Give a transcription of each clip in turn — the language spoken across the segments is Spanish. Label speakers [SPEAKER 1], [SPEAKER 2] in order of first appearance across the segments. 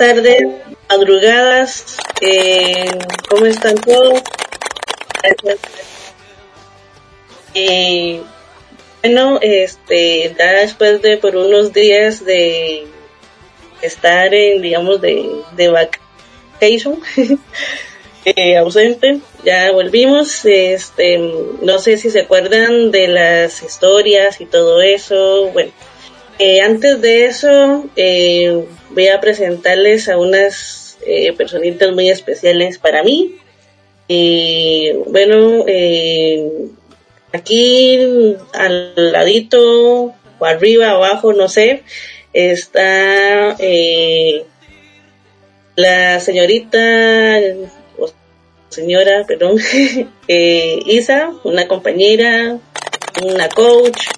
[SPEAKER 1] tardes, madrugadas. Eh, ¿Cómo están todos? Eh, bueno, este, ya después de por unos días de estar en, digamos, de, de vacation, eh, ausente, ya volvimos. Este, no sé si se acuerdan de las historias y todo eso. Bueno, eh, antes de eso, eh, voy a presentarles a unas eh, personitas muy especiales para mí. Y bueno, eh, aquí al ladito, o arriba, abajo, no sé, está eh, la señorita, o señora, perdón, eh, Isa, una compañera, una coach.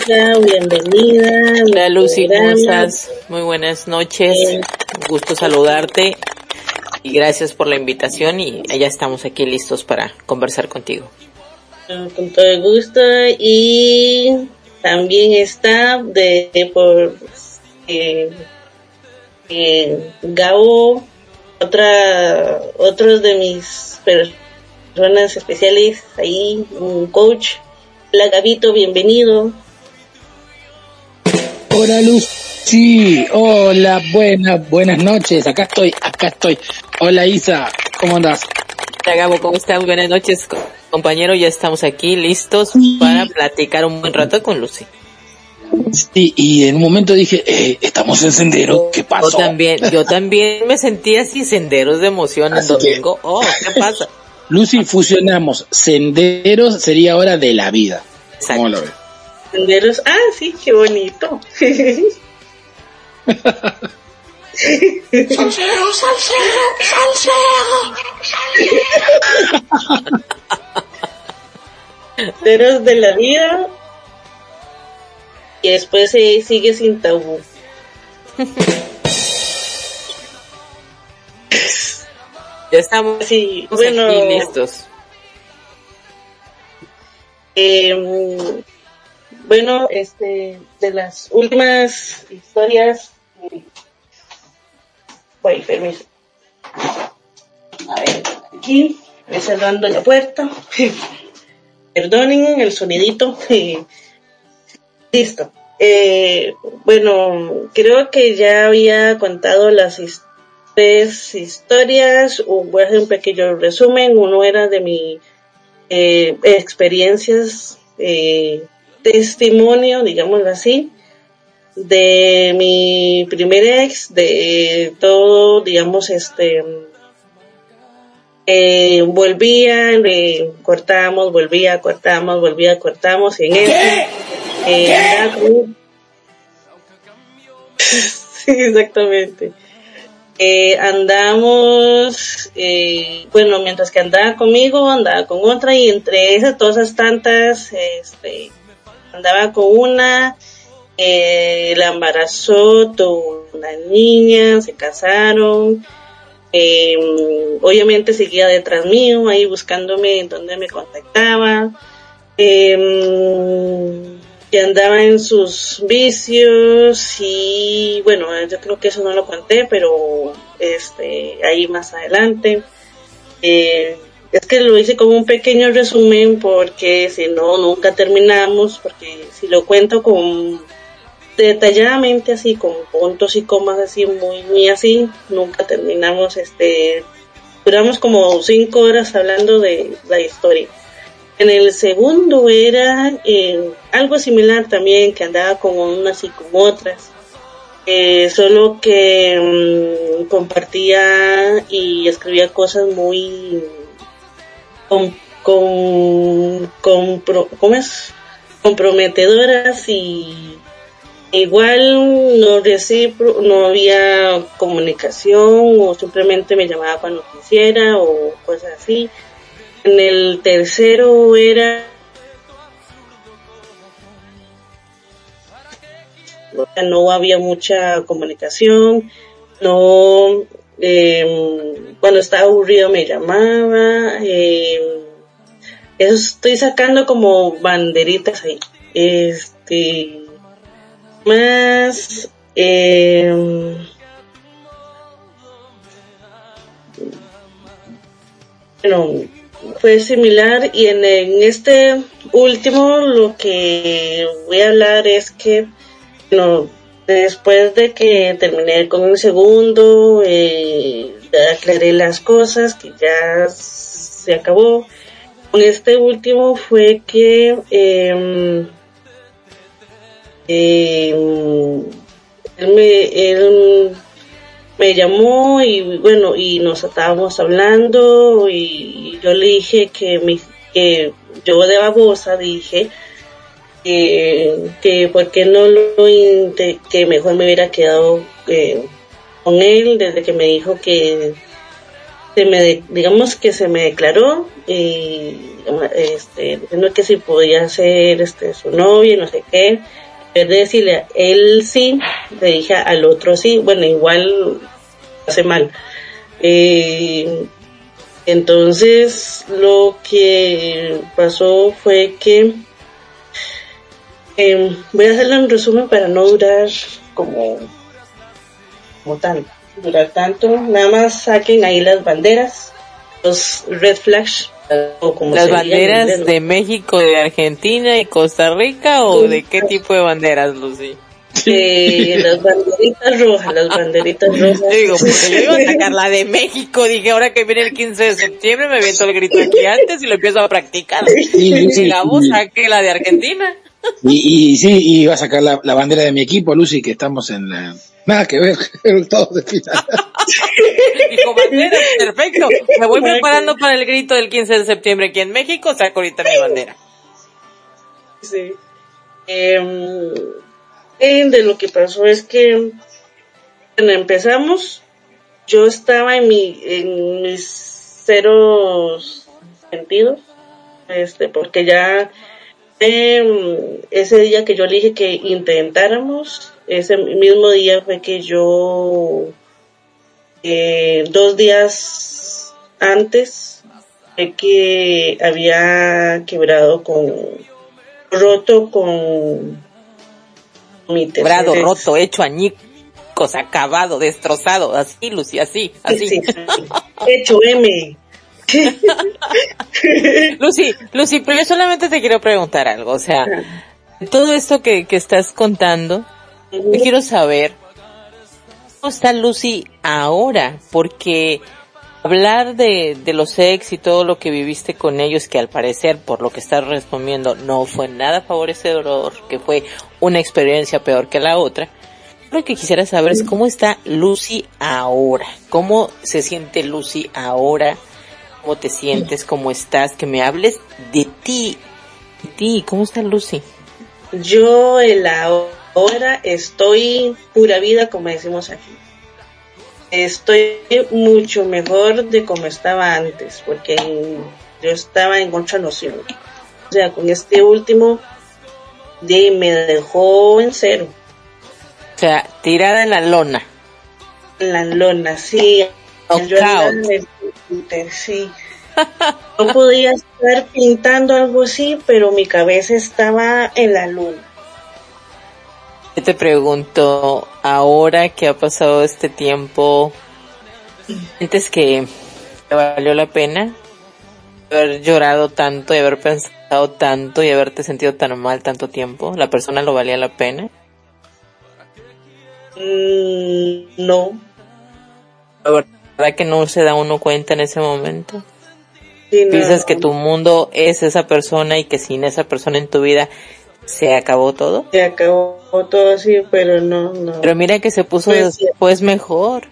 [SPEAKER 1] Isa, Bienvenida.
[SPEAKER 2] Hola Lucy, ¿cómo estás? Muy buenas noches,
[SPEAKER 1] Bien.
[SPEAKER 2] un gusto saludarte y gracias por la invitación y ya estamos aquí listos para conversar contigo.
[SPEAKER 1] Ah, Con todo el gusto. Y también está de, de por eh, eh, Gabo, otra, otros de mis personas especiales ahí, un coach. Hola Gabito, bienvenido.
[SPEAKER 3] Hola Lucy, hola, buenas, buenas noches, acá estoy, acá estoy. Hola Isa, ¿cómo andas?
[SPEAKER 2] Hola Gabo, ¿cómo estás? Buenas noches, co- compañero. Ya estamos aquí listos para platicar un buen rato con Lucy.
[SPEAKER 3] Sí, y en un momento dije, eh, estamos en sendero, ¿qué
[SPEAKER 2] Yo
[SPEAKER 3] pasó?
[SPEAKER 2] también, yo también me sentí así senderos de emoción el
[SPEAKER 3] Así que-
[SPEAKER 2] domingo. Oh, ¿qué pasa?
[SPEAKER 3] Lucy, fusionamos, senderos sería hora de la vida. ¿Cómo lo ves?
[SPEAKER 1] Senderos. Ah, sí, qué bonito.
[SPEAKER 4] Salsero, salsero, salsero.
[SPEAKER 1] Senderos de la vida. Y después se sigue sin tabú.
[SPEAKER 2] Ya estamos
[SPEAKER 1] Sí,
[SPEAKER 2] aquí
[SPEAKER 1] bueno.
[SPEAKER 2] listos.
[SPEAKER 1] Eh, bueno, este, de las últimas historias. Voy, permiso. A ver, aquí, voy cerrando la puerta. Perdonen el sonidito. Listo. Eh, bueno, creo que ya había contado las tres historias. Voy a hacer un pequeño resumen. Uno era de mi eh, experiencias, eh, testimonio, digámoslo así, de mi primer ex, de todo, digamos, este, eh, volvía, eh, cortamos, volvía, cortamos, volvía, cortamos, y en eso, eh, con sí, exactamente. Eh, andamos, eh, bueno, mientras que andaba conmigo, andaba con otra y entre esas cosas tantas, este, andaba con una, eh, la embarazó, tuvo una niña, se casaron, eh, obviamente seguía detrás mío, ahí buscándome donde me contactaba, eh, que andaba en sus vicios y bueno, yo creo que eso no lo conté, pero este ahí más adelante. Eh, es que lo hice como un pequeño resumen porque si no, nunca terminamos, porque si lo cuento con detalladamente así, con puntos y comas así, muy, muy así, nunca terminamos, este, duramos como cinco horas hablando de la historia. En el segundo era eh, algo similar también, que andaba como unas y con otras. Eh, solo que mm, compartía y escribía cosas muy con, con, con comprometedoras y igual no recipro, no había comunicación o simplemente me llamaba cuando quisiera o cosas así. En el tercero era no había mucha comunicación, no eh, cuando estaba aburrido me llamaba, eh, eso estoy sacando como banderitas ahí. Este más eh, bueno fue similar y en, en, este último lo que voy a hablar es que no, después de que terminé con el segundo eh, aclaré las cosas que ya se acabó. Con este último fue que eh, eh, él me él me llamó y bueno y nos estábamos hablando y yo le dije que mi que yo de babosa dije que, que por qué no lo que mejor me hubiera quedado eh, con él desde que me dijo que se me digamos que se me declaró y este diciendo que si podía ser este su novia no sé qué de decirle a él sí, le dije al otro sí, bueno, igual hace mal. Eh, entonces lo que pasó fue que eh, voy a hacerle un resumen para no durar como, como tanto, durar tanto. Nada más saquen ahí las banderas, los red flags
[SPEAKER 2] ¿Las banderas de México, de Argentina y Costa Rica o de qué tipo de banderas, Lucy?
[SPEAKER 1] Eh, las banderitas rojas, las banderitas rojas.
[SPEAKER 2] Digo, porque yo iba a sacar la de México, dije, ahora que viene el 15 de septiembre me viento el grito aquí antes y lo empiezo a practicar. Y si la voz saqué la de Argentina.
[SPEAKER 3] Y, y sí, y iba a sacar la, la, bandera de mi equipo, Lucy, que estamos en la... Nada que ver, todos de final.
[SPEAKER 2] Dijo bandera, perfecto. Me voy preparando para el grito del 15 de septiembre aquí en México, saco ahorita mi bandera.
[SPEAKER 1] Sí. Eh, de lo que pasó es que cuando empezamos, yo estaba en mi, en mis ceros sentidos, este, porque ya eh, ese día que yo le dije que intentáramos, ese mismo día fue que yo, eh, dos días antes, de que había quebrado con, roto con mi
[SPEAKER 2] Quebrado, roto, hecho añicos, acabado, destrozado, así, Lucy, así, así.
[SPEAKER 1] Sí, sí, hecho M.
[SPEAKER 2] Lucy, Lucy, pero yo solamente te quiero preguntar algo, o sea, todo esto que, que estás contando, yo quiero saber cómo está Lucy ahora, porque hablar de, de los ex y todo lo que viviste con ellos, que al parecer, por lo que estás respondiendo, no fue nada favorecedor, que fue una experiencia peor que la otra, lo que quisiera saber es cómo está Lucy ahora, cómo se siente Lucy ahora, cómo te sientes, cómo estás, que me hables de ti, de ti, cómo está Lucy.
[SPEAKER 1] Yo en la ahora estoy pura vida, como decimos aquí. Estoy mucho mejor de como estaba antes, porque yo estaba en otra noción. O sea, con este último, de, me dejó en cero.
[SPEAKER 2] O sea, tirada en la lona.
[SPEAKER 1] En la lona, sí. Sí. No podía estar pintando algo así, pero mi cabeza estaba en la luna.
[SPEAKER 2] Yo te pregunto, ahora que ha pasado este tiempo, ¿sientes que te valió la pena? haber llorado tanto y haber pensado tanto y haberte sentido tan mal tanto tiempo? ¿La persona lo valía la pena?
[SPEAKER 1] Mm, no.
[SPEAKER 2] La verdad que no se da uno cuenta en ese momento.
[SPEAKER 1] Sí, no,
[SPEAKER 2] Piensas que tu mundo es esa persona y que sin esa persona en tu vida se acabó todo.
[SPEAKER 1] Se acabó todo así, pero no, no.
[SPEAKER 2] Pero mira que se puso
[SPEAKER 1] Pues sí.
[SPEAKER 2] después mejor.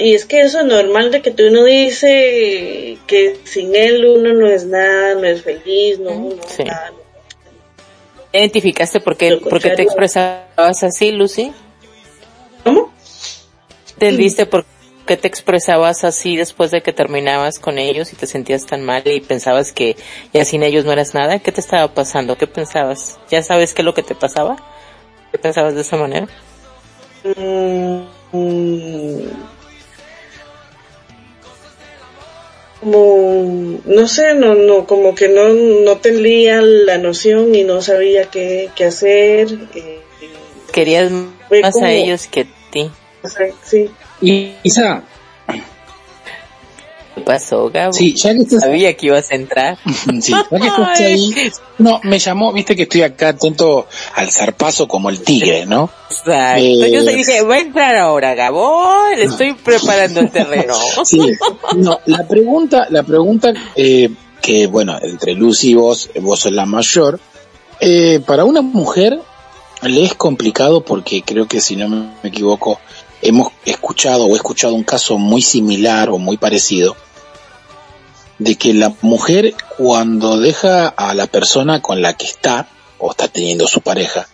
[SPEAKER 1] Y es que eso es normal de que tú uno dice que sin él uno no es nada, no es feliz, no, no
[SPEAKER 2] Sí.
[SPEAKER 1] nada.
[SPEAKER 2] ¿Identificaste por qué, por qué te expresabas así, Lucy?
[SPEAKER 1] ¿Cómo?
[SPEAKER 2] ¿Entendiste por qué te expresabas así después de que terminabas con ellos y te sentías tan mal y pensabas que ya sin ellos no eras nada? ¿Qué te estaba pasando? ¿Qué pensabas? ¿Ya sabes qué es lo que te pasaba? ¿Qué pensabas de esa manera?
[SPEAKER 1] Mm, mm. como no sé no no como que no no tenía la noción y no sabía qué, qué hacer eh,
[SPEAKER 2] Querías
[SPEAKER 1] Fue
[SPEAKER 2] más
[SPEAKER 1] como-
[SPEAKER 2] a ellos que a ti.
[SPEAKER 1] Sí
[SPEAKER 3] Y Isa,
[SPEAKER 2] ¿Qué pasó, Gabo?
[SPEAKER 3] sí, ya que estás,
[SPEAKER 2] Sabía que ibas a entrar.
[SPEAKER 3] sí, ya que estás ahí, no, me llamó, viste que estoy acá atento al zarpazo como el tigre, ¿no?
[SPEAKER 2] Exacto.
[SPEAKER 3] Eh,
[SPEAKER 2] Yo dije, va a entrar ahora, Gabo. Le estoy preparando el terreno.
[SPEAKER 3] Sí, no, la pregunta, la pregunta eh, que, bueno, entre Lucy y vos, eh, vos sos la mayor, eh, para una mujer le es complicado porque creo que si no me equivoco, hemos escuchado o he escuchado un caso muy similar o muy parecido de que la mujer cuando deja a la persona con la que está o está teniendo su pareja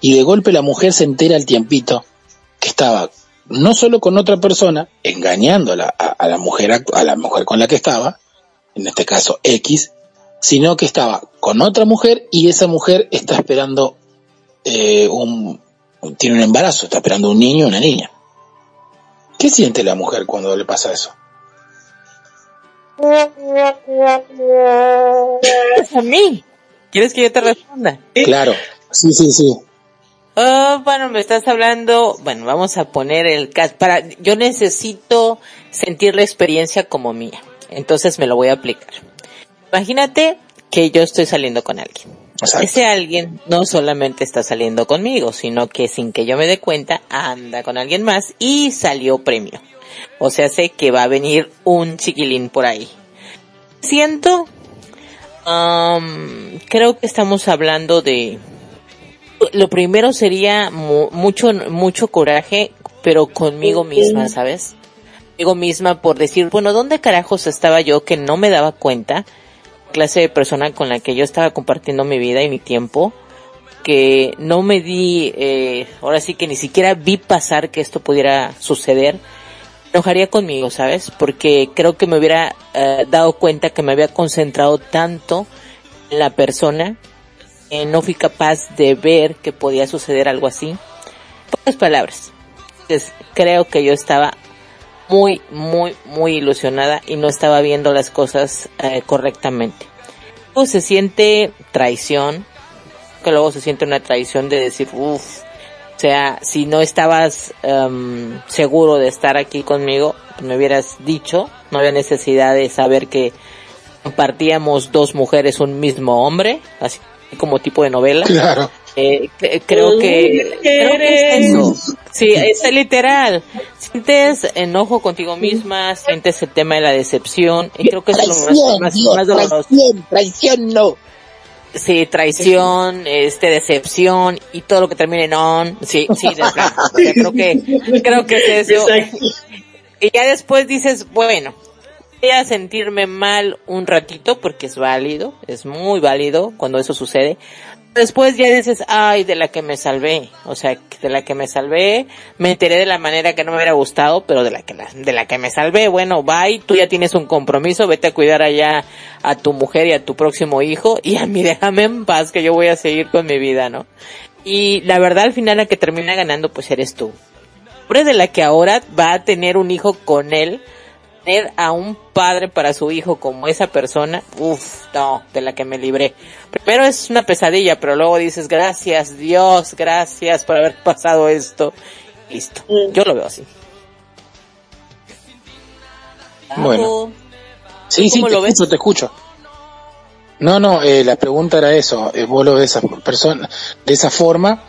[SPEAKER 3] y de golpe la mujer se entera al tiempito que estaba no solo con otra persona engañando a la, la mujer a la mujer con la que estaba en este caso X sino que estaba con otra mujer y esa mujer está esperando eh, un tiene un embarazo está esperando un niño o una niña ¿qué siente la mujer cuando le pasa eso?
[SPEAKER 2] a mí. ¿Quieres que yo te responda?
[SPEAKER 3] claro sí sí sí
[SPEAKER 2] Oh, bueno, me estás hablando, bueno, vamos a poner el para, yo necesito sentir la experiencia como mía, entonces me lo voy a aplicar. Imagínate que yo estoy saliendo con alguien.
[SPEAKER 3] Exacto.
[SPEAKER 2] Ese alguien no solamente está saliendo conmigo, sino que sin que yo me dé cuenta, anda con alguien más y salió premio. O sea, sé que va a venir un chiquilín por ahí. Siento, um, creo que estamos hablando de, lo primero sería mu- mucho, mucho coraje, pero conmigo misma, ¿sabes? Conmigo misma por decir, bueno, ¿dónde carajos estaba yo que no me daba cuenta? Clase de persona con la que yo estaba compartiendo mi vida y mi tiempo, que no me di, eh, ahora sí que ni siquiera vi pasar que esto pudiera suceder. Enojaría conmigo, ¿sabes? Porque creo que me hubiera eh, dado cuenta que me había concentrado tanto en la persona eh, no fui capaz de ver que podía suceder algo así. Pocas palabras. Entonces, creo que yo estaba muy, muy, muy ilusionada y no estaba viendo las cosas eh, correctamente. Luego se siente traición, que luego se siente una traición de decir, uff, o sea, si no estabas em, seguro de estar aquí conmigo, me hubieras dicho, no había necesidad de saber que compartíamos dos mujeres un mismo hombre, así como tipo de novela.
[SPEAKER 3] claro
[SPEAKER 2] Eh, cre- creo que, creo que es eso. Sí, es literal. Sientes enojo contigo misma, sientes el tema de la decepción, y creo que es lo más, más, más doloroso.
[SPEAKER 3] traición, traición no.
[SPEAKER 2] Sí, traición, este, decepción, y todo lo que termine en on. Sí, sí, de. O sea, creo que, creo que es eso. Y ya después dices, bueno, voy a sentirme mal un ratito porque es válido, es muy válido cuando eso sucede. Después ya dices, ay, de la que me salvé, o sea, de la que me salvé, me enteré de la manera que no me hubiera gustado, pero de la que la- de la que me salvé, bueno, bye, tú ya tienes un compromiso, vete a cuidar allá a tu mujer y a tu próximo hijo, y a mí déjame en paz que yo voy a seguir con mi vida, ¿no? Y la verdad al final la que termina ganando pues eres tú. Pobre de la que ahora va a tener un hijo con él, tener a un padre para su hijo como esa persona, uff, no, de la que me libré. Primero es una pesadilla, pero luego dices, gracias Dios, gracias por haber pasado esto. Listo.
[SPEAKER 1] Mm.
[SPEAKER 2] Yo lo veo así.
[SPEAKER 3] Bueno. Sí, sí,
[SPEAKER 2] ¿Cómo
[SPEAKER 3] te
[SPEAKER 2] lo ves?
[SPEAKER 3] escucho, te escucho. No, no, eh, la pregunta era eso, eh, vos lo ves de esa persona, de esa forma,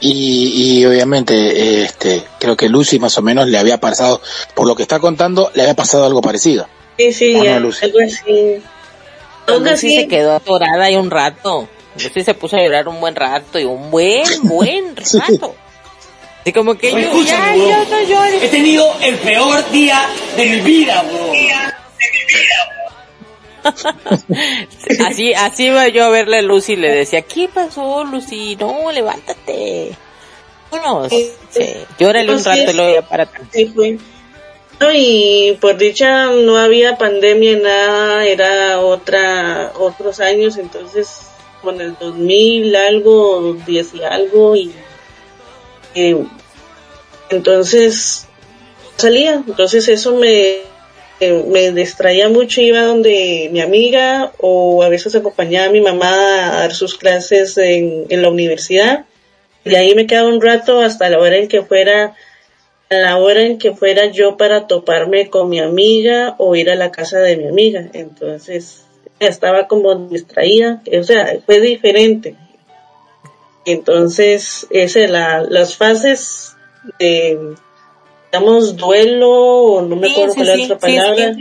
[SPEAKER 3] y, y obviamente, eh, este, creo que Lucy más o menos le había pasado, por lo que está contando, le había pasado algo parecido.
[SPEAKER 1] Sí, sí,
[SPEAKER 3] ¿O no,
[SPEAKER 1] ya,
[SPEAKER 3] Lucy?
[SPEAKER 1] algo así.
[SPEAKER 2] Lucy se quedó atorada ahí un rato. Lucy se puso a llorar un buen rato y un buen, buen rato. Así como que yo, ya, no llores.
[SPEAKER 5] He tenido el peor día de mi vida, bro.
[SPEAKER 2] Así, así iba yo a verle a Lucy y le decía, ¿qué pasó, Lucy? No, levántate. Bueno, sí, llórale un
[SPEAKER 1] Pues
[SPEAKER 2] rato y luego ya para atrás.
[SPEAKER 1] Sí, fue. No, y por dicha no había pandemia, nada, era otra, otros años, entonces con el 2000 algo, 10 y algo, y eh, entonces salía, entonces eso me, me distraía mucho, iba donde mi amiga o a veces acompañaba a mi mamá a dar sus clases en, en la universidad, y ahí me quedaba un rato hasta la hora en que fuera a la hora en que fuera yo para toparme con mi amiga o ir a la casa de mi amiga. Entonces estaba como distraída, o sea, fue diferente. Entonces, ese, la, las fases de, digamos, duelo, o no me
[SPEAKER 2] Sí,
[SPEAKER 1] acuerdo
[SPEAKER 2] sí,
[SPEAKER 1] cuál es
[SPEAKER 2] sí,
[SPEAKER 1] la otra palabra.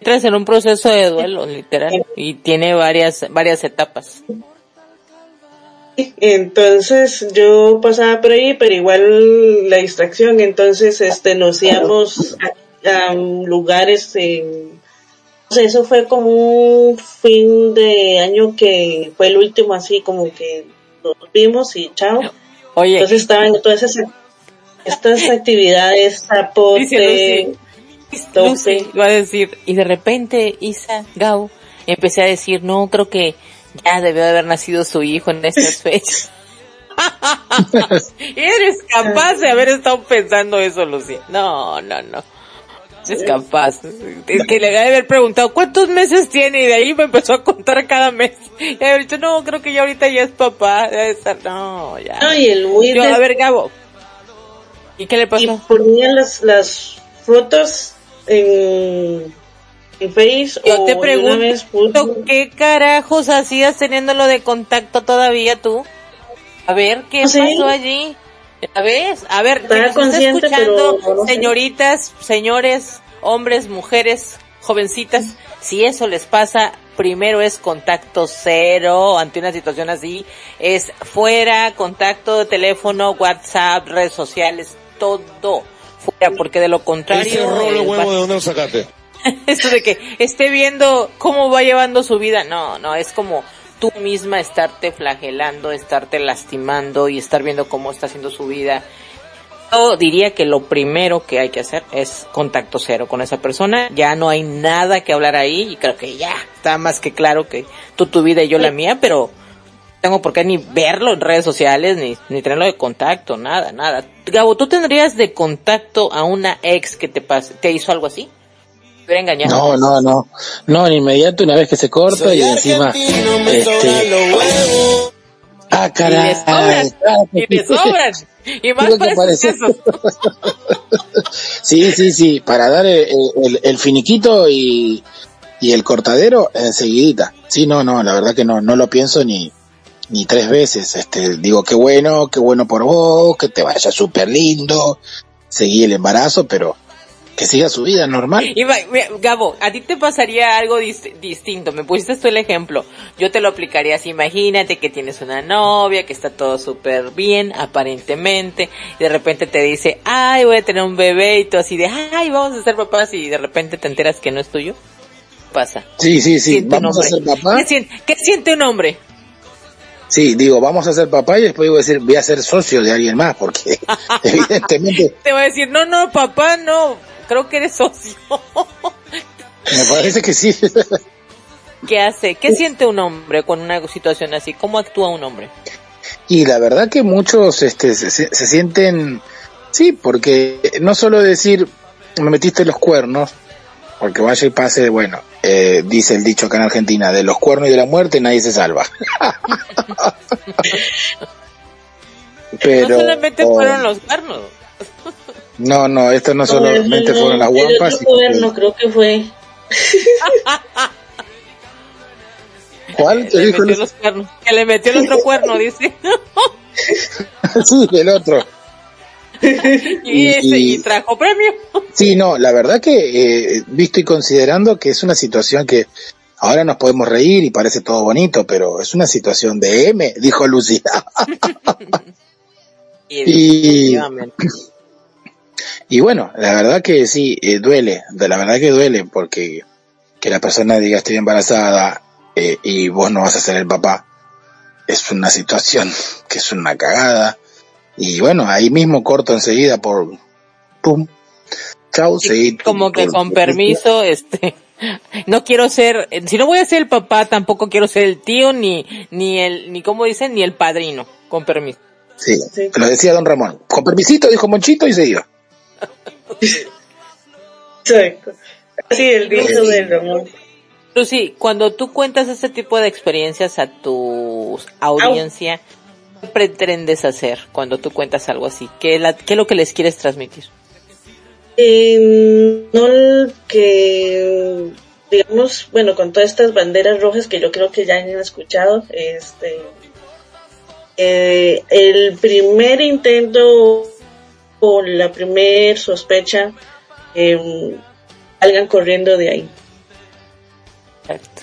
[SPEAKER 2] Entras en un proceso de duelo, literal, y tiene varias, varias etapas.
[SPEAKER 1] Entonces yo pasaba por ahí, pero igual la distracción, entonces este nos íbamos a, a lugares en o sea, eso fue como un fin de año que fue el último así como que nos vimos y chao.
[SPEAKER 2] Oye,
[SPEAKER 1] Entonces estaban todas esas estas actividades, zapote, tope.
[SPEAKER 2] Lucy iba a decir, y de repente Isa, Gao, empecé a decir, no, creo que ya debió de haber nacido su hijo en esas fechas. Eres capaz de haber estado pensando eso, Lucy. No, no, no. Es capaz. Es que le debe haber preguntado cuántos meses tiene y de ahí me empezó a contar cada mes. Y haber dicho, no, creo que ya ahorita ya es papá. Debe estar- No, ya.
[SPEAKER 1] No, y el
[SPEAKER 2] Yo, a ver, Gabo. ¿Y qué le
[SPEAKER 1] y
[SPEAKER 2] pasó?
[SPEAKER 1] ponían las, las fotos en, en Face
[SPEAKER 2] Yo
[SPEAKER 1] o
[SPEAKER 2] te
[SPEAKER 1] vez
[SPEAKER 2] pregunto,
[SPEAKER 1] puso-
[SPEAKER 2] ¿qué carajos hacías teniéndolo de contacto todavía tú? A ver, ¿qué pasó allí? A ver, a ver, quien nos está escuchando,
[SPEAKER 1] pero no sé.
[SPEAKER 2] señoritas, señores, hombres, mujeres, jovencitas, si eso les pasa, primero es contacto cero ante una situación así, es fuera, contacto de teléfono, WhatsApp, redes sociales, todo fuera, porque de lo contrario...
[SPEAKER 6] Ese rolo
[SPEAKER 2] eh,
[SPEAKER 6] huevo,
[SPEAKER 2] va-
[SPEAKER 6] ¿de dónde lo sacaste?
[SPEAKER 2] eso de que esté viendo cómo va llevando su vida, no, no, es como tú misma estarte flagelando, estarte lastimando y estar viendo cómo está haciendo su vida. Yo diría que lo primero que hay que hacer es contacto cero con esa persona, ya no hay nada que hablar ahí y creo que ya está más que claro que tú tu vida y yo la mía, pero tengo por qué ni verlo en redes sociales, ni, ni tenerlo de contacto, nada, nada. Gabo, ¿tú tendrías de contacto a una ex que te, pas- te hizo algo así? Te hubiera engañado.
[SPEAKER 3] No, no, no. No, en inmediato una vez que se corta y encima... Este, ah,
[SPEAKER 2] Y
[SPEAKER 3] caray.
[SPEAKER 2] le sobran,
[SPEAKER 3] claro que
[SPEAKER 2] y
[SPEAKER 3] sí.
[SPEAKER 2] sobran. Y más
[SPEAKER 3] aparecer.
[SPEAKER 2] casos.
[SPEAKER 3] Sí, sí, sí, para dar el, el- el finiquito y, y el cortadero enseguidita. Sí, no, no, la verdad que no, no lo pienso ni, ni tres veces. Este, digo, qué bueno, qué bueno por vos, que te vaya súper lindo, seguí el embarazo, pero que siga su vida normal.
[SPEAKER 2] Y va- mira, Gabo, a ti te pasaría algo dis- distinto. Me pusiste tú el ejemplo. Yo te lo aplicaría así. Imagínate que tienes una novia, que está todo súper bien, aparentemente. Y de repente te dice, ay, voy a tener un bebé. Y tú así de, ay, vamos a ser papás. Y de repente te enteras que no es tuyo. ¿Qué pasa?
[SPEAKER 3] Sí, sí, sí, vamos a ser
[SPEAKER 2] hombre.
[SPEAKER 3] papá.
[SPEAKER 2] ¿Qué siente, qué siente un hombre?
[SPEAKER 3] Sí, digo, vamos a ser papá y después digo decir, voy a ser socio de alguien más, porque evidentemente
[SPEAKER 2] Te va a decir, no, no, papá, no. Creo que eres socio.
[SPEAKER 3] me parece que sí.
[SPEAKER 2] ¿Qué hace? ¿Qué siente un hombre con una situación así? ¿Cómo actúa un hombre?
[SPEAKER 3] Y la verdad que muchos este, se- se sienten, sí, porque no solo decir, me metiste los cuernos, porque vaya y pase, bueno, eh, dice el dicho acá en Argentina, de los cuernos y de la muerte nadie se salva. Pero,
[SPEAKER 2] no solamente fueron los cuernos.
[SPEAKER 3] No, no, estas no
[SPEAKER 1] No,
[SPEAKER 3] solamente
[SPEAKER 1] no,
[SPEAKER 3] fueron las
[SPEAKER 1] el
[SPEAKER 3] guampas.
[SPEAKER 1] otro cuerno creo que fue.
[SPEAKER 3] ¿Cuál? ¿Te
[SPEAKER 2] Le
[SPEAKER 3] dijo
[SPEAKER 2] metió
[SPEAKER 3] el-
[SPEAKER 2] los cuernos. Que le metió el otro cuerno, dice.
[SPEAKER 3] sí, el otro.
[SPEAKER 2] y, ese, y trajo premio.
[SPEAKER 3] Sí, no, la verdad que eh, visto y considerando que es una situación que ahora nos podemos reír y parece todo bonito, pero es una situación de M, dijo Lucy. Y- bueno, la verdad que sí, eh, duele, de la verdad que duele porque que la persona diga estoy embarazada eh, y vos no vas a ser el papá, es una situación que es una cagada. Y bueno, ahí mismo corto enseguida por pum. Chau,
[SPEAKER 2] Sí,
[SPEAKER 3] seguí.
[SPEAKER 2] como que
[SPEAKER 3] por-
[SPEAKER 2] con permiso, este, no quiero ser, si no voy a ser el papá, tampoco quiero ser el tío, ni, ni el, ni como dicen, ni el padrino, con permiso.
[SPEAKER 3] Sí,
[SPEAKER 1] Sí.
[SPEAKER 3] lo decía don Ramón. Con permisito, dijo Monchito y se iba.
[SPEAKER 1] Exacto. Sí, el dicho de Ramón.
[SPEAKER 2] Lucy, cuando tú cuentas este tipo de experiencias a tu audiencia, ¿qué pretendes hacer cuando tú cuentas algo así? ¿Qué, la- qué es lo que les quieres transmitir?
[SPEAKER 1] Eh, no que, digamos, bueno, con todas estas banderas rojas que yo creo que ya han escuchado, este, eh, el primer intento o la primer sospecha, eh, salgan corriendo de ahí.
[SPEAKER 2] Exacto.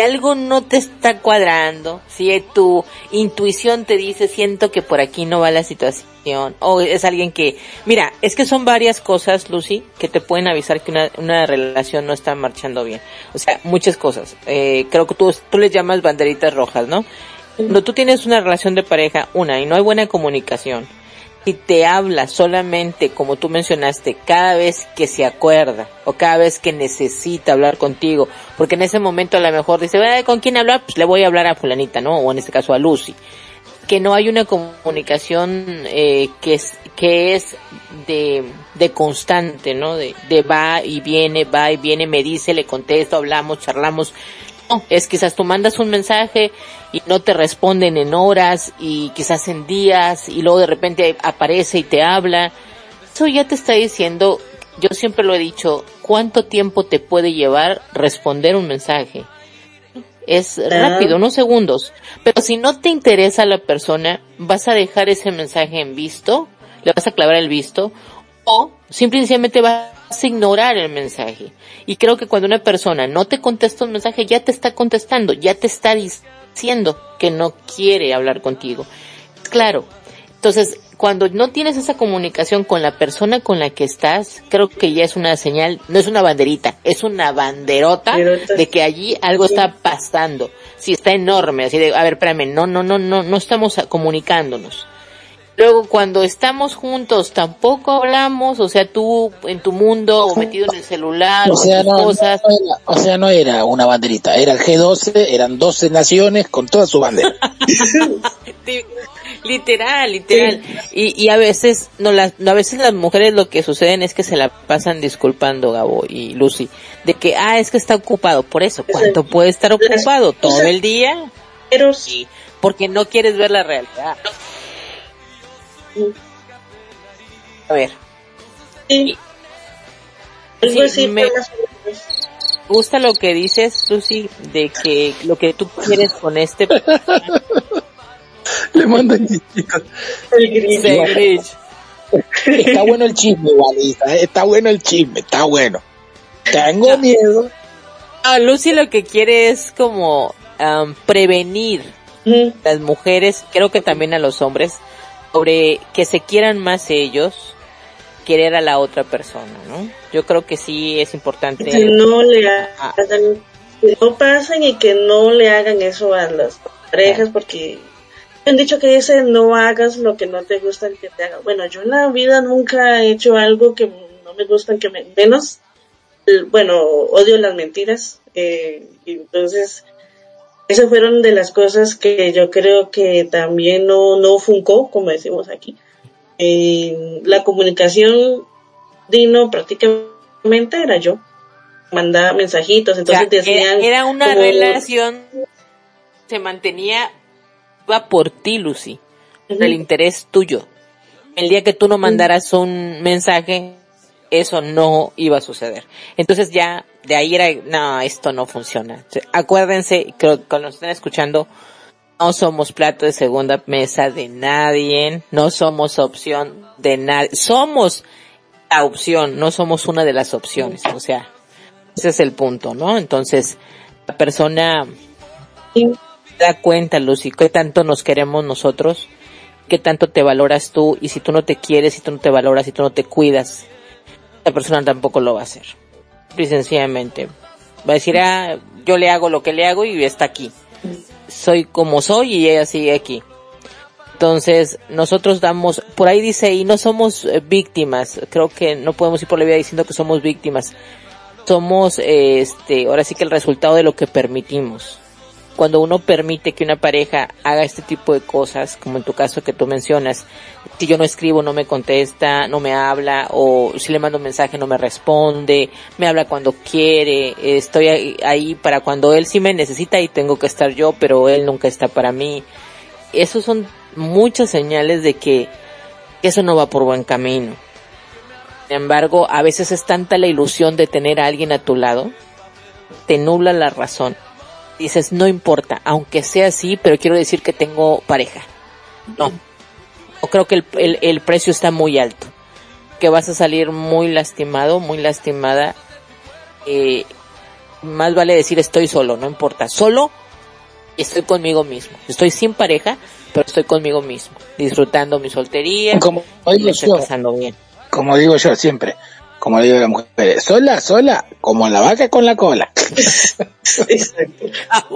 [SPEAKER 2] Si algo no te está cuadrando, si tu intuición te dice siento que por aquí no va la situación, o es alguien que, mira, es que son varias cosas, Lucy, que te pueden avisar que una, una relación no está marchando bien. O sea, muchas cosas. Eh, creo que tú, tú les llamas banderitas rojas, ¿no? Cuando tú tienes una relación de pareja, una, y no hay buena comunicación, y te habla solamente, como tú mencionaste, cada vez que se acuerda o cada vez que necesita hablar contigo, porque en ese momento a lo mejor dice, "Ay, ¿con quién hablar? Pues le voy a hablar a fulanita, ¿no? O en este caso a Lucy. Que no hay una comunicación eh, que es que es de, de constante, ¿no? De, de va y viene, va y viene, me dice, le contesto, hablamos, charlamos. Es quizás tú mandas un mensaje y no te responden en horas y quizás en días y luego de repente aparece y te habla. Eso ya te está diciendo, yo siempre lo he dicho, cuánto tiempo te puede llevar responder un mensaje. Es rápido, unos segundos. Pero si no te interesa la persona, vas a dejar ese mensaje en visto, le vas a clavar el visto, o simplemente vas a ignorar el mensaje. Y creo que cuando una persona no te contesta un mensaje, ya te está contestando, ya te está diciendo que no quiere hablar contigo. Claro. Entonces, cuando no tienes esa comunicación con la persona con la que estás, creo que ya es una señal, no es una banderita, es una banderota de que allí algo está pasando. Si está enorme, así de, a ver, espérame, no, no, no, no, no estamos comunicándonos. Luego, cuando estamos juntos, tampoco hablamos, o sea, tú en tu mundo, o metido en el celular,
[SPEAKER 3] O sea, no,
[SPEAKER 2] cosas.
[SPEAKER 3] no era, o sea, no era una banderita, era el G12, eran 12 naciones con toda su bandera.
[SPEAKER 2] Literal, literal. Y, y a veces, no, las, no, a veces las mujeres lo que suceden es que se la pasan disculpando, Gabo y Lucy, de que, ah, es que está ocupado. Por eso, ¿cuánto puede estar ocupado? ¿Todo el día?
[SPEAKER 1] Pero
[SPEAKER 2] Sí, porque no quieres ver la realidad. A ver,
[SPEAKER 1] sí, algo
[SPEAKER 2] Sí,
[SPEAKER 1] así
[SPEAKER 2] me- gusta lo que dices, Lucy, de que lo que tú quieres con este
[SPEAKER 3] Le mandan chiquitos.
[SPEAKER 1] el.
[SPEAKER 3] Está bueno el chisme, eh, está bueno el chisme, está bueno. Tengo miedo.
[SPEAKER 2] Ah, Lucy lo que quiere es como prevenir las mujeres, creo que también a los hombres, sobre que se quieran más ellos, querer a la otra persona, ¿no? Yo creo que sí es importante.
[SPEAKER 1] que no le
[SPEAKER 2] Ah.
[SPEAKER 1] hagan, que no pasen y que no le hagan eso a las parejas porque han dicho que dice no hagas lo que no te gusta que te haga. Bueno, yo en la vida nunca he hecho algo que no me gusta que me menos, bueno, odio las mentiras, eh, entonces esas fueron de las cosas que yo creo que también no, no funcó, como decimos aquí. Eh, la comunicación Dino prácticamente era yo. Mandaba mensajitos,
[SPEAKER 2] O sea,
[SPEAKER 1] entonces decían...
[SPEAKER 2] era, una
[SPEAKER 1] como-
[SPEAKER 2] relación, se mantenía, iba por ti, Lucy, el interés tuyo. El día que tú no mandaras un mensaje, eso no iba a suceder. Entonces ya de ahí era, no, esto no funciona. Acuérdense, creo que cuando nos están escuchando, no somos plato de segunda mesa de nadie, no somos opción de nadie, somos la opción, no somos una de las opciones, o sea, ese es el punto, ¿no? Entonces, la persona da cuenta, Lucy, qué tanto nos queremos nosotros, qué tanto te valoras tú, y si tú no te quieres, si tú no te valoras, si tú no te cuidas, la persona tampoco lo va a hacer. Y sencillamente. Va a decir, ah, yo le hago lo que le hago y está aquí. Soy como soy y ella sigue aquí. Entonces, nosotros damos, por ahí dice, y no somos eh, víctimas. Creo que no podemos ir por la vida diciendo que somos víctimas. Somos, este, ahora sí que el resultado de lo que permitimos cuando uno permite que una pareja haga este tipo de cosas, como en tu caso que tú mencionas, si yo no escribo no me contesta, no me habla, o si le mando un mensaje no me responde, me habla cuando quiere, estoy ahí para cuando él sí me necesita y tengo que estar yo, pero él nunca está para mí. Esos son muchas señales de que eso no va por buen camino. Sin embargo, a veces es tanta la ilusión de tener a alguien a tu lado, te nubla la razón dices, no importa, aunque sea así, pero quiero decir que tengo pareja. No. O creo que el, el, precio está muy alto. Que vas a salir muy lastimado, muy lastimada. Eh, más vale decir estoy solo, no importa. Solo estoy conmigo mismo. Estoy sin pareja, pero estoy conmigo mismo. Disfrutando mi soltería.
[SPEAKER 3] Como digo yo,
[SPEAKER 2] pasando bien.
[SPEAKER 3] Como digo yo siempre, como digo la mujer, sola, sola, como la vaca con la cola.
[SPEAKER 1] Exacto.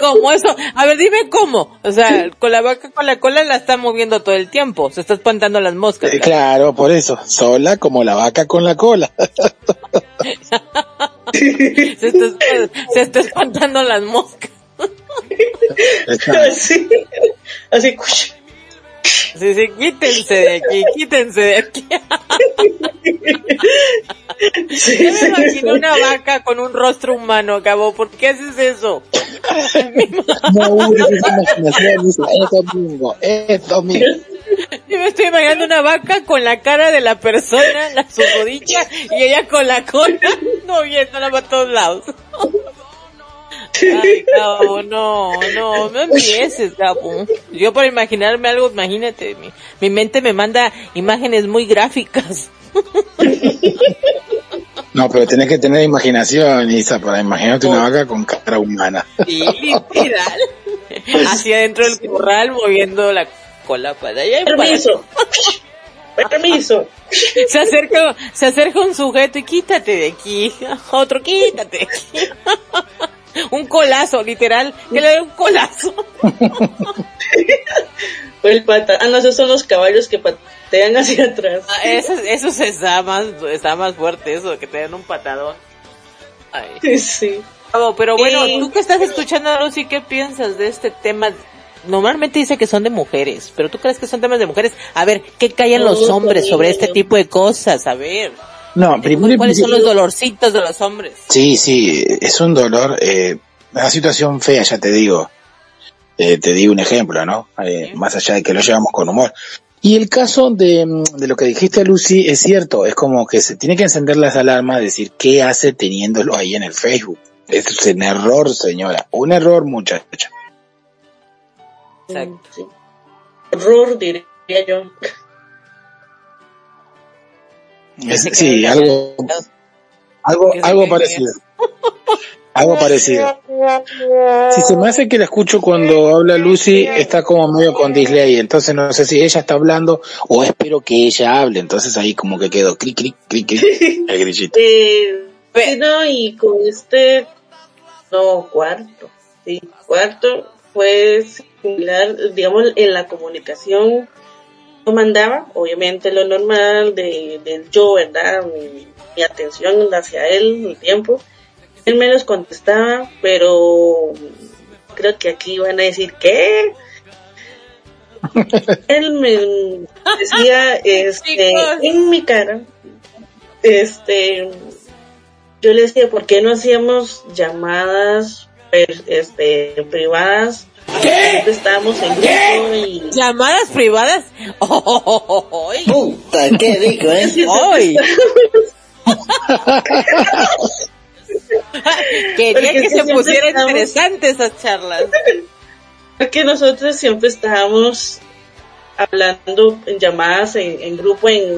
[SPEAKER 2] ¿Cómo eso? A ver, dime cómo. O sea, con la vaca con la cola la está moviendo todo el tiempo. Se está espantando las moscas.
[SPEAKER 3] Eh, claro, por eso. Sola como la vaca con la cola.
[SPEAKER 2] se, está, se está espantando las moscas.
[SPEAKER 1] así, así,
[SPEAKER 2] Sí, sí, quítense de aquí, quítense de aquí. Sí, Yo me imagino una vaca con un rostro humano, cabo. ¿Por qué haces eso?
[SPEAKER 3] No, es domingo, es domingo.
[SPEAKER 2] Yo me estoy imaginando una vaca con la cara de la persona, la su rodilla, y ella con la cola, moviéndola para todos lados. Ay, Gabo, no, no, no empieces, Gabo. Yo para imaginarme algo, imagínate, mi, mi mente me manda imágenes muy gráficas.
[SPEAKER 3] No, pero tienes que tener imaginación, Isa, para imaginarte una vaca con cara humana.
[SPEAKER 2] Sí, literal. Hacia adentro del corral moviendo la cola para allá y
[SPEAKER 1] Permiso. Permiso.
[SPEAKER 2] Se acerca, se acerca un sujeto y quítate de aquí. Otro, quítate de aquí un colazo, literal, que le dé un colazo.
[SPEAKER 1] el pata, ah, no, esos son los caballos que patean hacia atrás.
[SPEAKER 2] Ah, eso, eso está más, está más fuerte, eso, que te den un patadón.
[SPEAKER 1] Ay. Sí.
[SPEAKER 2] pero bueno, tú que estás escuchando, Lucy, ¿qué piensas de este tema? Normalmente dice que son de mujeres, pero tú crees que son temas de mujeres. A ver, ¿qué callan los hombres sobre este tipo de cosas? A ver.
[SPEAKER 3] No, primero
[SPEAKER 2] ¿Cuáles son los dolorcitos de los hombres?
[SPEAKER 3] Sí, sí, es un dolor, eh, una situación fea, ya te digo. Eh, te digo un ejemplo, ¿no? Eh, más allá de que lo llevamos con humor. Y el caso de, de, lo que dijiste, Lucy, es cierto, es como que se tiene que encender las alarmas, decir, ¿qué hace teniéndolo ahí en el Facebook? Es un error, señora, un error, muchacha.
[SPEAKER 1] Exacto. Error, diría yo
[SPEAKER 3] sí, algo, algo, algo parecido. Algo parecido. Si se me hace que la escucho cuando habla Lucy, está como medio con display, entonces no sé si ella está hablando o espero que ella hable, entonces ahí como que quedó clic, clic, clic, clic, el grillito.
[SPEAKER 1] Eh, no, y con este, no, cuarto, sí, cuarto fue similar, digamos, en la comunicación mandaba, obviamente lo normal de, del yo, ¿verdad? Mi, atención hacia él, el tiempo. Él me los contestaba, pero creo que aquí van a decir, ¿qué? él me decía, este, en mi cara, este, yo le decía, ¿por qué no hacíamos llamadas, este, privadas Siempre estábamos en grupo y...
[SPEAKER 2] ¿Llamadas privadas? ¡Oh!
[SPEAKER 5] Puta, qué rico, ¿eh?
[SPEAKER 2] ¡Ay! Quería
[SPEAKER 1] Porque
[SPEAKER 2] que se
[SPEAKER 1] estamos-
[SPEAKER 2] interesantes esas charlas.
[SPEAKER 1] Porque nosotros siempre estábamos hablando en llamadas en, en grupo en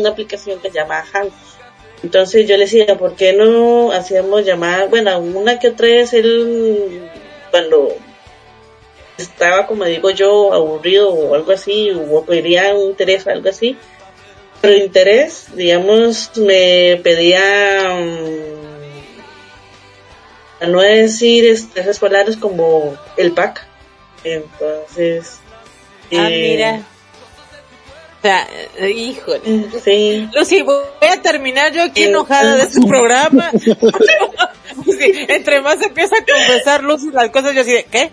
[SPEAKER 1] una aplicación que se llama Hangouts. Entonces yo le decía, ¿por qué no hacíamos llamadas? Bueno, una que otra vez él, cuando estaba, como digo yo, aburrido o algo así, o quería un interés o algo así, pero interés, digamos, me pedía, mm, a no decir esas palabras como el pack. Entonces,
[SPEAKER 2] Ah,
[SPEAKER 1] eh,
[SPEAKER 2] mira. O sea, híjole.
[SPEAKER 1] Sí,
[SPEAKER 2] Lucy, voy a terminar yo aquí
[SPEAKER 1] Eh,
[SPEAKER 2] enojada de este programa. Sí, entre más empieza a confesar Lucy las cosas, yo así de, ¿qué?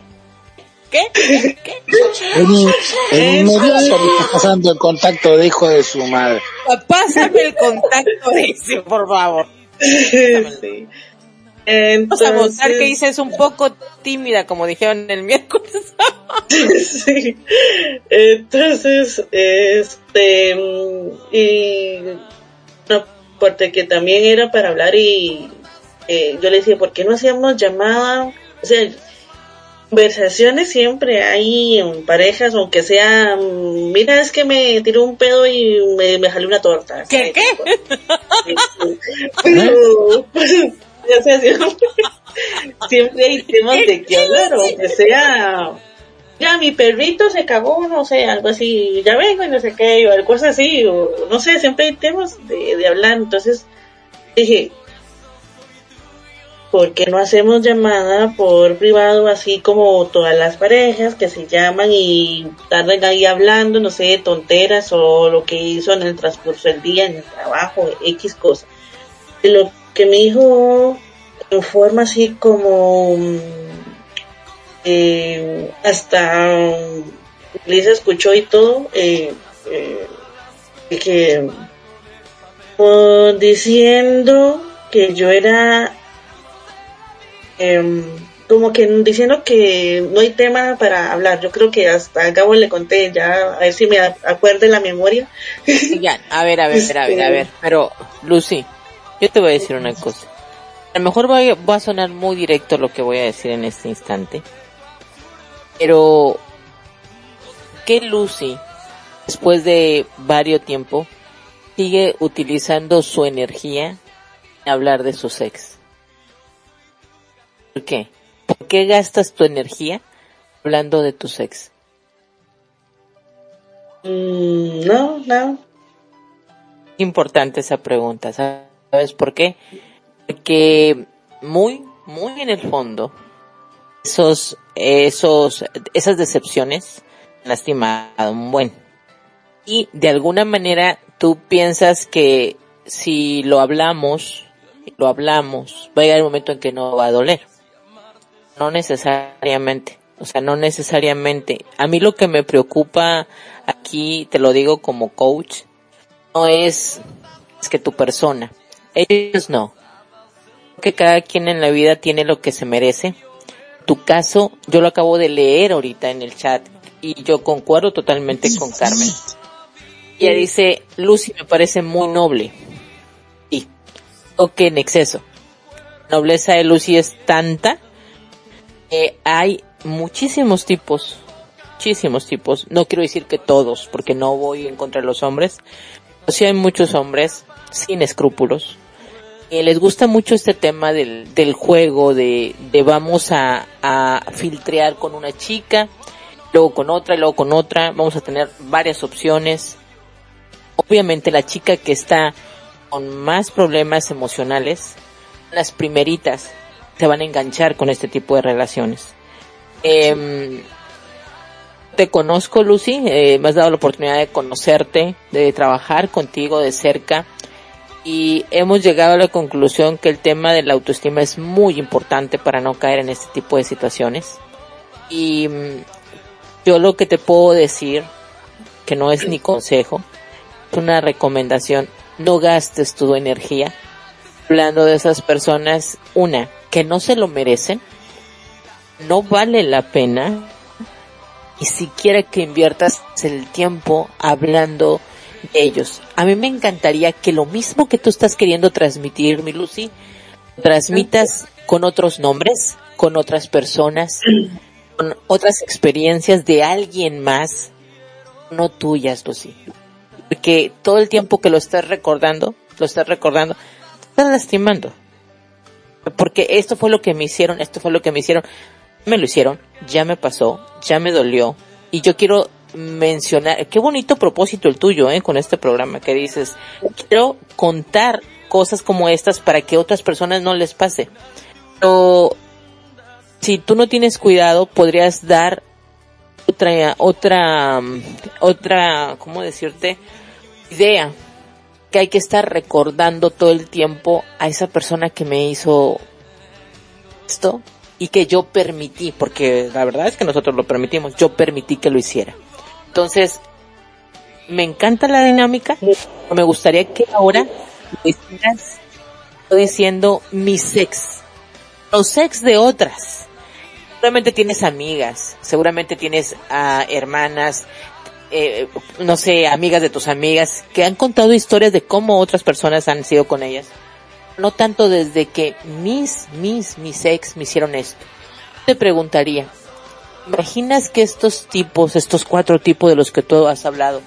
[SPEAKER 2] ¿Qué? ¿Qué? ¿Qué?
[SPEAKER 3] En, en inmediato me está pasando el contacto de hijo de su madre.
[SPEAKER 2] Pásame el contacto de ese, por favor.
[SPEAKER 1] sí.
[SPEAKER 2] Vamos a mostrar que
[SPEAKER 1] Entonces,
[SPEAKER 2] Isa es un poco tímida, como dijeron el miércoles.
[SPEAKER 1] sí. Entonces, este, y no, porque que también era para hablar y eh, yo le decía, ¿por qué no hacíamos llamada? O sea, conversaciones siempre hay en parejas, aunque sea, mm, mira, es que me tiró un pedo y me, me jalé una torta.
[SPEAKER 2] ¿Qué,
[SPEAKER 1] ¿sabes?
[SPEAKER 2] qué?
[SPEAKER 1] Sí, sí. Pero, o sea, siempre, siempre hay temas de que hablar, o que sea, ya mi perrito se cagó, no sé, algo así, ya vengo y no sé qué, o algo así, o no sé, siempre hay temas de, de hablar, entonces dije, ¿por qué no hacemos llamada por privado así como todas las parejas que se llaman y tardan ahí hablando, no sé, tonteras o lo que hizo en el transcurso del día, en el trabajo, X cosas? Y lo que me dijo en forma así como mm, eh, hasta mm, Lisa escuchó y todo eh, eh, que oh, diciendo que yo era em, como que diciendo que no hay tema para hablar yo creo que hasta a Gabo le conté ya a ver si me acuerde la memoria
[SPEAKER 2] Oigan, a ver, a ver, a ver, a ver. Pero, Lucy, yo te voy a decir una cosa. A lo mejor va a, va a sonar muy directo lo que voy a decir en este instante. Pero, ¿qué Lucy, después de varios tiempo, sigue utilizando su energía en hablar de su ex? ¿Por qué? ¿Por qué gastas tu energía hablando de tu ex?
[SPEAKER 1] Mm, no no
[SPEAKER 2] importante esa pregunta, ¿sabes por qué? Porque muy, muy en el fondo, esos, esos, esas decepciones han lastimado un buen. Y de alguna manera tú piensas que si lo hablamos, lo hablamos, va a llegar el momento en que no va a doler. No necesariamente. O sea, no necesariamente. A mí lo que me preocupa aquí, te lo digo como coach, no es, es que tu persona. Ellos no. Que cada quien en la vida tiene lo que se merece. Tu caso, yo lo acabo de leer ahorita en el chat y yo concuerdo totalmente con Carmen. Ella dice, Lucy me parece muy noble. Y, o en exceso. La nobleza de Lucy es tanta que hay muchísimos tipos, muchísimos tipos. No quiero decir que todos, porque no voy en contra de los hombres, sí hay muchos hombres sin escrúpulos que les gusta mucho este tema del, del juego de, de vamos a, a filtrear con una chica luego con otra luego con otra vamos a tener varias opciones obviamente la chica que está con más problemas emocionales las primeritas se van a enganchar con este tipo de relaciones Em, te conozco, Lucy, eh, me has dado la oportunidad de conocerte, de trabajar contigo de cerca y hemos llegado a la conclusión que el tema de la autoestima es muy importante para no caer en este tipo de situaciones. Y mm, yo lo que te puedo decir, que no es ni consejo, es una recomendación, no gastes tu energía hablando de esas personas, una, que no se lo merecen, no vale la pena ni siquiera que inviertas el tiempo hablando de ellos. A mí me encantaría que lo mismo que tú estás queriendo transmitir, mi Lucy, transmitas con otros nombres, con otras personas, con otras experiencias de alguien más, no tuyas, Lucy. Porque todo el tiempo que lo estás recordando, lo estás recordando, te estás lastimando. Porque esto fue lo que me hicieron, esto fue lo que me hicieron, me lo hicieron, ya me pasó, ya me dolió. Y yo quiero mencionar, qué bonito propósito el tuyo, eh, con este programa que dices, quiero contar cosas como estas para que otras personas no les pase. Pero si tú no tienes cuidado, podrías dar otra, otra, otra, ¿cómo decirte? Idea que hay que estar recordando todo el tiempo a esa persona que me hizo esto y que yo permití, porque la verdad es que nosotros lo permitimos, yo permití que lo hiciera. Entonces, me encanta la dinámica, me gustaría que ahora me hicieras diciendo mi sex, los sex de otras. Seguramente tienes amigas, seguramente tienes a hermanas, eh, no sé, amigas de tus amigas que han contado historias de cómo otras personas han sido con ellas. No tanto desde que mis, mis, mis ex me hicieron esto. Te preguntaría, ¿imaginas que estos tipos, estos cuatro tipos de los que tú has hablado,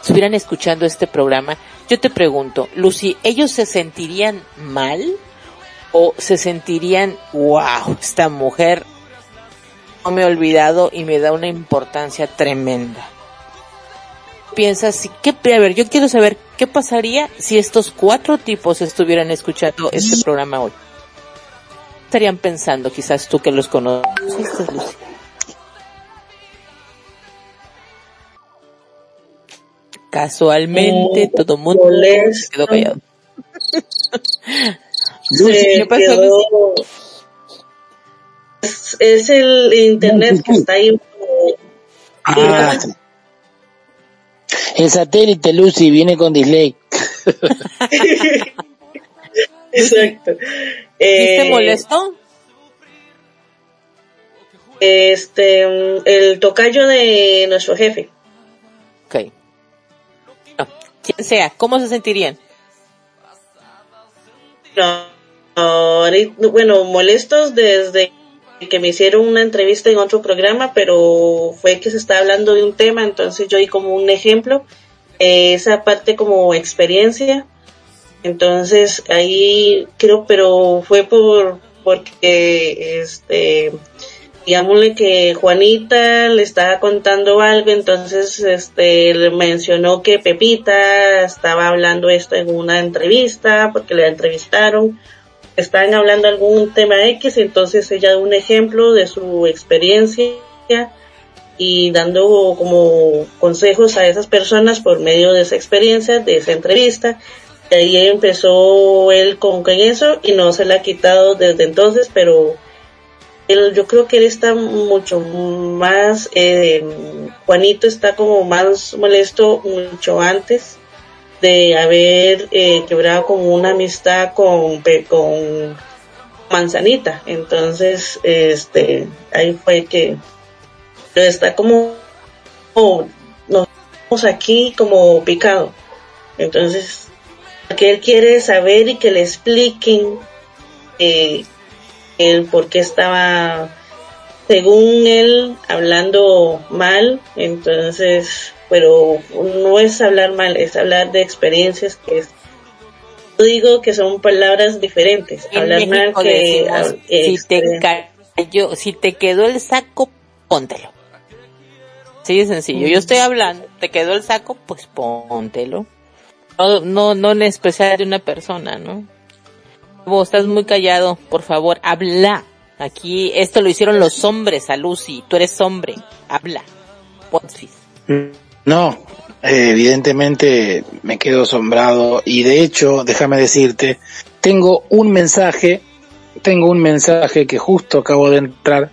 [SPEAKER 2] estuvieran escuchando este programa? Yo te pregunto, Lucy, ¿ellos se sentirían mal? ¿O se sentirían, wow, esta mujer no me he olvidado y me da una importancia tremenda? Piensas, ¿qué, a ver, yo quiero saber qué pasaría si estos cuatro tipos estuvieran escuchando este programa hoy. ¿Qué estarían pensando, quizás tú que los conoces, Lucy? Casualmente, todo el mundo se quedó callado.
[SPEAKER 1] Lucy, ¿qué pasó, Es, es, el internet que está ahí.
[SPEAKER 3] Ah, el satélite Lucy viene con delay.
[SPEAKER 1] Exacto.
[SPEAKER 2] ¿Y te molesto?
[SPEAKER 1] Este, el tocayo de nuestro jefe.
[SPEAKER 2] Ok. No, quien sea, ¿cómo se sentirían?
[SPEAKER 1] No, bueno, molestos desde que me hicieron una entrevista en otro programa, pero fue que se estaba hablando de un tema, entonces yo di como un ejemplo, eh, esa parte como experiencia, entonces ahí creo, pero fue por porque este digámosle que Juanita le estaba contando algo, entonces este le mencionó que Pepita estaba hablando esto en una entrevista porque le entrevistaron estaban hablando algún tema X, entonces ella da un ejemplo de su experiencia y dando como consejos a esas personas por medio de esa experiencia, de esa entrevista. Y ahí empezó él con, eso y no se la ha quitado desde entonces, pero él, yo creo que él está mucho más, eh, Juanito está como más molesto mucho antes de haber eh, quebrado con una amistad con, con Manzanita. Entonces, este, ahí fue que está como, nos vamos aquí como picado. Entonces, que él quiere saber y que le expliquen eh, el por qué estaba, según él, hablando mal. Entonces, pero no es hablar mal, es hablar de experiencias que es yo digo que son palabras diferentes. hablar mal que
[SPEAKER 2] si te cayó, si te quedó el saco, póntelo. Sí, es sencillo. Yo estoy hablando, te quedó el saco, pues póntelo. No, no, no en especial de una persona, ¿no? Vos estás muy callado, por favor, habla. Aquí, esto lo hicieron los hombres a Lucy. Tú eres hombre, habla. Poncis.
[SPEAKER 3] No, eh, evidentemente me quedo asombrado y de hecho, déjame decirte, tengo un mensaje, tengo un mensaje que justo acabo de entrar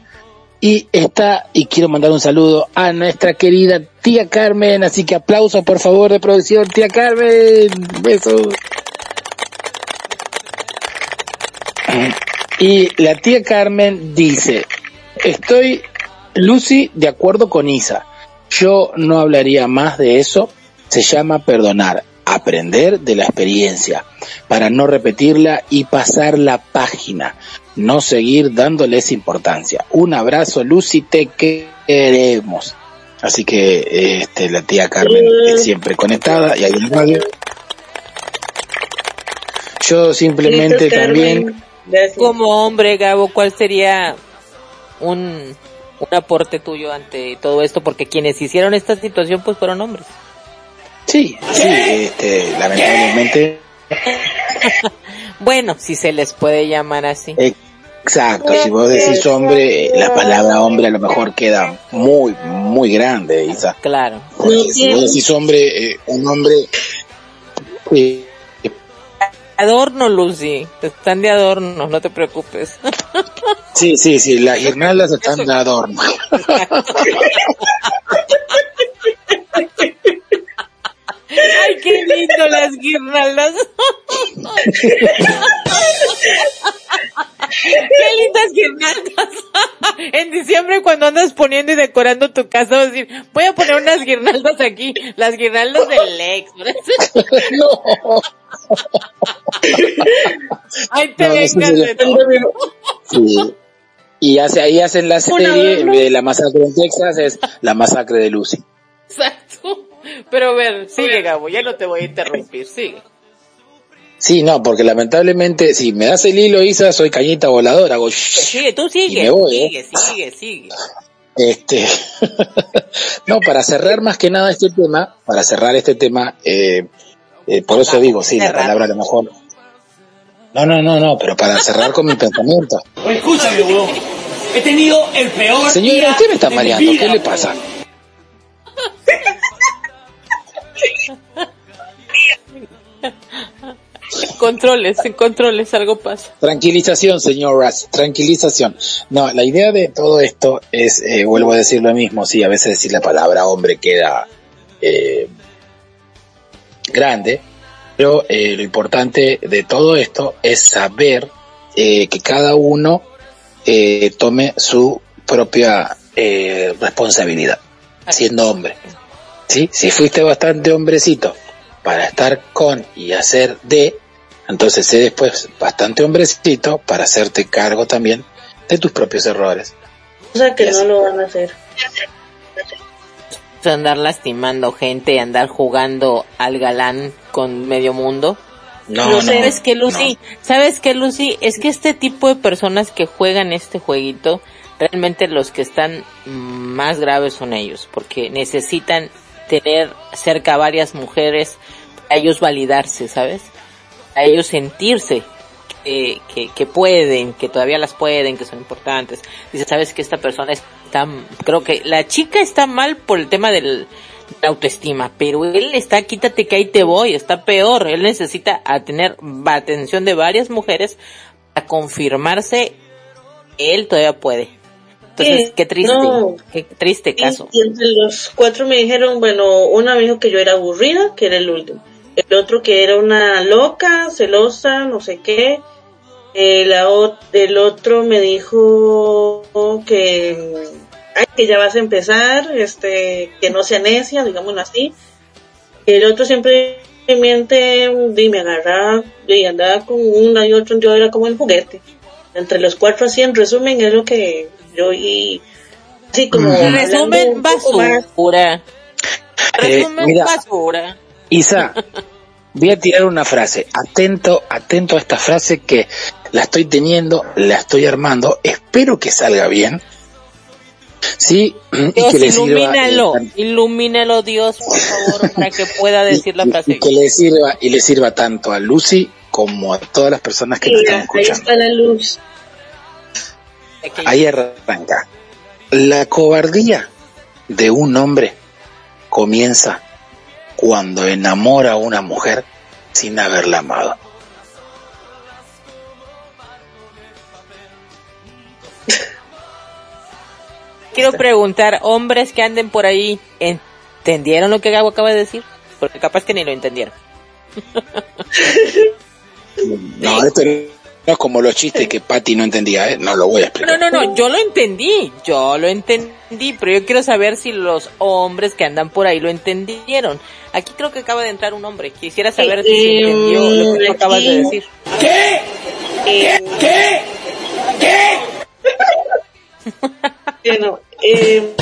[SPEAKER 3] y está, y quiero mandar un saludo a nuestra querida tía Carmen, así que aplauso por favor de producción, tía Carmen, besos. Y la tía Carmen dice, estoy, Lucy, de acuerdo con Isa. Yo no hablaría más de eso. Se llama perdonar, aprender de la experiencia para no repetirla y pasar la página, no seguir dándoles importancia. Un abrazo, Lucy, te queremos. Así que este, la tía Carmen es siempre conectada y hay un radio. Yo simplemente también.
[SPEAKER 2] Como hombre, Gabo, ¿cuál sería un, un aporte tuyo ante todo esto? Porque quienes hicieron esta situación pues fueron hombres.
[SPEAKER 3] Sí, sí, este, lamentablemente,
[SPEAKER 2] Bueno, si se les puede llamar así.
[SPEAKER 3] exacto, si vos decís hombre, la palabra hombre a lo mejor queda muy, muy grande, Isa.
[SPEAKER 2] Claro.
[SPEAKER 3] Porque si vos decís hombre, eh, un hombre, eh,
[SPEAKER 2] Adorno, Lucy. Están de adorno, no te preocupes.
[SPEAKER 3] sí, sí, sí, las guirnaldas están de adorno.
[SPEAKER 2] Ay, qué lindo las guirnaldas. qué lindas guirnaldas. en diciembre cuando andas poniendo y decorando tu casa, vas a decir, voy a poner unas guirnaldas aquí, las guirnaldas del ex.
[SPEAKER 3] no,
[SPEAKER 2] Ay, te
[SPEAKER 3] No, no sé
[SPEAKER 2] vengas
[SPEAKER 3] si-
[SPEAKER 2] de todo.
[SPEAKER 3] sí. Y hace, ahí hacen la serie, de la masacre en Texas, es la masacre de Lucy.
[SPEAKER 2] Exacto. Pero a ver, sigue Gabo, ya no te voy a interrumpir, sigue.
[SPEAKER 3] Sí, no, porque lamentablemente, si me das el hilo, Isa, soy cañita voladora, hago
[SPEAKER 2] Sigue, tú sigue,
[SPEAKER 3] me voy, ¿eh?
[SPEAKER 2] sigue, sigue, sigue.
[SPEAKER 3] Este, no, para cerrar más que nada este tema, para cerrar este tema, eh, eh, por eso digo, sí, la palabra a lo mejor. No, no, no, no, pero para cerrar con mi pensamiento.
[SPEAKER 5] Oye, escúchame, huevón. He tenido el peor
[SPEAKER 3] Señora,
[SPEAKER 5] día
[SPEAKER 3] usted me está mareando, ¿qué le pasa?
[SPEAKER 2] Controles, controles, algo pasa.
[SPEAKER 3] Tranquilización, señoras, tranquilización. No, la idea de todo esto es, eh, vuelvo a decir lo mismo, sí, a veces decir la palabra hombre queda eh, grande, pero eh, lo importante de todo esto es saber eh, que cada uno tome su propia responsabilidad, siendo hombre. ¿Sí? Si fuiste bastante hombrecito para estar con y hacer de, entonces sé después bastante hombrecito para hacerte cargo también de tus propios errores.
[SPEAKER 1] O sea que no lo van a hacer.
[SPEAKER 2] Andar lastimando gente, andar jugando al galán con medio mundo.
[SPEAKER 3] No,
[SPEAKER 2] No,
[SPEAKER 3] no,
[SPEAKER 2] ¿Sabes qué, Lucy? ¿Sabes qué, Lucy? Es que este tipo de personas que juegan este jueguito, realmente los que están más graves son ellos, porque necesitan tener cerca a varias mujeres para ellos validarse, ¿sabes? A ellos sentirse que, que, que pueden, que todavía las pueden, que son importantes. Dice, ¿sabes que esta persona está, creo que la chica está mal por el tema del, la autoestima, pero él está, quítate que ahí te voy, está peor, él necesita a tener atención de varias mujeres para confirmarse, él todavía puede. Entonces,
[SPEAKER 1] Sí,
[SPEAKER 2] qué triste,
[SPEAKER 1] no.
[SPEAKER 2] qué triste caso.
[SPEAKER 1] Y entre los cuatro me dijeron, bueno, una me dijo que yo era aburrida, que era el último. El otro que era una loca, celosa, no sé qué. Eh, la ot- el otro me dijo que, ay, que ya vas a empezar, este, que no sea necia, digámoslo así. El otro siempre miente, y me agarraba y andaba con una y otra, yo era como el juguete. Entre los cuatro así, en resumen, es lo que yo y así como
[SPEAKER 2] resumen, basura.
[SPEAKER 3] Eh,
[SPEAKER 2] Resumen,
[SPEAKER 3] mira.
[SPEAKER 2] basura.
[SPEAKER 3] Isa, voy a tirar una frase. Atento, atento a esta frase que la estoy teniendo, la estoy armando. Espero que salga bien. Sí, y
[SPEAKER 2] Dios,
[SPEAKER 3] sirva.
[SPEAKER 2] ilumínalo,
[SPEAKER 3] eh,
[SPEAKER 2] ilumínalo Dios, por favor, para que pueda decir la
[SPEAKER 3] y-
[SPEAKER 2] frase.
[SPEAKER 3] y que le sirva y le sirva tanto a Lucy como a todas las personas que nos están
[SPEAKER 1] Mira, ahí
[SPEAKER 3] escuchando.
[SPEAKER 1] está la luz.
[SPEAKER 3] Ahí arranca. La cobardía de un hombre comienza cuando enamora a una mujer sin haberla amado.
[SPEAKER 2] Quiero preguntar, hombres que anden por ahí, ¿entendieron lo que Gabo acaba de decir? Porque capaz que ni lo entendieron.
[SPEAKER 3] No, esto No es como los chistes que Patty no entendía, ¿eh? No lo voy a
[SPEAKER 2] No,
[SPEAKER 3] explicar.
[SPEAKER 2] no, no, yo lo entendí, yo lo entendí, pero yo quiero saber si los hombres que andan por ahí lo entendieron. Aquí creo que acaba de entrar un hombre, quisiera saber si se
[SPEAKER 1] Eh,
[SPEAKER 2] entendió lo que tú acabas de decir.
[SPEAKER 1] Eh, Bueno, eh,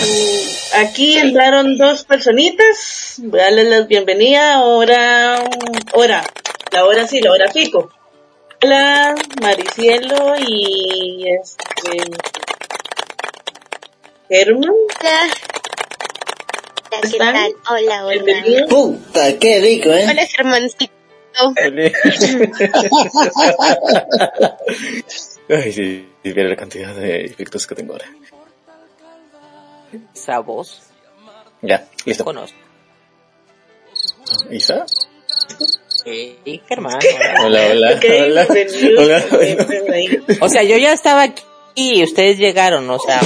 [SPEAKER 1] aquí entraron dos personitas. Voy a darles la bienvenida. Ahora, ahora, la hora sí, la hora pico. Hola, Maricielo y este. Germán.
[SPEAKER 4] Hola. Hola, ¿qué
[SPEAKER 1] ¿Están?
[SPEAKER 4] tal? Hola, hola.
[SPEAKER 1] Bienvenido.
[SPEAKER 5] Puta, qué rico, ¿eh?
[SPEAKER 4] Hola, Germancito.
[SPEAKER 6] Ay, sí, sí, mira la cantidad de efectos que tengo ahora.
[SPEAKER 2] Esa voz,
[SPEAKER 6] Ya, listo.
[SPEAKER 2] conozco.
[SPEAKER 6] ¿Isa?
[SPEAKER 2] Sí, Germán.
[SPEAKER 6] Hola, hola.
[SPEAKER 2] O sea, yo ya estaba aquí y ustedes llegaron, o sea,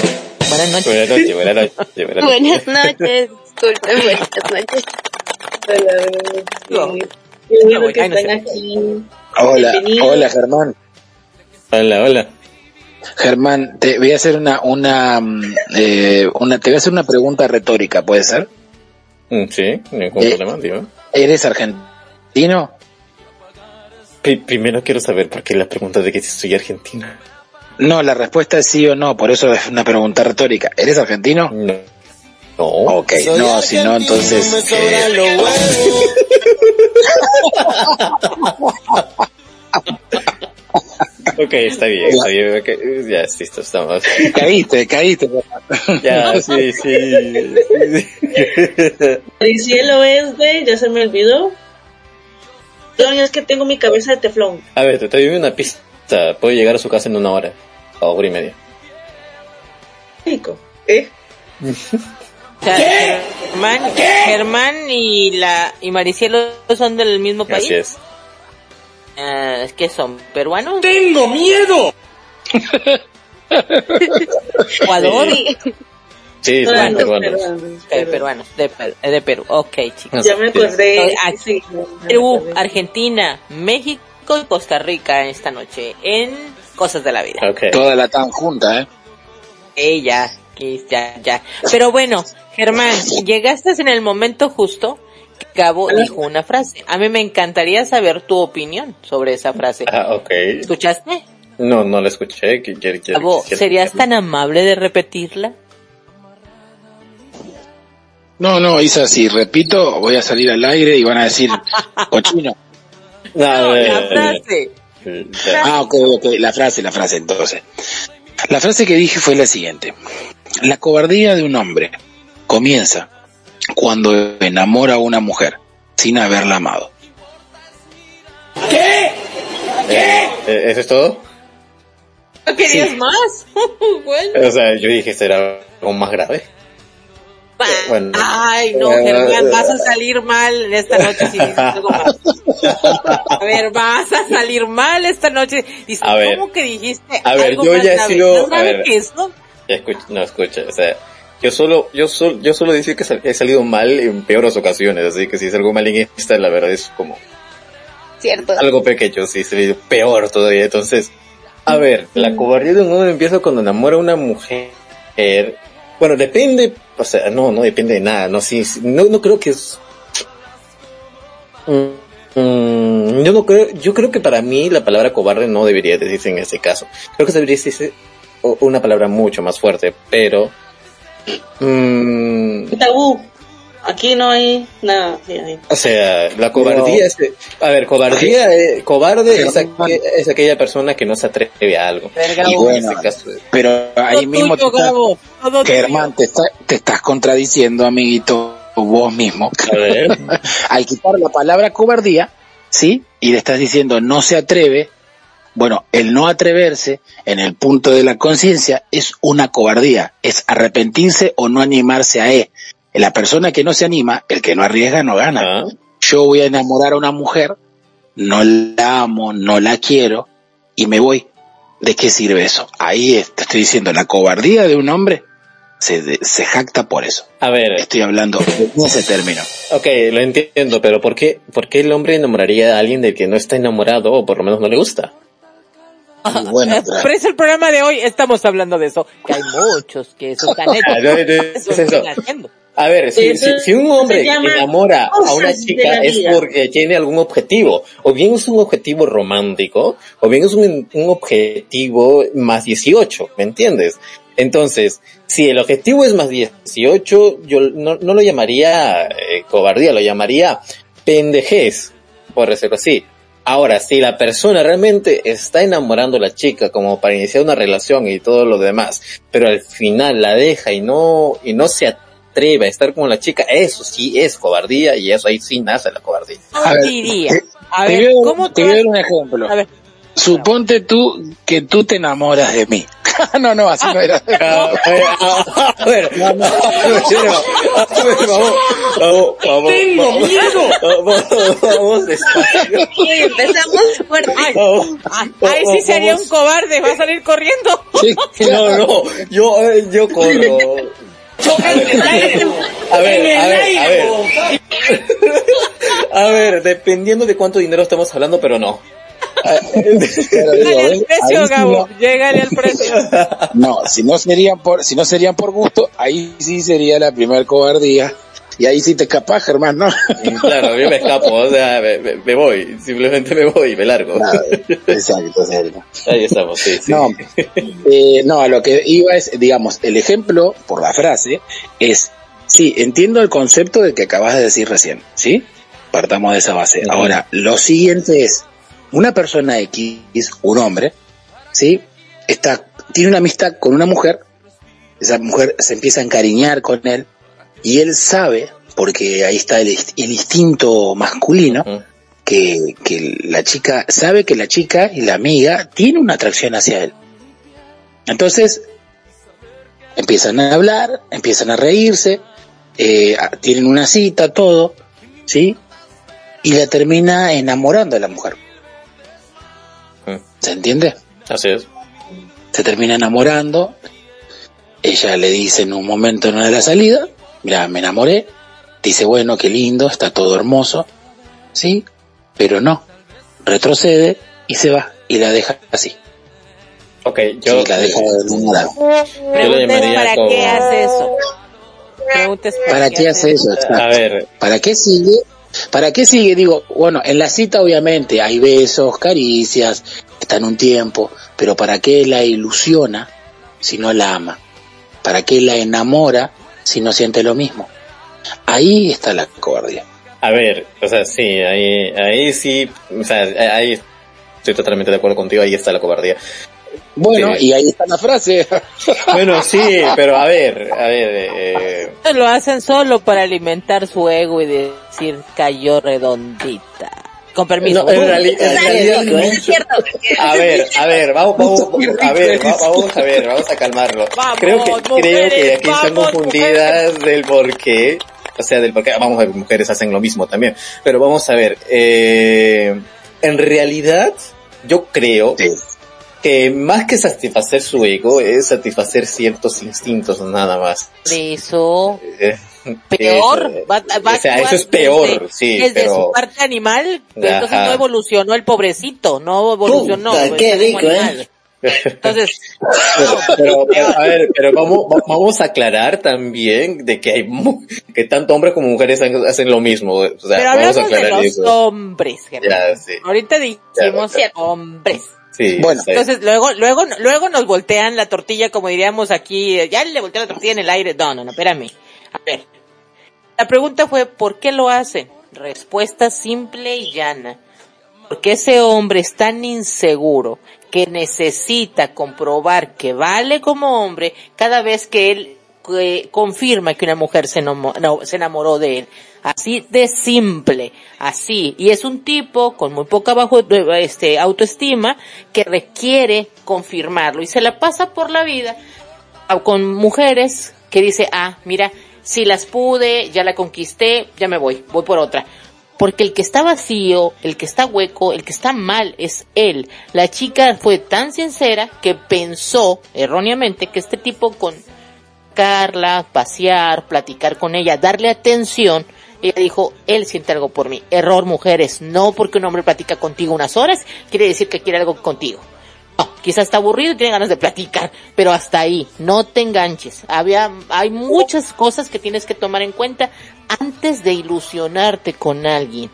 [SPEAKER 2] buenas noches.
[SPEAKER 6] Buenas noches, buenas noches, buenas noches.
[SPEAKER 4] Buenas noches. Disculpen, buenas noches.
[SPEAKER 1] Hola. Qué bueno que están aquí.
[SPEAKER 3] Hola Germán.
[SPEAKER 6] Hola, hola.
[SPEAKER 3] Germán, te voy a hacer una, una, mm, eh, una, te voy a hacer una pregunta retórica, ¿puede ser?
[SPEAKER 6] Mm, Sí, ningún
[SPEAKER 3] Eh.
[SPEAKER 6] problema, tío.
[SPEAKER 3] ¿Eres argentino?
[SPEAKER 6] Pri- primero quiero saber por qué la pregunta de que si soy argentina.
[SPEAKER 3] No, la respuesta es sí o no, por eso es una pregunta retórica. ¿Eres argentino?
[SPEAKER 6] No. No.
[SPEAKER 3] Ok, no, si no, entonces... eh,
[SPEAKER 6] Ok, está bien, está bien. Ya, listo, estamos.
[SPEAKER 3] caíste, caíste.
[SPEAKER 6] Ya, sí, sí.
[SPEAKER 1] Maricielo es de, ya se me olvidó. No, es que tengo mi cabeza de teflón.
[SPEAKER 6] A ver, te doy una pista. Puedo llegar a su casa en una hora. O hora y media.
[SPEAKER 1] Rico. ¿Eh?
[SPEAKER 2] Sea, Germán, Germán y la y Maricielo son del mismo país.
[SPEAKER 6] Así es.
[SPEAKER 2] Ah, es que son peruanos.
[SPEAKER 5] ¡Tengo miedo!
[SPEAKER 2] Ecuador.
[SPEAKER 4] Sí.
[SPEAKER 6] Sí, son
[SPEAKER 1] Peruanos,
[SPEAKER 6] peruanos.
[SPEAKER 1] peruanos, peruanos.
[SPEAKER 2] peruanos, de, Per- eh, de Perú. Ok, chicos.
[SPEAKER 1] Ya me acordé. Sí,
[SPEAKER 2] Perú,
[SPEAKER 1] acordé.
[SPEAKER 2] Argentina, México y Costa Rica esta noche en Cosas de la Vida.
[SPEAKER 6] Ok.
[SPEAKER 3] Toda la tan junta, ¿eh?
[SPEAKER 2] Eh, ya, ya, ya. Pero bueno, Germán, llegaste en el momento justo que Gabo dijo una frase. A mí me encantaría saber tu opinión sobre esa frase.
[SPEAKER 6] Ah, ok.
[SPEAKER 2] ¿Escuchaste?
[SPEAKER 6] No, no la escuché. quisiera
[SPEAKER 2] ¿serías tan amable de repetirla?
[SPEAKER 3] No, no, Isa, si repito, voy a salir al aire y van a decir cochino.
[SPEAKER 6] No,
[SPEAKER 2] No, la
[SPEAKER 6] eh,
[SPEAKER 2] frase.
[SPEAKER 6] eh.
[SPEAKER 3] Ah, ok, ok, la frase, la frase entonces. La frase que dije fue la siguiente. La cobardía de un hombre comienza cuando enamora a una mujer sin haberla amado.
[SPEAKER 6] Eh, eh, ¿Eso es todo?
[SPEAKER 2] ¿No querías más? bueno.
[SPEAKER 6] O sea, yo dije, ¿será algo más grave? Bueno.
[SPEAKER 2] Ay, no,
[SPEAKER 6] Eh,
[SPEAKER 2] Germán, vas a salir mal esta noche si dices algo más. A ver, vas a salir mal esta noche. Dices,
[SPEAKER 6] A ver.
[SPEAKER 2] ¿cómo que dijiste
[SPEAKER 6] A ver,
[SPEAKER 2] algo
[SPEAKER 6] yo ya he sido-
[SPEAKER 2] ¿Más grave
[SPEAKER 6] a ver.
[SPEAKER 2] eso?
[SPEAKER 6] Escucha, no, escucha, o sea, yo solo, yo solo, yo solo decir que sal- he salido mal en peores ocasiones, así que si es algo mal en esta, la verdad es como
[SPEAKER 4] Cierto.
[SPEAKER 6] algo pequeño, sí, sería peor todavía. Entonces, a ver, la cobardía de un hombre empieza cuando enamora a una mujer. Bueno, depende, o sea, no, no depende de nada, no, sí, sí, no, no creo que es. Mm, mm, yo no creo, yo creo que para mí la palabra cobarde no debería decirse en este caso. Creo que debería decirse una palabra mucho más fuerte, pero. mm,
[SPEAKER 1] Tabú. Aquí no hay nada. Sí, hay.
[SPEAKER 6] o sea, la cobardía es, a ver, cobardía, eh, cobarde es, aqu- es aquella persona que no se atreve a algo.
[SPEAKER 2] Verga,
[SPEAKER 3] Y bueno,
[SPEAKER 6] En este caso,
[SPEAKER 3] pero ahí
[SPEAKER 2] Todo
[SPEAKER 3] mismo te
[SPEAKER 2] tuyo,
[SPEAKER 3] estás,
[SPEAKER 2] Gabo.
[SPEAKER 3] Germán, te, está- te estás contradiciendo, amiguito, vos mismo.
[SPEAKER 6] a ver,
[SPEAKER 3] Al quitar la palabra cobardía, ¿sí? Y le estás diciendo no se atreve, bueno, el no atreverse en el punto de la conciencia es una cobardía, es arrepentirse o no animarse a él. La persona que no se anima, el que no arriesga no gana.
[SPEAKER 6] ah,
[SPEAKER 3] Yo voy a enamorar a una mujer, no la amo, no la quiero y me voy. ¿De qué sirve eso? Ahí es- te estoy diciendo, la cobardía de un hombre se, de- se jacta por eso.
[SPEAKER 6] a ver,
[SPEAKER 3] Estoy hablando en ese término.
[SPEAKER 6] ok, lo entiendo, pero ¿por qué, ¿por qué el hombre enamoraría a alguien del que no está enamorado o por lo menos no le gusta?
[SPEAKER 3] Bueno,
[SPEAKER 2] Por eso el programa de hoy estamos hablando de eso. Que hay muchos que eso están hechos. Eso
[SPEAKER 7] es eso. A ver, si,
[SPEAKER 1] Eso
[SPEAKER 7] si, si un hombre enamora a una chica es porque tiene algún objetivo, o bien es un objetivo romántico, o bien es un, un objetivo más 18, ¿me entiendes? Entonces, si el objetivo es más 18, yo no, no lo llamaría eh, cobardía, lo llamaría pendejez, por decirlo así. Ahora, si la persona realmente está enamorando a la chica como para iniciar una relación y todo lo demás, pero al final la deja y no, y no se atreve a estar con la chica, eso sí es cobardía y eso ahí sí nace la cobardía.
[SPEAKER 3] A ver,
[SPEAKER 2] diría.
[SPEAKER 3] te-
[SPEAKER 2] A
[SPEAKER 3] te
[SPEAKER 2] ver,
[SPEAKER 3] a-
[SPEAKER 2] ¿cómo
[SPEAKER 3] te voy a dar un ejemplo.
[SPEAKER 2] A ver,
[SPEAKER 3] Suponte tú que tú te enamoras de mí. no, no, así no era.
[SPEAKER 7] A ver, vamos, vamos, vamos,
[SPEAKER 8] ¡Tengo
[SPEAKER 7] vamos,
[SPEAKER 8] miedo!
[SPEAKER 7] vamos, vamos
[SPEAKER 4] empezamos fuerte.
[SPEAKER 2] Ahí sí sería un cobarde, va a salir corriendo.
[SPEAKER 7] No, no, yo, eh, yo corro.
[SPEAKER 8] En el aire, bo.
[SPEAKER 7] A ver,
[SPEAKER 8] En
[SPEAKER 7] a
[SPEAKER 8] el
[SPEAKER 7] ver,
[SPEAKER 8] aire,
[SPEAKER 7] a ver.
[SPEAKER 8] bo.
[SPEAKER 7] A ver, dependiendo de cuánto dinero estamos hablando, pero no.
[SPEAKER 2] Llegale al precio,
[SPEAKER 3] sí
[SPEAKER 2] Gabo. Llegale al precio.
[SPEAKER 3] No, si no serían por, si no serían por gusto, ahí sí sería la primer cobardía. Y ahí sí te escapas, Germán, ¿no?
[SPEAKER 7] Claro, yo me escapo, o sea, me, me- me voy, simplemente me voy, me largo.
[SPEAKER 3] Exacto, Sergio.
[SPEAKER 7] Ahí estamos, sí, sí.
[SPEAKER 3] No, eh, no, a lo que iba es, digamos, el ejemplo, por la frase, es, sí, entiendo el concepto de que acabas de decir recién, ¿sí? Partamos de esa base. Ahora, lo siguiente es, una persona X, un hombre, ¿sí? Está, tiene una amistad con una mujer, esa mujer se empieza a encariñar con él, y él sabe, porque ahí está el, inst- el instinto masculino, que, que la chica sabe que la chica y la amiga tiene una atracción hacia él. Entonces, empiezan a hablar, empiezan a reírse, eh, tienen una cita, todo, ¿sí? Y la termina enamorando a la mujer. ¿Se entiende?
[SPEAKER 7] Así es.
[SPEAKER 3] Se termina enamorando. Ella le dice en un momento en una de las salidas, mira, me enamoré. Dice, bueno, qué lindo, está todo hermoso. Sí, pero no. Retrocede y se va y la deja así.
[SPEAKER 7] Ok, yo,
[SPEAKER 3] sí, la deja enamorada.
[SPEAKER 2] Pregunta es,
[SPEAKER 7] llamaría
[SPEAKER 2] ¿para
[SPEAKER 7] como-
[SPEAKER 2] qué hace eso?
[SPEAKER 3] ¿Para qué hace eso?
[SPEAKER 7] a ver,
[SPEAKER 3] ¿Para qué sigue? ¿Para qué sigue? Digo, bueno, en la cita obviamente hay besos, caricias, están un tiempo, pero ¿para qué la ilusiona si no la ama? ¿Para qué la enamora si no siente lo mismo? Ahí está la cobardía.
[SPEAKER 7] a ver, o sea, sí, ahí, ahí sí, o sea, ahí estoy totalmente de acuerdo contigo, ahí está la cobardía.
[SPEAKER 3] Bueno,
[SPEAKER 7] Sí.
[SPEAKER 3] y ahí está la frase.
[SPEAKER 7] Bueno, sí, pero a ver, a ver, eh,
[SPEAKER 2] Lo hacen solo para alimentar su ego y decir cayó redondita. Con permiso.
[SPEAKER 7] No, en reali- en
[SPEAKER 4] Exacto,
[SPEAKER 7] realidad no.
[SPEAKER 4] es cierto.
[SPEAKER 7] A ver, a ver, vamos, vamos, a ver, va- vamos a ver, vamos a calmarlo.
[SPEAKER 2] Vamos,
[SPEAKER 7] creo que, creo que aquí están
[SPEAKER 2] vamos,
[SPEAKER 7] confundidas del por qué, o sea, del por qué, vamos a ver, mujeres hacen lo mismo también, pero vamos a ver, eh, en realidad, yo creo
[SPEAKER 3] Sí.
[SPEAKER 7] que más que satisfacer su ego, es satisfacer ciertos instintos nada más.
[SPEAKER 2] Por eso,
[SPEAKER 7] Eh,
[SPEAKER 2] peor.
[SPEAKER 7] eso,
[SPEAKER 2] va, va a
[SPEAKER 7] o sea, eso es peor,
[SPEAKER 2] desde-
[SPEAKER 7] sí,
[SPEAKER 2] Desde
[SPEAKER 7] pero...
[SPEAKER 2] su parte animal, pero entonces
[SPEAKER 7] Ajá.
[SPEAKER 2] no evolucionó el pobrecito, no evolucionó.
[SPEAKER 8] Puta,
[SPEAKER 2] pues,
[SPEAKER 8] qué rico, ¿eh?
[SPEAKER 2] Entonces,
[SPEAKER 7] Pero, pero, a ver, pero vamos, va- vamos a aclarar también de que hay mu- que tanto hombres como mujeres hacen, lo mismo. O sea,
[SPEAKER 2] pero
[SPEAKER 7] vamos a
[SPEAKER 2] hablamos de
[SPEAKER 7] aclarar
[SPEAKER 2] los
[SPEAKER 7] eso.
[SPEAKER 2] hombres, Germán.
[SPEAKER 7] Ya, sí.
[SPEAKER 2] Ahorita dijimos
[SPEAKER 4] Ya.
[SPEAKER 2] hombres.
[SPEAKER 7] Sí,
[SPEAKER 3] Bueno.
[SPEAKER 7] sí.
[SPEAKER 2] Entonces luego, luego, luego nos voltean la tortilla, como diríamos aquí, ya le voltean la tortilla en el aire. No, no, no, espérame. A ver. La pregunta fue, ¿por qué lo hacen? Respuesta simple y llana. Porque ese hombre es tan inseguro que necesita comprobar que vale como hombre cada vez que él confirma que una mujer se, no, se enamoró de él. Así de simple, así. Y es un tipo con muy poca bajo, este, autoestima que requiere confirmarlo y se la pasa por la vida con mujeres que dice, ah, mira, si las pude, ya la conquisté, ya me voy, voy por otra. Porque el que está vacío, el que está hueco, el que está mal es él. La chica fue tan sincera que pensó erróneamente que este tipo con Carla, pasear, platicar con ella, darle atención, ella dijo, él siente algo por mí. Error mujeres, no porque un hombre platica contigo unas horas, quiere decir que quiere algo contigo. No, quizás está aburrido y tiene ganas de platicar, pero hasta ahí, no te enganches. Había, hay muchas cosas que tienes que tomar en cuenta antes de ilusionarte con alguien.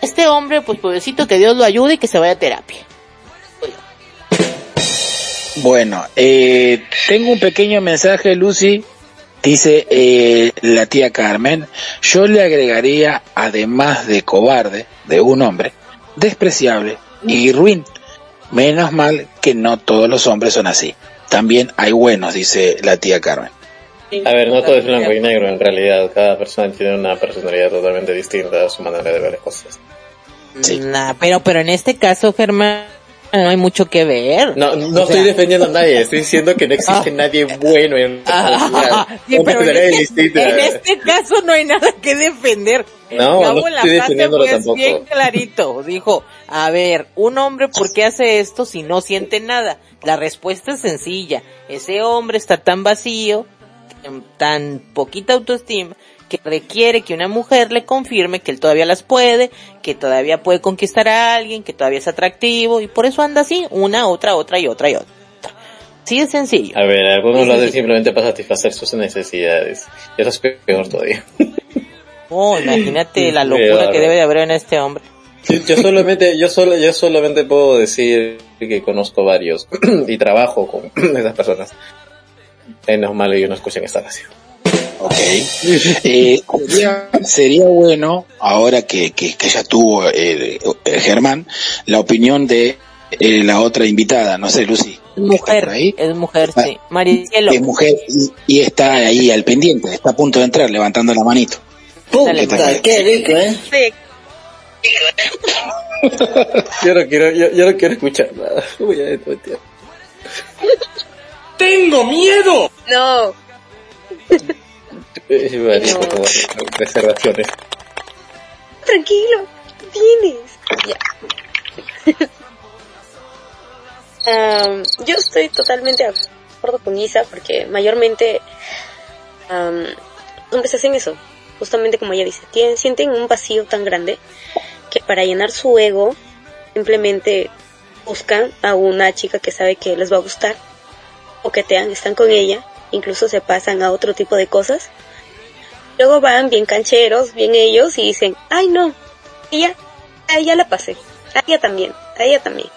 [SPEAKER 2] Este hombre, pues pobrecito, que Dios lo ayude y que se vaya a terapia.
[SPEAKER 3] Bueno, eh, tengo un pequeño mensaje, Lucy. Dice eh, la tía Carmen, yo le agregaría, además de cobarde, de un hombre, despreciable y ruin. Menos mal que no todos los hombres son así. También hay buenos, dice la tía Carmen.
[SPEAKER 6] A ver, no todo es blanco y negro en realidad. Cada persona tiene una personalidad totalmente distinta a su manera de ver las cosas.
[SPEAKER 3] Sí.
[SPEAKER 2] Nah, pero, pero en este caso, Germán, no hay mucho que ver.
[SPEAKER 6] No, no
[SPEAKER 2] O
[SPEAKER 6] estoy defendiendo a nadie, estoy diciendo que no existe nadie bueno en
[SPEAKER 2] Ah, sí,
[SPEAKER 6] Una
[SPEAKER 2] pero en
[SPEAKER 6] personalidad
[SPEAKER 2] este, en este caso no hay nada que defender.
[SPEAKER 6] No,
[SPEAKER 2] la frase fue
[SPEAKER 6] tampoco.
[SPEAKER 2] bien clarito. Dijo, a ver, un hombre, ¿por qué hace esto si no siente nada? La respuesta es sencilla. Ese hombre está tan vacío, tan poquita autoestima, que requiere que una mujer le confirme que él todavía las puede, que todavía puede conquistar a alguien, que todavía es atractivo, y por eso anda así, una, otra, otra y otra y otra. Sí es sencillo.
[SPEAKER 6] A ver, algunos lo hacen simplemente para satisfacer sus necesidades. Eso es peor todavía.
[SPEAKER 2] Oh, imagínate la locura que debe de haber en este hombre.
[SPEAKER 6] Yo solamente, yo solo, yo solamente puedo decir que conozco varios y trabajo con esas personas. Menos mal y no escuchen esta canción.
[SPEAKER 3] Ok. Eh, sería, sería bueno, ahora que, que, que ya tuvo el, el Germán, la opinión de eh, la otra invitada, no sé, Lucy. ¿está
[SPEAKER 2] Mujer,
[SPEAKER 3] ahí?
[SPEAKER 2] es mujer,
[SPEAKER 3] Ah,
[SPEAKER 2] sí. Maricielo.
[SPEAKER 3] Es mujer y, y está ahí al pendiente, está a punto de entrar, levantando la manito. Puta,
[SPEAKER 5] qué rico, ¿eh?
[SPEAKER 4] Sí.
[SPEAKER 6] Yo no quiero, yo, yo no quiero escuchar nada. Voy a.
[SPEAKER 5] ¡Tengo miedo!
[SPEAKER 4] No.
[SPEAKER 6] Eh, como reservaciones.
[SPEAKER 4] Tranquilo. Tienes. Ya. Yo estoy totalmente de acuerdo con Isa porque mayormente los hombres hacen eso. Justamente como ella dice, tienen, sienten un vacío tan grande que para llenar su ego simplemente buscan a una chica que sabe que les va a gustar o que te están con ella, incluso se pasan a otro tipo de cosas. Luego van bien cancheros, bien ellos y dicen, ay no, ella, a ella la pasé, a ella también, a ella también.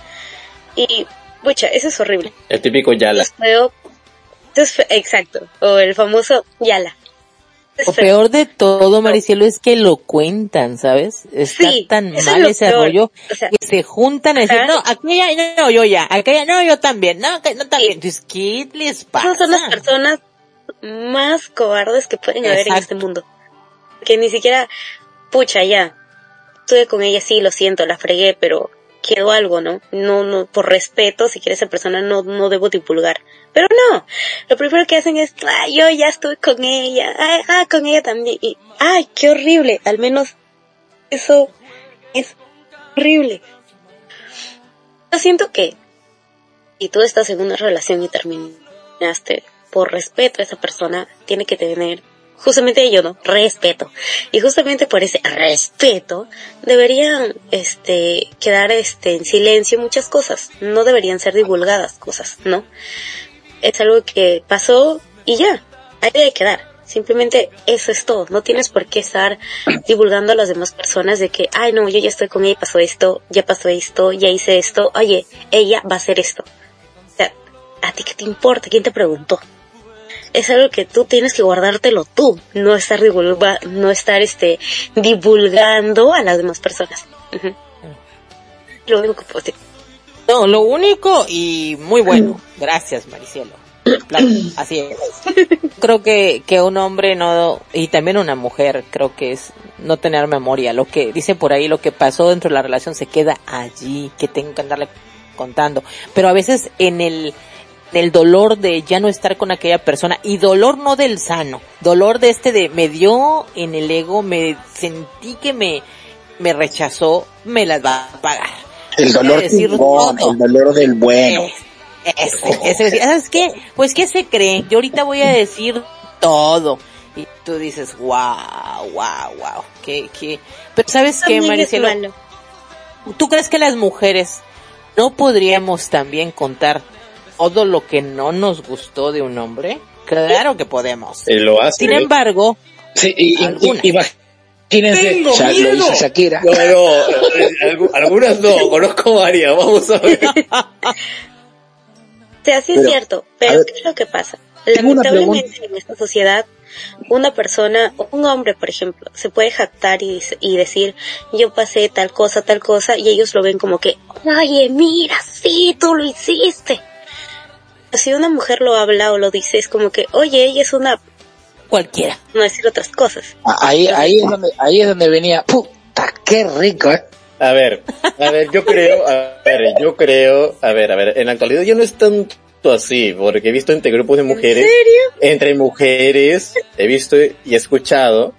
[SPEAKER 4] Y, pucha, eso es horrible.
[SPEAKER 6] El típico Yala.
[SPEAKER 4] Exacto, o el famoso Yala.
[SPEAKER 2] Lo peor de todo, Maricielo, es que lo cuentan, ¿sabes? Está
[SPEAKER 4] Sí,
[SPEAKER 2] tan
[SPEAKER 4] es
[SPEAKER 2] mal ese
[SPEAKER 4] peor.
[SPEAKER 2] rollo
[SPEAKER 4] O sea,
[SPEAKER 2] que se juntan a decir,
[SPEAKER 4] Ajá.
[SPEAKER 2] no, aquella no, yo ya, aquella no, yo también, no, no también. Entonces, ¿qué les pasa?
[SPEAKER 4] Esas son las personas más cobardes que pueden haber en este mundo. Que ni siquiera, pucha, ya, estuve con ella, sí, lo siento, la fregué, pero quedó algo, ¿no? No, no, por respeto, si quieres esa persona, no, no debo divulgar. Pero no, lo primero que hacen es, ah, yo ya estuve con ella, ah, ah, con ella también, y, ay, qué horrible, al menos eso es horrible. Yo siento que si tú estás en una relación y terminaste por respeto a esa persona, tiene que tener justamente ello, ¿no? Respeto. Y justamente por ese respeto deberían este quedar este en silencio muchas cosas, no deberían ser divulgadas cosas, ¿no? Es algo que pasó y ya, ahí debe quedar. Simplemente eso es todo. No tienes por qué estar divulgando a las demás personas de que, ay no, yo ya estoy con ella, pasó esto, ya pasó esto, ya hice esto, oye, ella va a hacer esto. O sea, ¿a ti qué te importa? ¿Quién te preguntó? Es algo que tú tienes que guardártelo tú, no estar divulga, no estar este divulgando a las demás personas. Lo único que puedo decir.
[SPEAKER 2] No, lo único y muy bueno. Gracias, Maricielo. Así es. Creo que, que un hombre no, y también una mujer, creo que es no tener memoria. Lo que dice por ahí, lo que pasó dentro de la relación se queda allí, que tengo que andarle contando. Pero a veces en el, en el dolor de ya no estar con aquella persona, y dolor no del sano, dolor de este de me dio en el ego, me sentí que me, me rechazó, me las va a pagar.
[SPEAKER 3] El dolor
[SPEAKER 2] decir todo.
[SPEAKER 3] el dolor del bueno.
[SPEAKER 2] Ese, ese, ¿sabes qué? Pues ¿qué se cree? Yo ahorita voy a decir todo. Y tú dices, wow, wow, wow, qué, qué. Pero ¿sabes qué,
[SPEAKER 4] es
[SPEAKER 2] Maricelo? ¿Tú crees que las mujeres ¿no podríamos también contar todo lo que no nos gustó de un hombre? Claro que podemos.
[SPEAKER 7] Él lo hace.
[SPEAKER 2] Sin embargo,
[SPEAKER 3] Sí, y, y-
[SPEAKER 2] Algunas.
[SPEAKER 3] y- imagínense,
[SPEAKER 8] Tengo
[SPEAKER 3] ya lo
[SPEAKER 8] miedo.
[SPEAKER 3] hizo Shakira.
[SPEAKER 7] No, no, eh, algu- algunas no, conozco varias, vamos a ver.
[SPEAKER 4] O sea, sí es
[SPEAKER 3] Pero,
[SPEAKER 4] cierto, pero
[SPEAKER 3] ver,
[SPEAKER 4] ¿qué es lo que pasa? Lamentablemente en esta sociedad, una persona, un hombre, por ejemplo, se puede jactar y decir, yo pasé tal cosa, tal cosa, y ellos lo ven como que, oye, mira, sí, tú lo hiciste. Si una mujer lo habla o lo dice, es como que, oye, ella es una,
[SPEAKER 2] cualquiera.
[SPEAKER 4] no decir otras cosas.
[SPEAKER 3] Ah, Ahí, ahí es donde, ahí es donde venía, puta, qué rico, eh.
[SPEAKER 7] A ver, a ver, yo creo, a ver, yo creo, a ver, a ver, en la actualidad yo no es tanto así, porque he visto entre grupos de mujeres, entre mujeres, he visto y he escuchado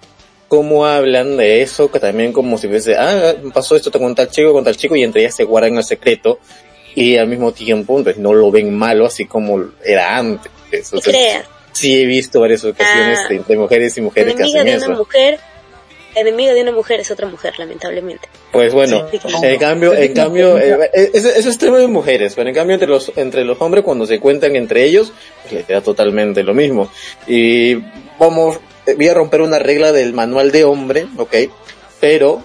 [SPEAKER 7] cómo hablan de eso, que también como si fuese, ah, pasó esto con tal chico, con tal chico, y entre ellas se guardan el secreto, y al mismo tiempo, pues no lo ven malo así como era antes. Entonces, sí he visto varias ocasiones
[SPEAKER 4] Ah.
[SPEAKER 7] de- entre mujeres y mujeres que
[SPEAKER 4] enemiga
[SPEAKER 7] hacen
[SPEAKER 4] de una
[SPEAKER 7] eso.
[SPEAKER 4] mujer, enemiga de una mujer es otra mujer, lamentablemente.
[SPEAKER 7] Pues bueno,
[SPEAKER 4] Sí.
[SPEAKER 7] en cambio, en cambio, eh, eh, eso, eso es tema de mujeres, pero en cambio entre los, entre los hombres cuando se cuentan entre ellos, pues les queda totalmente lo mismo. Y vamos, eh, voy a romper una regla del manual de hombre, ok, pero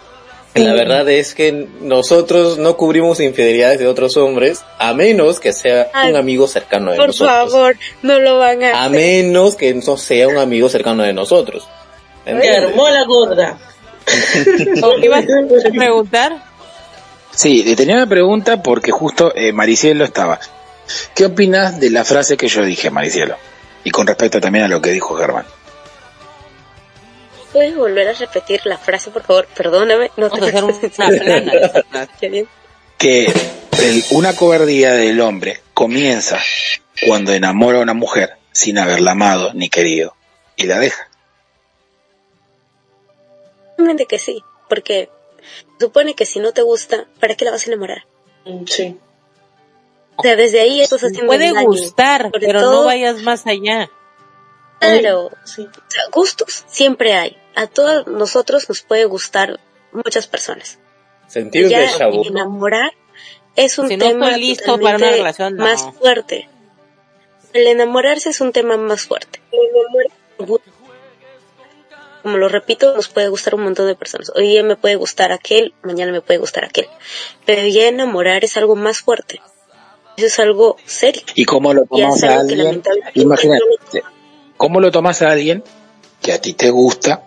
[SPEAKER 7] la verdad es que nosotros no cubrimos infidelidades de otros hombres, a menos que sea
[SPEAKER 4] Ay,
[SPEAKER 7] un amigo cercano de
[SPEAKER 4] Por
[SPEAKER 7] nosotros.
[SPEAKER 4] favor, no lo van a...
[SPEAKER 7] A menos que no sea un amigo cercano de nosotros.
[SPEAKER 1] Se armó la gorda.
[SPEAKER 2] ¿O ibas a preguntar?
[SPEAKER 3] Sí, le tenía una pregunta porque justo eh, Maricielo estaba. ¿Qué opinas de la frase que yo dije, Maricielo? Y con respecto también a lo que dijo Germán.
[SPEAKER 4] ¿Puedes volver a repetir la frase, por favor? Perdóname. No
[SPEAKER 2] Vamos a hacer
[SPEAKER 4] te-
[SPEAKER 2] una
[SPEAKER 4] bien.
[SPEAKER 3] Que el- una cobardía del hombre comienza cuando enamora a una mujer sin haberla amado ni querido y la deja.
[SPEAKER 4] Obviamente que sí, porque supone que si no te gusta, ¿para qué la vas a enamorar?
[SPEAKER 1] Sí.
[SPEAKER 4] O sea, desde ahí estás haciendo
[SPEAKER 2] Puede gustar, pero no
[SPEAKER 4] todo-
[SPEAKER 2] vayas más allá.
[SPEAKER 4] Claro,
[SPEAKER 1] Sí.
[SPEAKER 4] o sea, gustos siempre hay. A todos nosotros nos puede gustar muchas personas.
[SPEAKER 7] Sentir
[SPEAKER 4] ya enamorar es un
[SPEAKER 2] Si no
[SPEAKER 4] tema
[SPEAKER 2] estoy listo para una
[SPEAKER 4] totalmente
[SPEAKER 2] relación, no.
[SPEAKER 4] más fuerte. El enamorarse es un tema más fuerte. Como lo repito, nos puede gustar un montón de personas. Hoy día me puede gustar aquel, mañana me puede gustar aquel. Pero ya enamorar es algo más fuerte. Eso es algo serio.
[SPEAKER 3] ¿Y cómo lo tomas a alguien? Imagínate, ¿cómo lo tomas a alguien que a ti te gusta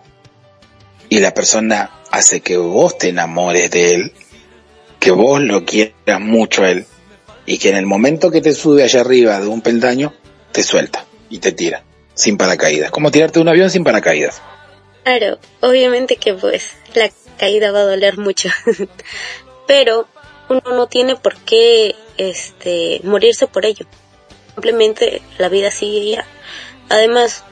[SPEAKER 3] y la persona hace que vos te enamores de él, que vos lo quieras mucho a él y que en el momento que te sube allá arriba de un peldaño, te suelta y te tira sin paracaídas? Como tirarte de un avión sin paracaídas.
[SPEAKER 4] Claro, obviamente que pues la caída va a doler mucho. Pero uno no tiene por qué este morirse por ello. Simplemente la vida sigue. Además,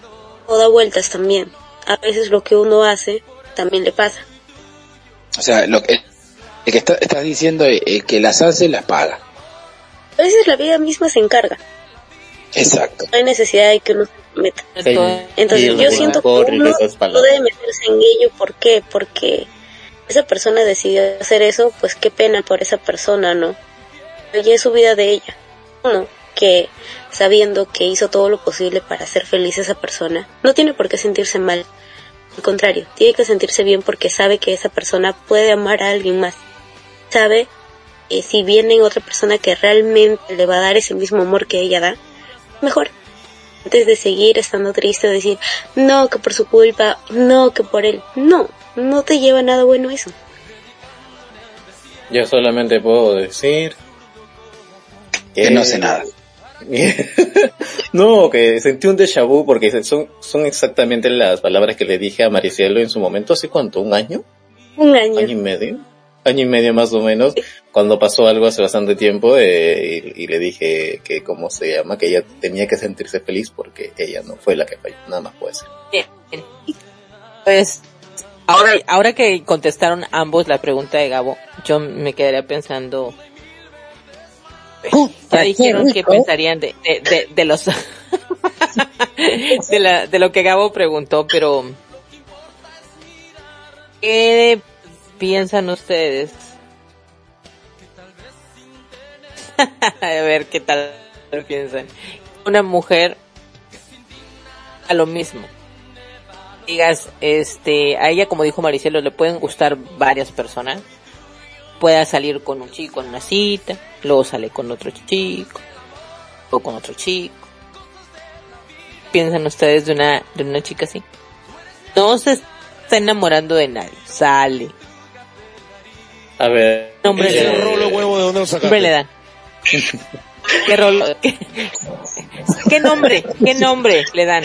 [SPEAKER 4] todo da vueltas también. A veces lo que uno hace también le pasa.
[SPEAKER 3] O sea, lo que, el que está- estás diciendo es eh, que las hace, las paga.
[SPEAKER 4] A veces la vida misma se encarga.
[SPEAKER 3] Exacto.
[SPEAKER 4] No hay necesidad de que uno se meta.
[SPEAKER 2] Entonces,
[SPEAKER 4] yo siento que uno no debe meterse en ello. ¿Por qué? Porque esa persona decidió hacer eso, pues qué pena por esa persona, ¿no? Pero ya es su vida de ella. Uno que sabiendo que hizo todo lo posible para hacer feliz a esa persona, no tiene por qué sentirse mal. Al contrario, tiene que sentirse bien porque sabe que esa persona puede amar a alguien más. Sabe que si viene otra persona que realmente le va a dar ese mismo amor que ella da, mejor antes de seguir estando triste, decir, no, que por su culpa, no, que por él. No, no te lleva nada bueno eso.
[SPEAKER 7] Yo solamente puedo decir
[SPEAKER 3] Que no sé nada.
[SPEAKER 7] no, que sentí un déjà vu porque son, son exactamente las palabras que le dije a Maricielo en su momento, ¿hace cuánto? ¿Un año?
[SPEAKER 4] Un año.
[SPEAKER 7] ¿Año y medio? Año y medio más o menos, cuando pasó algo hace bastante tiempo eh, y, y le dije que, ¿cómo se llama? Que ella tenía que sentirse feliz porque ella no fue la que falló, nada más puede ser.
[SPEAKER 2] Bien. Pues, ahora, ahora que contestaron ambos la pregunta de Gabo, yo me quedaría pensando, ya dijeron que pensarían de, de, de, de los, de la, de lo que Gabo preguntó, pero, ¿qué piensan ustedes? a ver qué tal piensan. Una mujer a lo mismo. Digas, este, a ella como dijo Maricelo, le pueden gustar varias personas. Pueda salir con un chico en una cita, luego sale con otro chico, o con otro chico. ¿Piensan ustedes de una, de una chica así? No se está enamorando de nadie, sale.
[SPEAKER 7] A ver.
[SPEAKER 2] Nombre
[SPEAKER 7] eh,
[SPEAKER 2] le dan.
[SPEAKER 9] rolo huevo de dónde lo sacaste?
[SPEAKER 2] nombre le dan? ¿Qué, rolo- qué, qué nombre? ¿Qué nombre le dan?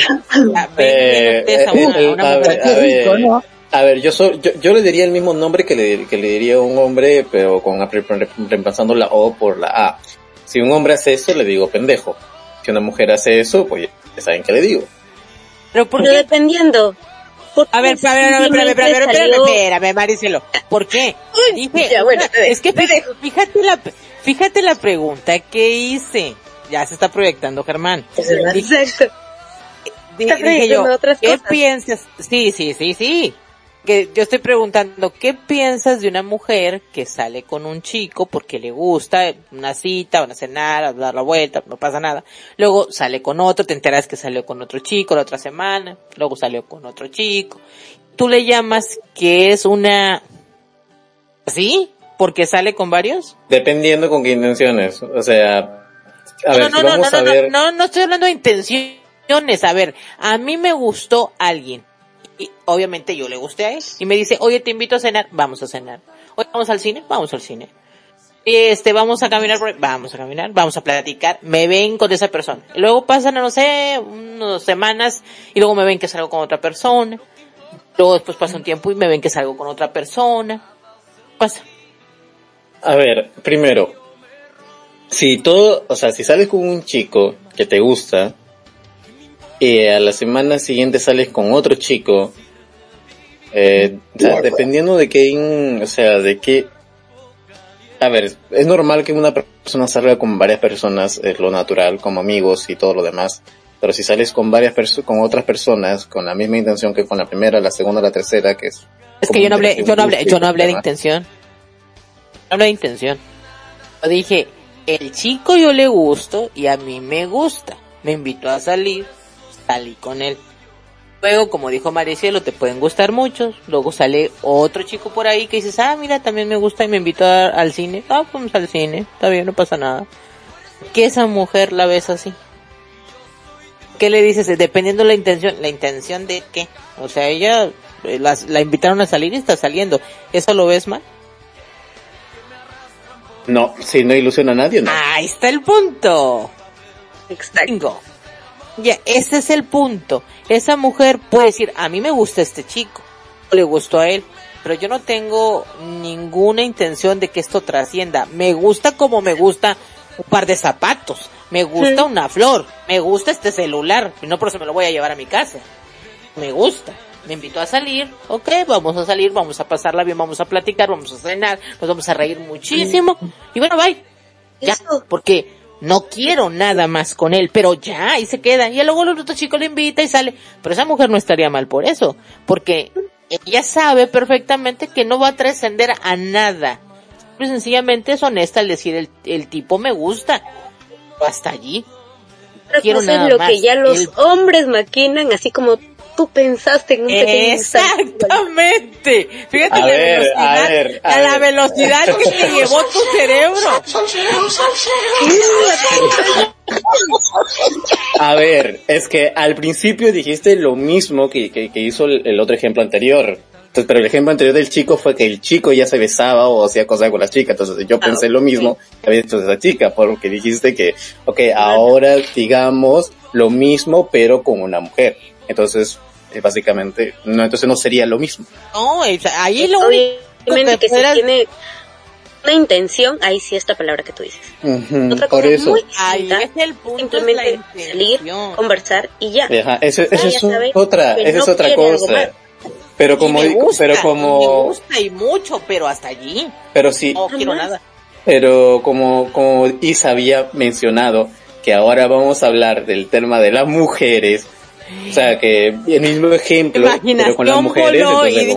[SPEAKER 2] Ah, ven,
[SPEAKER 7] Eh,
[SPEAKER 2] a
[SPEAKER 7] eh,
[SPEAKER 2] una-
[SPEAKER 7] eh,
[SPEAKER 2] a una
[SPEAKER 7] a
[SPEAKER 2] mujer.
[SPEAKER 7] ver, a ver, a ver, yo, soy, yo, yo le diría el mismo nombre que le, que le diría a un hombre, pero con re- re- reemplazando la O por la A. Si un hombre hace eso, le digo pendejo. Si una mujer hace eso, pues ya saben qué le digo.
[SPEAKER 2] Pero ¿por
[SPEAKER 4] Pero
[SPEAKER 2] qué?
[SPEAKER 4] dependiendo. Porque
[SPEAKER 2] A ver, a ver, a ver, espérame, espérame, espérame, espérame, Maricelo. ¿Por qué? Dije,
[SPEAKER 4] ya, bueno, te
[SPEAKER 2] es que
[SPEAKER 4] te
[SPEAKER 2] fíjate, fíjate la, fíjate la pregunta que hice. Ya se está proyectando Germán. Dije,
[SPEAKER 4] Exacto.
[SPEAKER 2] di-
[SPEAKER 4] Estás
[SPEAKER 2] dije yo, ¿qué
[SPEAKER 4] cosas.
[SPEAKER 2] piensas? Sí, sí, sí, sí. Que yo estoy preguntando, ¿qué piensas de una mujer que sale con un chico porque le gusta una cita, van a cenar, a dar la vuelta, no pasa nada? Luego sale con otro, te enteras que salió con otro chico la otra semana, luego salió con otro chico. Tú le llamas que es una... ¿Sí? ¿Porque sale con varios?
[SPEAKER 7] Dependiendo con qué intenciones. O sea, a ver,
[SPEAKER 2] no,
[SPEAKER 7] si
[SPEAKER 2] no,
[SPEAKER 7] vamos
[SPEAKER 2] no,
[SPEAKER 7] a
[SPEAKER 2] no,
[SPEAKER 7] ver.
[SPEAKER 2] no, no estoy hablando de intenciones. A ver, a mí me gustó alguien. Y obviamente yo le gusté a él. Y me dice, oye, te invito a cenar. Vamos a cenar. Oye, vamos al cine. Vamos al cine. Este, vamos a caminar. Vamos a caminar. Vamos a platicar. Me ven con esa persona. Luego pasan, no sé, unas semanas. Y luego me ven que salgo con otra persona. Luego después pasa un tiempo y me ven que salgo con otra persona. Pasa.
[SPEAKER 7] A ver, primero, si todo, o sea, si sales con un chico que te gusta y a la semana siguiente sales con otro chico, eh, o sea, dependiendo de qué, o sea, de qué, a ver, es normal que una persona salga con varias personas, es lo natural, como amigos y todo lo demás. Pero si sales con varias personas, con otras personas, con la misma intención que con la primera, la segunda, la tercera, que es...
[SPEAKER 2] Es que yo no hablé, yo no hablé, yo no hablé de intención. No hablé de intención. Yo dije, el chico yo le gusto y a mí me gusta. Me invitó a salir, salí con él. Luego, como dijo Maricielo, te pueden gustar muchos. Luego sale otro chico por ahí que dices, ah, mira, también me gusta y me invitó a- al cine. Ah, vamos al cine. Está bien, no pasa nada. ¿Qué esa mujer la ves así? ¿Qué le dices? Dependiendo la intención. ¿La intención de qué? O sea, ella eh, las- la invitaron a salir y está saliendo. ¿Eso lo ves mal?
[SPEAKER 7] No, si no ilusiona a nadie, no.
[SPEAKER 2] Ahí está el punto.
[SPEAKER 4] Exacto.
[SPEAKER 2] Ya, ese es el punto. Esa mujer puede decir, a mí me gusta este chico, le gustó a él, pero yo no tengo ninguna intención de que esto trascienda. Me gusta como me gusta un par de zapatos, me gusta una flor, me gusta este celular, y no por eso me lo voy a llevar a mi casa. Me gusta. Me invitó a salir, ok, vamos a salir, vamos a pasarla bien, vamos a platicar, vamos a cenar, nos vamos a reír muchísimo, y bueno, bye. Ya, porque no quiero nada más con él, pero ya, ahí se queda. Y luego el otro chico le invita y sale. Pero esa mujer no estaría mal por eso, porque ella sabe perfectamente que no va a trascender a nada. Pues sencillamente es honesta al decir el, el tipo me gusta. Hasta allí.
[SPEAKER 4] Otra
[SPEAKER 2] quiero
[SPEAKER 4] cosa es
[SPEAKER 2] nada
[SPEAKER 4] lo
[SPEAKER 2] más.
[SPEAKER 4] que ya los hombres maquinan, así como tú pensaste en un pequeño instante.
[SPEAKER 2] Exactamente. Fíjate
[SPEAKER 7] A
[SPEAKER 2] la
[SPEAKER 7] ver,
[SPEAKER 2] velocidad,
[SPEAKER 7] a ver, a
[SPEAKER 2] a la
[SPEAKER 7] ver.
[SPEAKER 2] velocidad que te llevó tu cerebro.
[SPEAKER 7] A ver, es que al principio dijiste lo mismo que, que, que hizo el, el otro ejemplo anterior. Entonces, pero el ejemplo anterior del chico fue que el chico ya se besaba o hacía cosas con la chica. Entonces yo pensé lo mismo que había hecho esa chica, porque dijiste que, ok, ahora digamos lo mismo pero con una mujer. Entonces, eh, básicamente, no, entonces no sería lo mismo.
[SPEAKER 2] No, o sea, ahí lo único
[SPEAKER 4] Obviamente que si
[SPEAKER 2] fuera-
[SPEAKER 4] tiene una intención, ahí sí esta palabra que tú dices. Otra
[SPEAKER 7] por eso.
[SPEAKER 4] muy
[SPEAKER 2] Ahí
[SPEAKER 4] distinta,
[SPEAKER 2] es el punto,
[SPEAKER 4] simplemente
[SPEAKER 2] es
[SPEAKER 4] salir, conversar y ya.
[SPEAKER 7] Ajá, eso, eso
[SPEAKER 4] Ah,
[SPEAKER 7] es
[SPEAKER 4] ya sabe
[SPEAKER 7] otra,
[SPEAKER 4] que
[SPEAKER 7] esa es
[SPEAKER 4] no
[SPEAKER 7] otra cosa. Pero
[SPEAKER 2] Y
[SPEAKER 7] como,
[SPEAKER 2] me
[SPEAKER 7] digo-
[SPEAKER 2] gusta,
[SPEAKER 7] pero
[SPEAKER 2] y me
[SPEAKER 7] como,
[SPEAKER 2] gusta y mucho, pero hasta allí.
[SPEAKER 7] pero sí,
[SPEAKER 2] No quiero
[SPEAKER 4] Jamás.
[SPEAKER 2] nada.
[SPEAKER 7] Pero como, como Isa había mencionado, que ahora vamos a hablar del tema de las mujeres,
[SPEAKER 6] O sea, que el mismo ejemplo, pero con las
[SPEAKER 2] Imaginación
[SPEAKER 6] mujeres, entonces,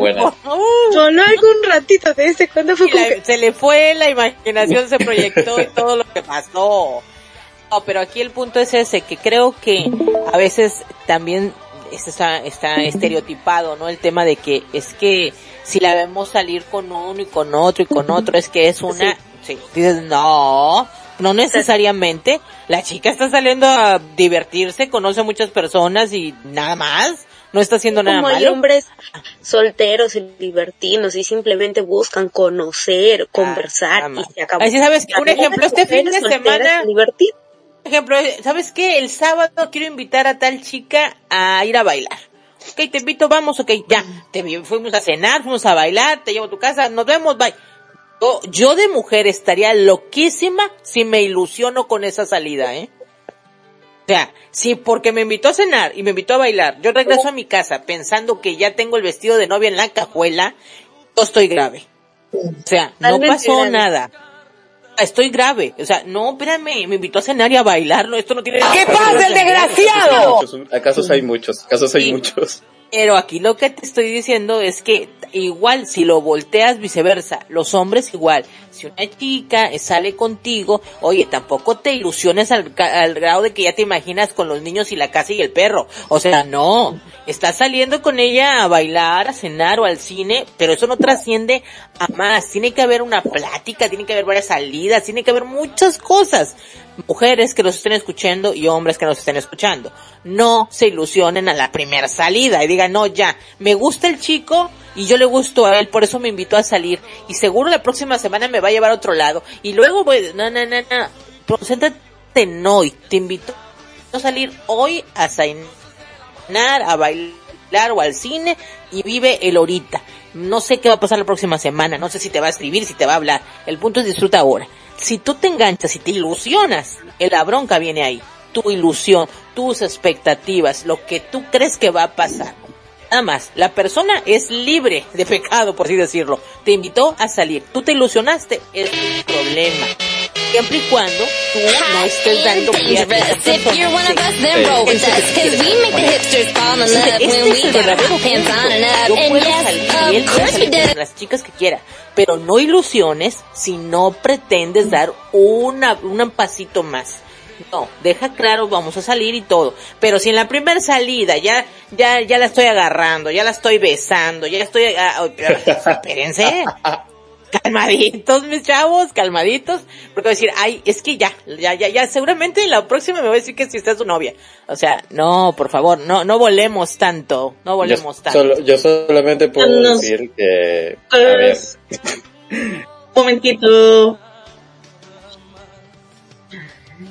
[SPEAKER 4] algún ratito de ese cuando fue
[SPEAKER 2] la-
[SPEAKER 4] que...
[SPEAKER 2] se le fue la imaginación, se proyectó y todo lo que pasó. No, pero aquí el punto es ese, que creo que a veces también está, está estereotipado, ¿no? El tema de que es que si la vemos salir con uno y con otro y con otro, es que es una, sí, dices, no, no necesariamente, la chica está saliendo a divertirse, conoce a muchas personas y nada más, no está haciendo nada
[SPEAKER 4] como hay
[SPEAKER 2] malo.
[SPEAKER 4] hombres solteros y libertinos y simplemente buscan conocer, conversar
[SPEAKER 2] nada
[SPEAKER 4] y se acabó.
[SPEAKER 2] Ahí sí, ¿sabes? Un ejemplo, este fin de semana-
[SPEAKER 4] divertidas.
[SPEAKER 2] Por ejemplo, ¿sabes qué? El sábado quiero invitar a tal chica a ir a bailar. Ok, te invito, vamos, ok, ya. Te vi- fuimos a cenar, fuimos a bailar, te llevo a tu casa, nos vemos, bye. Yo, yo de mujer estaría loquísima si me ilusiono con esa salida, ¿eh? O sea, si porque me invitó a cenar y me invitó a bailar, yo regreso a mi casa pensando que ya tengo el vestido de novia en la cajuela, yo estoy grave. O sea, no pasó nada. Estoy grave. O sea, no, espérame, me invitó a cenar y a bailar, no, esto no tiene...
[SPEAKER 5] ¡Que pase el desgraciado!
[SPEAKER 6] Muchos, ¿Acaso hay muchos? ¿Acaso hay
[SPEAKER 2] Sí.
[SPEAKER 6] muchos?
[SPEAKER 2] Pero aquí lo que te estoy diciendo es que igual si lo volteas viceversa, los hombres igual, si una chica sale contigo, oye, tampoco te ilusiones al, al grado de que ya te imaginas con los niños y la casa y el perro. O sea, no, estás saliendo con ella a bailar, a cenar o al cine, pero eso no trasciende a más. Tiene que haber una plática, tiene que haber varias salidas, tiene que haber muchas cosas. Mujeres que nos estén escuchando y hombres que nos estén escuchando. No se ilusionen a la primera salida y digan, no, ya, me gusta el chico y yo le gusto a él, por eso me invitó a salir y seguro la próxima semana me va a llevar a otro lado y luego voy, no, no, no, no, concéntrate en hoy, te invito a salir hoy a cenar, a bailar o al cine y vive el ahorita. No sé qué va a pasar la próxima semana, no sé si te va a escribir, si te va a hablar. El punto es disfruta ahora. Si tú te enganchas y te ilusionas, la bronca viene ahí. Tu ilusión, tus expectativas, lo que tú crees que va a pasar. Nada más, la persona es libre de pecado, por así decirlo. Te invitó a salir. Tú te ilusionaste, es un problema. Siempre y cuando tú no estés dando pie a Este las chicas que quiera, pero no ilusiones si no pretendes dar una, un pasito más. No, deja claro, vamos a salir y todo. Pero si en la primera salida ya, ya, ya la estoy agarrando, ya la estoy besando, ya estoy, ah, oh, pero, espérense. Calmaditos, mis chavos, calmaditos, porque voy a decir, ay, es que ya, ya, ya, ya, seguramente la próxima me va a decir que si está su novia. O sea, no, por favor, no, no volemos tanto, no volemos
[SPEAKER 6] yo,
[SPEAKER 2] tanto.
[SPEAKER 6] solo- yo solamente puedo
[SPEAKER 1] Nos-
[SPEAKER 6] decir que, a ver,
[SPEAKER 1] Pues, un momentito.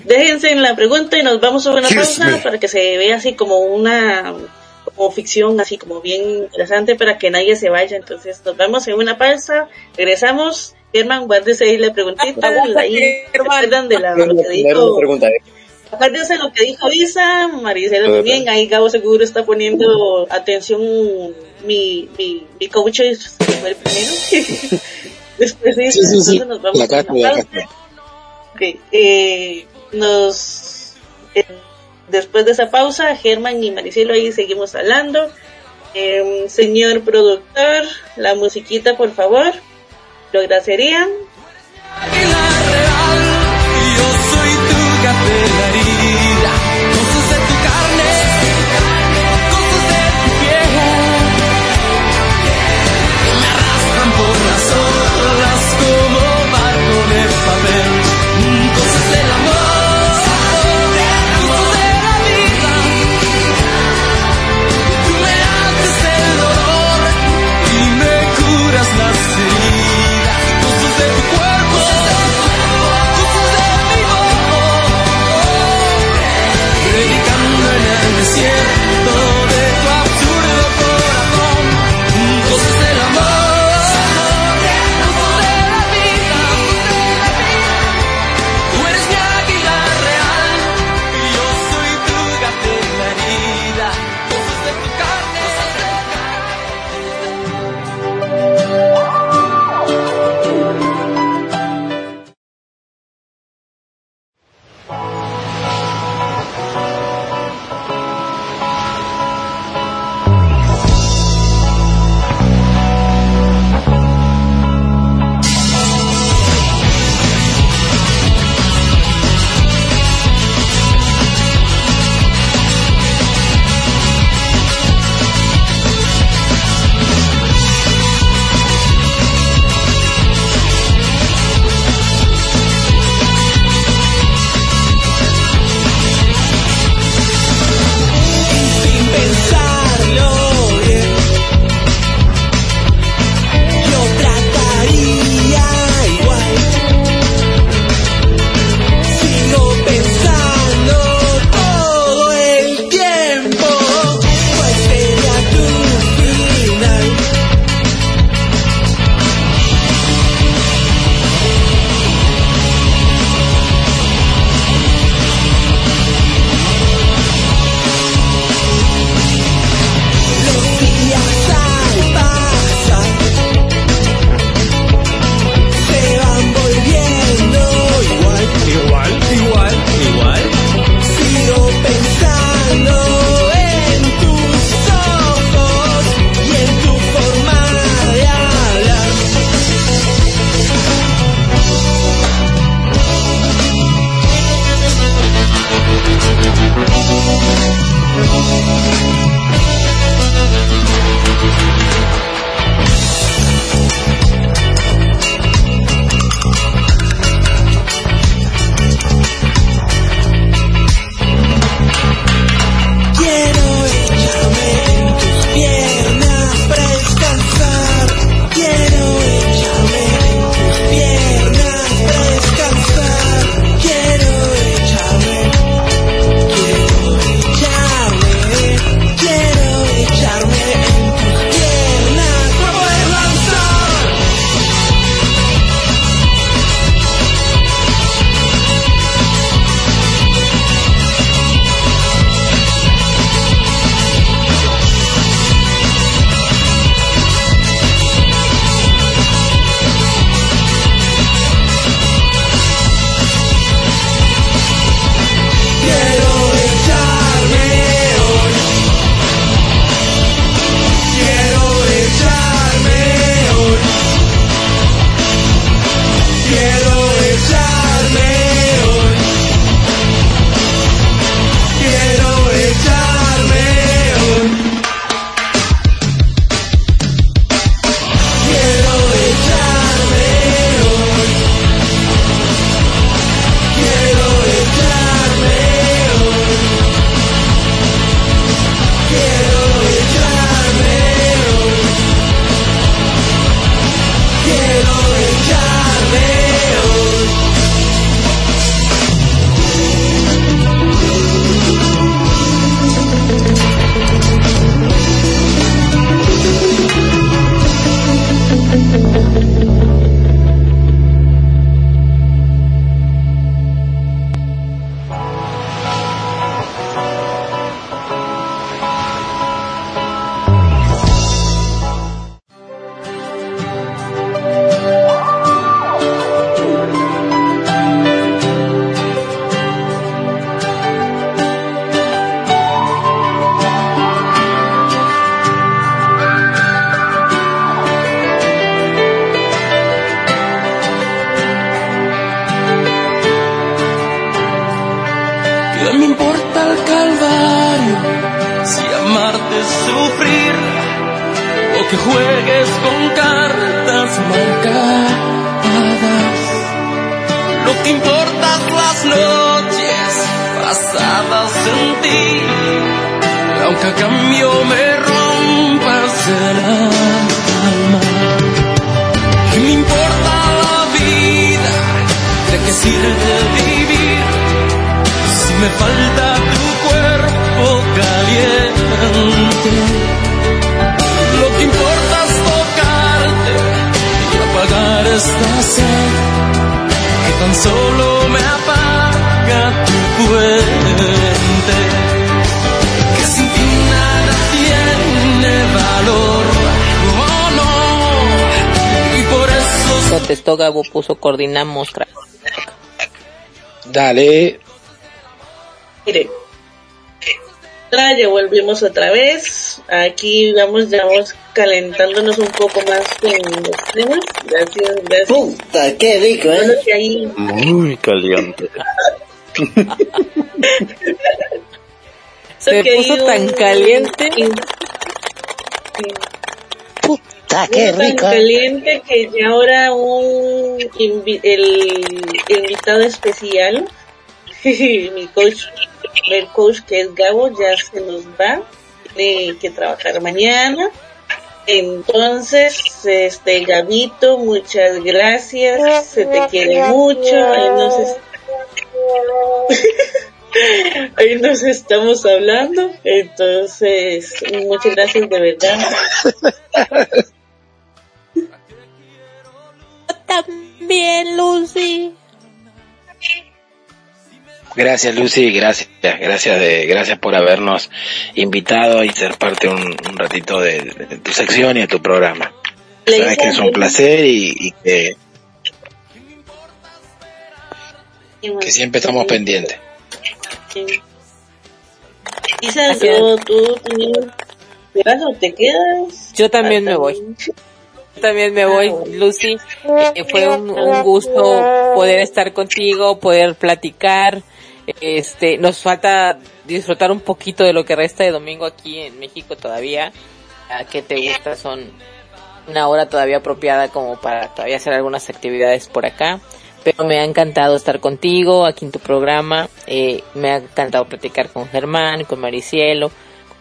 [SPEAKER 1] Déjense en la pregunta y nos vamos a una pausa para que se vea así como una como ficción, así como bien interesante para que nadie se vaya. Entonces nos vamos en una pausa, regresamos. Germán, guárdese ahí la preguntita. Ahí, ¿se
[SPEAKER 2] Germán.
[SPEAKER 1] acuerdan de la, lo que dijo?
[SPEAKER 6] ¿eh?
[SPEAKER 1] Acuérdense lo que dijo Isa, Maricela también, ahí Gabo seguro está poniendo atención, mi, mi, mi coach es- fue el primero. Después de eso,
[SPEAKER 3] Sí, sí, sí.
[SPEAKER 1] entonces nos vamos
[SPEAKER 3] La
[SPEAKER 1] a
[SPEAKER 3] la
[SPEAKER 1] pausa. eh, nos, eh, después de esa pausa, Germán y Maricelo ahí seguimos hablando. Em, señor productor, la musiquita por favor, lo agradecerían.
[SPEAKER 2] Crack.
[SPEAKER 3] Dale,
[SPEAKER 1] Mire, ya volvimos otra vez. Aquí vamos, ya vamos calentándonos un poco más con los temas. Gracias, gracias.
[SPEAKER 5] Puta, qué rico,
[SPEAKER 1] Bueno,
[SPEAKER 5] ¿eh?
[SPEAKER 1] que ahí
[SPEAKER 6] Muy caliente.
[SPEAKER 2] Se puso tan
[SPEAKER 1] un-
[SPEAKER 2] caliente.
[SPEAKER 5] Puta, qué
[SPEAKER 1] tan
[SPEAKER 5] rico.
[SPEAKER 1] caliente que ya ahora un invi- el invitado especial, mi coach, el coach que es Gabo, ya se nos va, tiene que trabajar mañana. Entonces, este Gabito, muchas gracias, se te quiere mucho, ahí nos, ahí nos estamos hablando, entonces, muchas gracias de verdad.
[SPEAKER 2] También, Lucy.
[SPEAKER 3] Gracias Lucy, gracias, gracias de, gracias por habernos invitado y ser parte un, un ratito de, de tu sección y de tu programa.
[SPEAKER 1] Le
[SPEAKER 3] Sabes que es un placer y, y que, que siempre estamos pendientes.
[SPEAKER 2] Así
[SPEAKER 1] yo, tú, tú, ¿te vas o te quedas?
[SPEAKER 2] Yo también me voy. También me voy, Lucy. Eh, fue un, gusto poder estar contigo, poder platicar. Este, nos falta disfrutar un poquito de lo que resta de domingo aquí en México todavía. ¿A qué te gusta? Son una hora todavía apropiada como para todavía hacer algunas actividades por acá. Pero me ha encantado estar contigo aquí en tu programa. Eh, me ha encantado platicar con Germán, con Maricielo,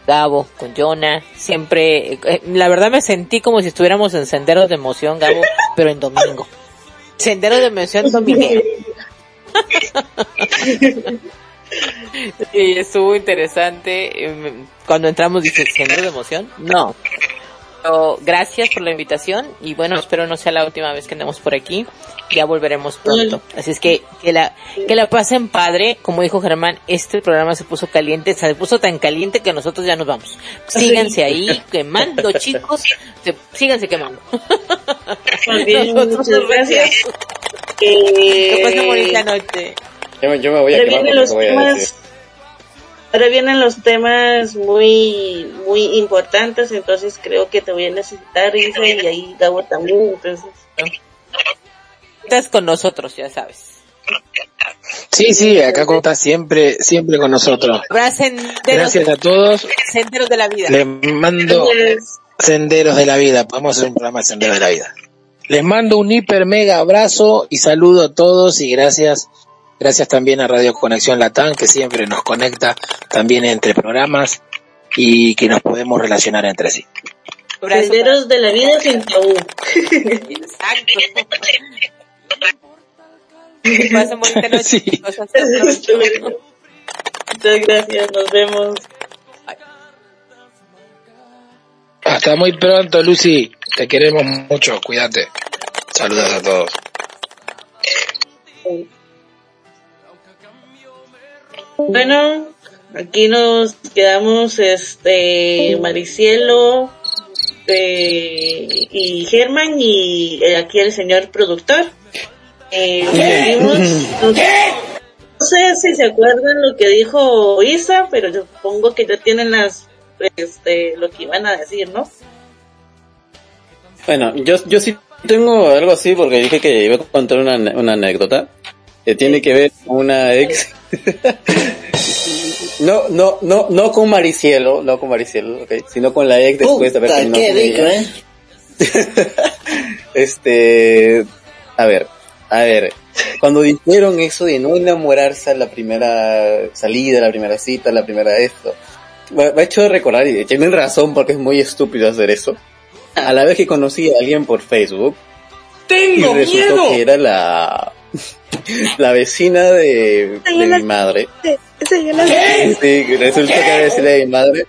[SPEAKER 2] Gabo, con Jonah. Siempre, eh, la verdad me sentí como si estuviéramos en Senderos de Emoción, Gabo, pero en domingo. Senderos de Emoción dominguero. y estuvo interesante. eh, Cuando entramos dije, ¿Senderos de Emoción? No. Pero gracias por la invitación y bueno, espero no sea la última vez que andemos por aquí. Ya volveremos pronto. Así es que que la que la pasen padre, como dijo Germán, este programa se puso caliente, se puso tan caliente que nosotros ya nos vamos. Síganse ahí quemando, chicos, se- síganse quemando.
[SPEAKER 1] Muy bien,
[SPEAKER 2] Nosotros
[SPEAKER 1] muchas
[SPEAKER 2] nos
[SPEAKER 1] gracias.
[SPEAKER 2] Que pasen
[SPEAKER 1] Eh,
[SPEAKER 2] bonita noche.
[SPEAKER 6] Yo, me- yo me voy a quemar
[SPEAKER 1] vienen
[SPEAKER 6] con lo
[SPEAKER 1] los
[SPEAKER 6] que voy a
[SPEAKER 1] temas,
[SPEAKER 6] decir.
[SPEAKER 1] Ahora vienen los temas muy, muy importantes, entonces creo que te voy a necesitar, Isa, y ahí Gabo también, entonces.
[SPEAKER 2] Estás con nosotros, ya sabes.
[SPEAKER 3] Sí, sí, acá está siempre, siempre con nosotros. Gracias a todos.
[SPEAKER 2] senderos de la vida.
[SPEAKER 3] Les mando senderos de la vida. Podemos hacer un programa de senderos de la vida. Les mando un hiper mega abrazo y saludo a todos y gracias, gracias también a Radio Conexión Latam que siempre nos conecta también entre programas y que nos podemos relacionar entre sí.
[SPEAKER 1] Senderos de la vida sin tabú.
[SPEAKER 2] Exacto. Que pasen bonita noche,
[SPEAKER 3] Sí.
[SPEAKER 1] Muchas gracias, nos vemos.
[SPEAKER 3] Hasta muy pronto, Lucy. Te queremos mucho. Cuídate. Saludos a todos.
[SPEAKER 1] Bueno, aquí nos quedamos, este, Maricielo eh, y Germán y eh, aquí el señor productor. Eh, seguimos- no, no sé si se acuerdan lo que dijo Isa, pero yo supongo que ya tienen las, este, lo que iban a decir, ¿no?
[SPEAKER 7] Bueno, yo, yo sí tengo algo así porque dije que iba a contar una, una anécdota que tiene que ver con una ex. No, no, no, no con Maricielo, no con Maricielo, ok, sino con la ex después de haber terminado
[SPEAKER 5] qué rico. ¿eh?
[SPEAKER 7] este, a ver, a ver, cuando dijeron eso de no enamorarse a la primera salida, la primera cita, la primera esto, me me ha hecho recordar y tienen razón porque es muy estúpido hacer eso. A la vez que conocí a alguien por Facebook y
[SPEAKER 8] ¡Tengo
[SPEAKER 7] resultó
[SPEAKER 8] miedo!
[SPEAKER 7] que era la la vecina de, de
[SPEAKER 4] la-
[SPEAKER 7] mi madre.
[SPEAKER 4] La
[SPEAKER 7] Sí, resulta que era vecina de mi madre.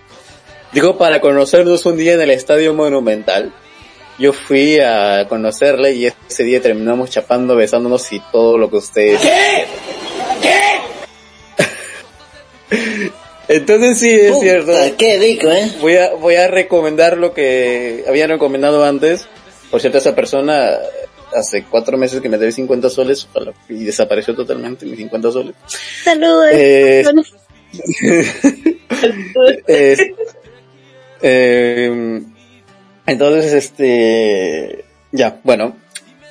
[SPEAKER 7] Digo, para conocernos un día en el Estadio Monumental. Yo fui a conocerle y ese día terminamos chapando, besándonos y todo lo que ustedes... Entonces sí, es
[SPEAKER 5] Puta,
[SPEAKER 7] cierto.
[SPEAKER 5] qué rico, ¿eh?
[SPEAKER 7] Voy a, voy a recomendar lo que había recomendado antes. Por cierto, esa persona hace cuatro meses que me debe 50 soles ojalá, y desapareció totalmente mis 50 soles.
[SPEAKER 4] Saludos.
[SPEAKER 7] Eh, eh, entonces, este, ya, bueno,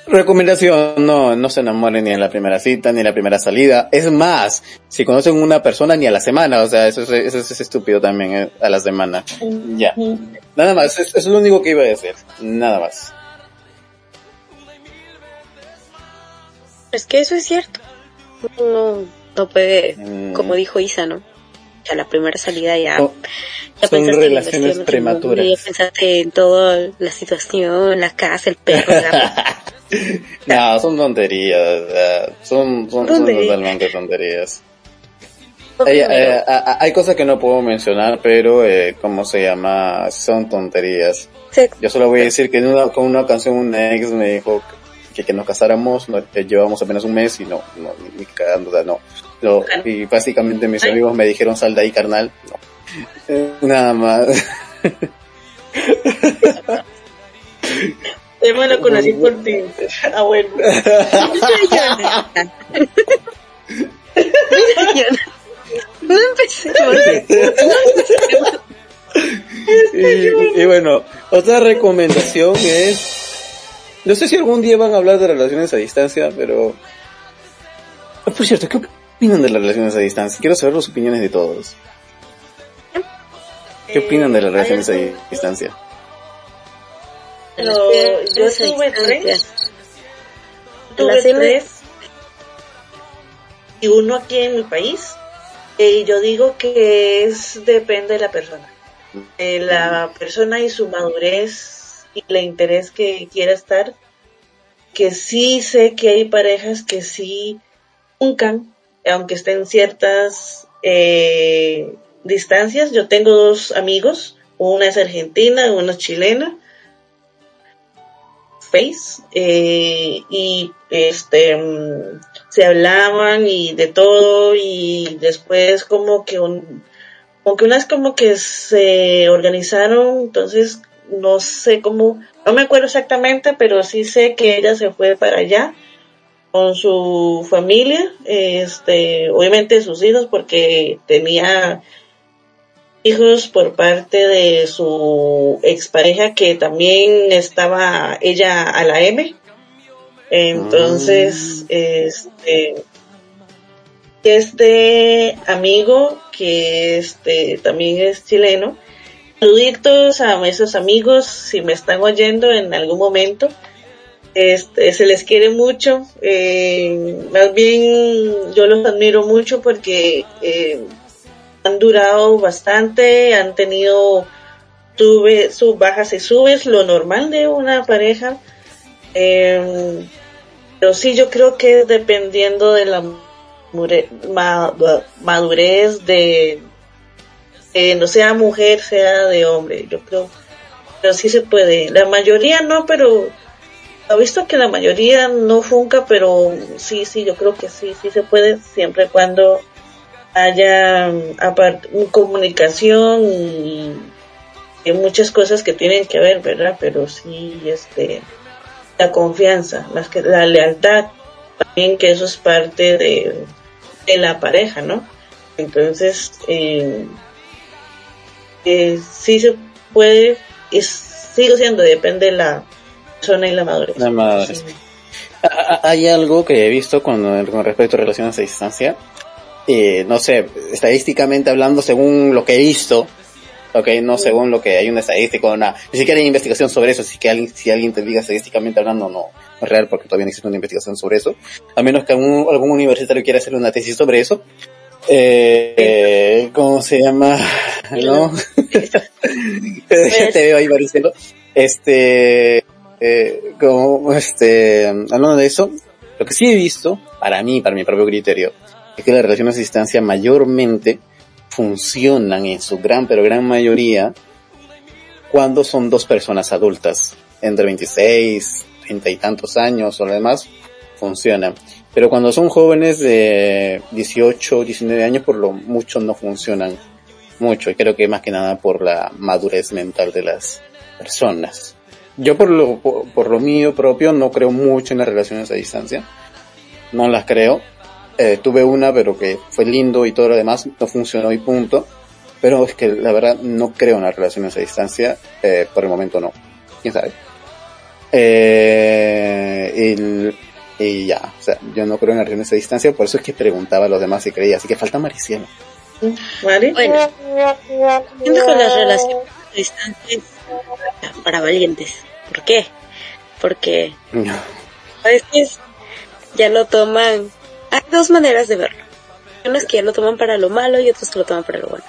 [SPEAKER 7] recomendación, no, no se enamoren ni en la primera cita, ni en la primera salida. Es más, si conocen una persona ni a la semana, o sea, eso es, eso es estúpido también, eh, a la semana. Ya. Nada más, es- eso es lo único que iba a decir. Nada más.
[SPEAKER 4] Es que eso es cierto. No, no puede,
[SPEAKER 7] Mm.
[SPEAKER 4] como dijo Isa, ¿no? A la primera salida ya.
[SPEAKER 7] Oh,
[SPEAKER 4] ya
[SPEAKER 7] son
[SPEAKER 4] pensaste en
[SPEAKER 7] relaciones prematuras.
[SPEAKER 4] Ya pensaste en toda la situación, la casa, el perro, la...
[SPEAKER 7] No, son tonterías, son, son, totalmente tonterías. Hay, eh, hay cosas que no puedo mencionar, pero, eh, ¿cómo se llama? Son tonterías.
[SPEAKER 4] Sí.
[SPEAKER 7] Yo solo voy a decir que en una, con una canción una ex me dijo que, que nos casáramos, no, llevamos apenas un mes y no, no ni cagando, o sea, no. Lo- y básicamente mis amigos me dijeron sal de ahí carnal. No. Eh, Nada más.
[SPEAKER 1] Yo me lo conocí por ti. Ah, bueno.
[SPEAKER 4] No empecé.
[SPEAKER 7] y, y bueno, otra recomendación es, no sé si algún día van a hablar de relaciones a distancia, pero, Ah, por cierto, ¿qué opinan de las relaciones a distancia? Quiero saber las opiniones de todos. ¿Qué opinan de las relaciones a distancia?
[SPEAKER 1] Yo tuve tres. Tuve tres. Y uno aquí en mi país. Y yo digo que es depende de la persona. De la persona y su madurez y el interés que quiera estar. Que sí sé que hay parejas que sí nuncan, aunque estén ciertas eh, distancias. Yo tengo dos amigos, una es argentina, una es chilena. Face eh, y este mm, se hablaban y de todo y después como que un, como que unas como que se organizaron entonces no sé cómo no me acuerdo exactamente pero sí sé que ella se fue para allá con su familia este obviamente sus hijos porque tenía hijos por parte de su expareja que también estaba ella a la M Entonces, este, este amigo que este también es chileno. Saluditos a esos amigos si me están oyendo en algún momento. Este, se les quiere mucho. eh, más bien yo los admiro mucho porque eh, han durado bastante, han tenido sube, sus bajas y subes, lo normal de una pareja. Eh, pero sí, yo creo que dependiendo de la madurez de, de no sea mujer, sea de hombre, yo creo, pero sí se puede. La mayoría no, pero he visto que la mayoría no funca, pero sí, sí, yo creo que sí, sí se puede, siempre cuando haya mm, comunicación y, y muchas cosas que tienen que ver, ¿verdad? Pero sí, este, la confianza, más que la lealtad, también que eso es parte de, de la pareja, ¿no? Entonces, eh, eh, sí se puede, y sigo siendo, depende de la persona y la madurez.
[SPEAKER 7] La madurez.
[SPEAKER 1] Sí.
[SPEAKER 7] A- a- Hay algo que he visto con, con respecto a relaciones a distancia. Eh, no sé, estadísticamente hablando, según lo que he visto, ok, no según lo que hay una estadística, una, ni siquiera hay investigación sobre eso, si que alguien, si alguien te diga estadísticamente hablando, no, no es real porque todavía no existe una investigación sobre eso, a menos que algún, algún universitario quiera hacer una tesis sobre eso. Eh, ¿cómo se llama? ¿No? Te veo ahí, Maricelo. Este, eh, como, este, hablando de eso, lo que sí he visto, para mí, para mi propio criterio, es que las relaciones a distancia mayormente funcionan en su gran, pero gran mayoría, cuando son dos personas adultas, entre 26, 30 y tantos años o lo demás, funcionan. Pero cuando son jóvenes de 18, 19 años, por lo mucho no funcionan mucho. Y creo que más que nada por la madurez mental de las personas. Yo por lo, por, lo mío propio no creo mucho en las relaciones a distancia. No las creo. Eh, tuve una, pero que fue lindo y todo lo demás, no funcionó y punto. Pero es que la verdad no creo en las relaciones a distancia. Eh, por el momento no. ¿Quién sabe? Eh, el- y ya, o sea, yo no creo en las relaciones a distancia, por eso es que preguntaba a los demás si creía. Así que falta Mariciano.
[SPEAKER 1] ¿Vale?
[SPEAKER 4] Bueno, siento que las relaciones a distancia es para valientes. ¿Por qué? Porque a veces ya lo toman. Hay dos maneras de verlo. Unos que ya lo toman para lo malo y otros que lo toman para lo bueno.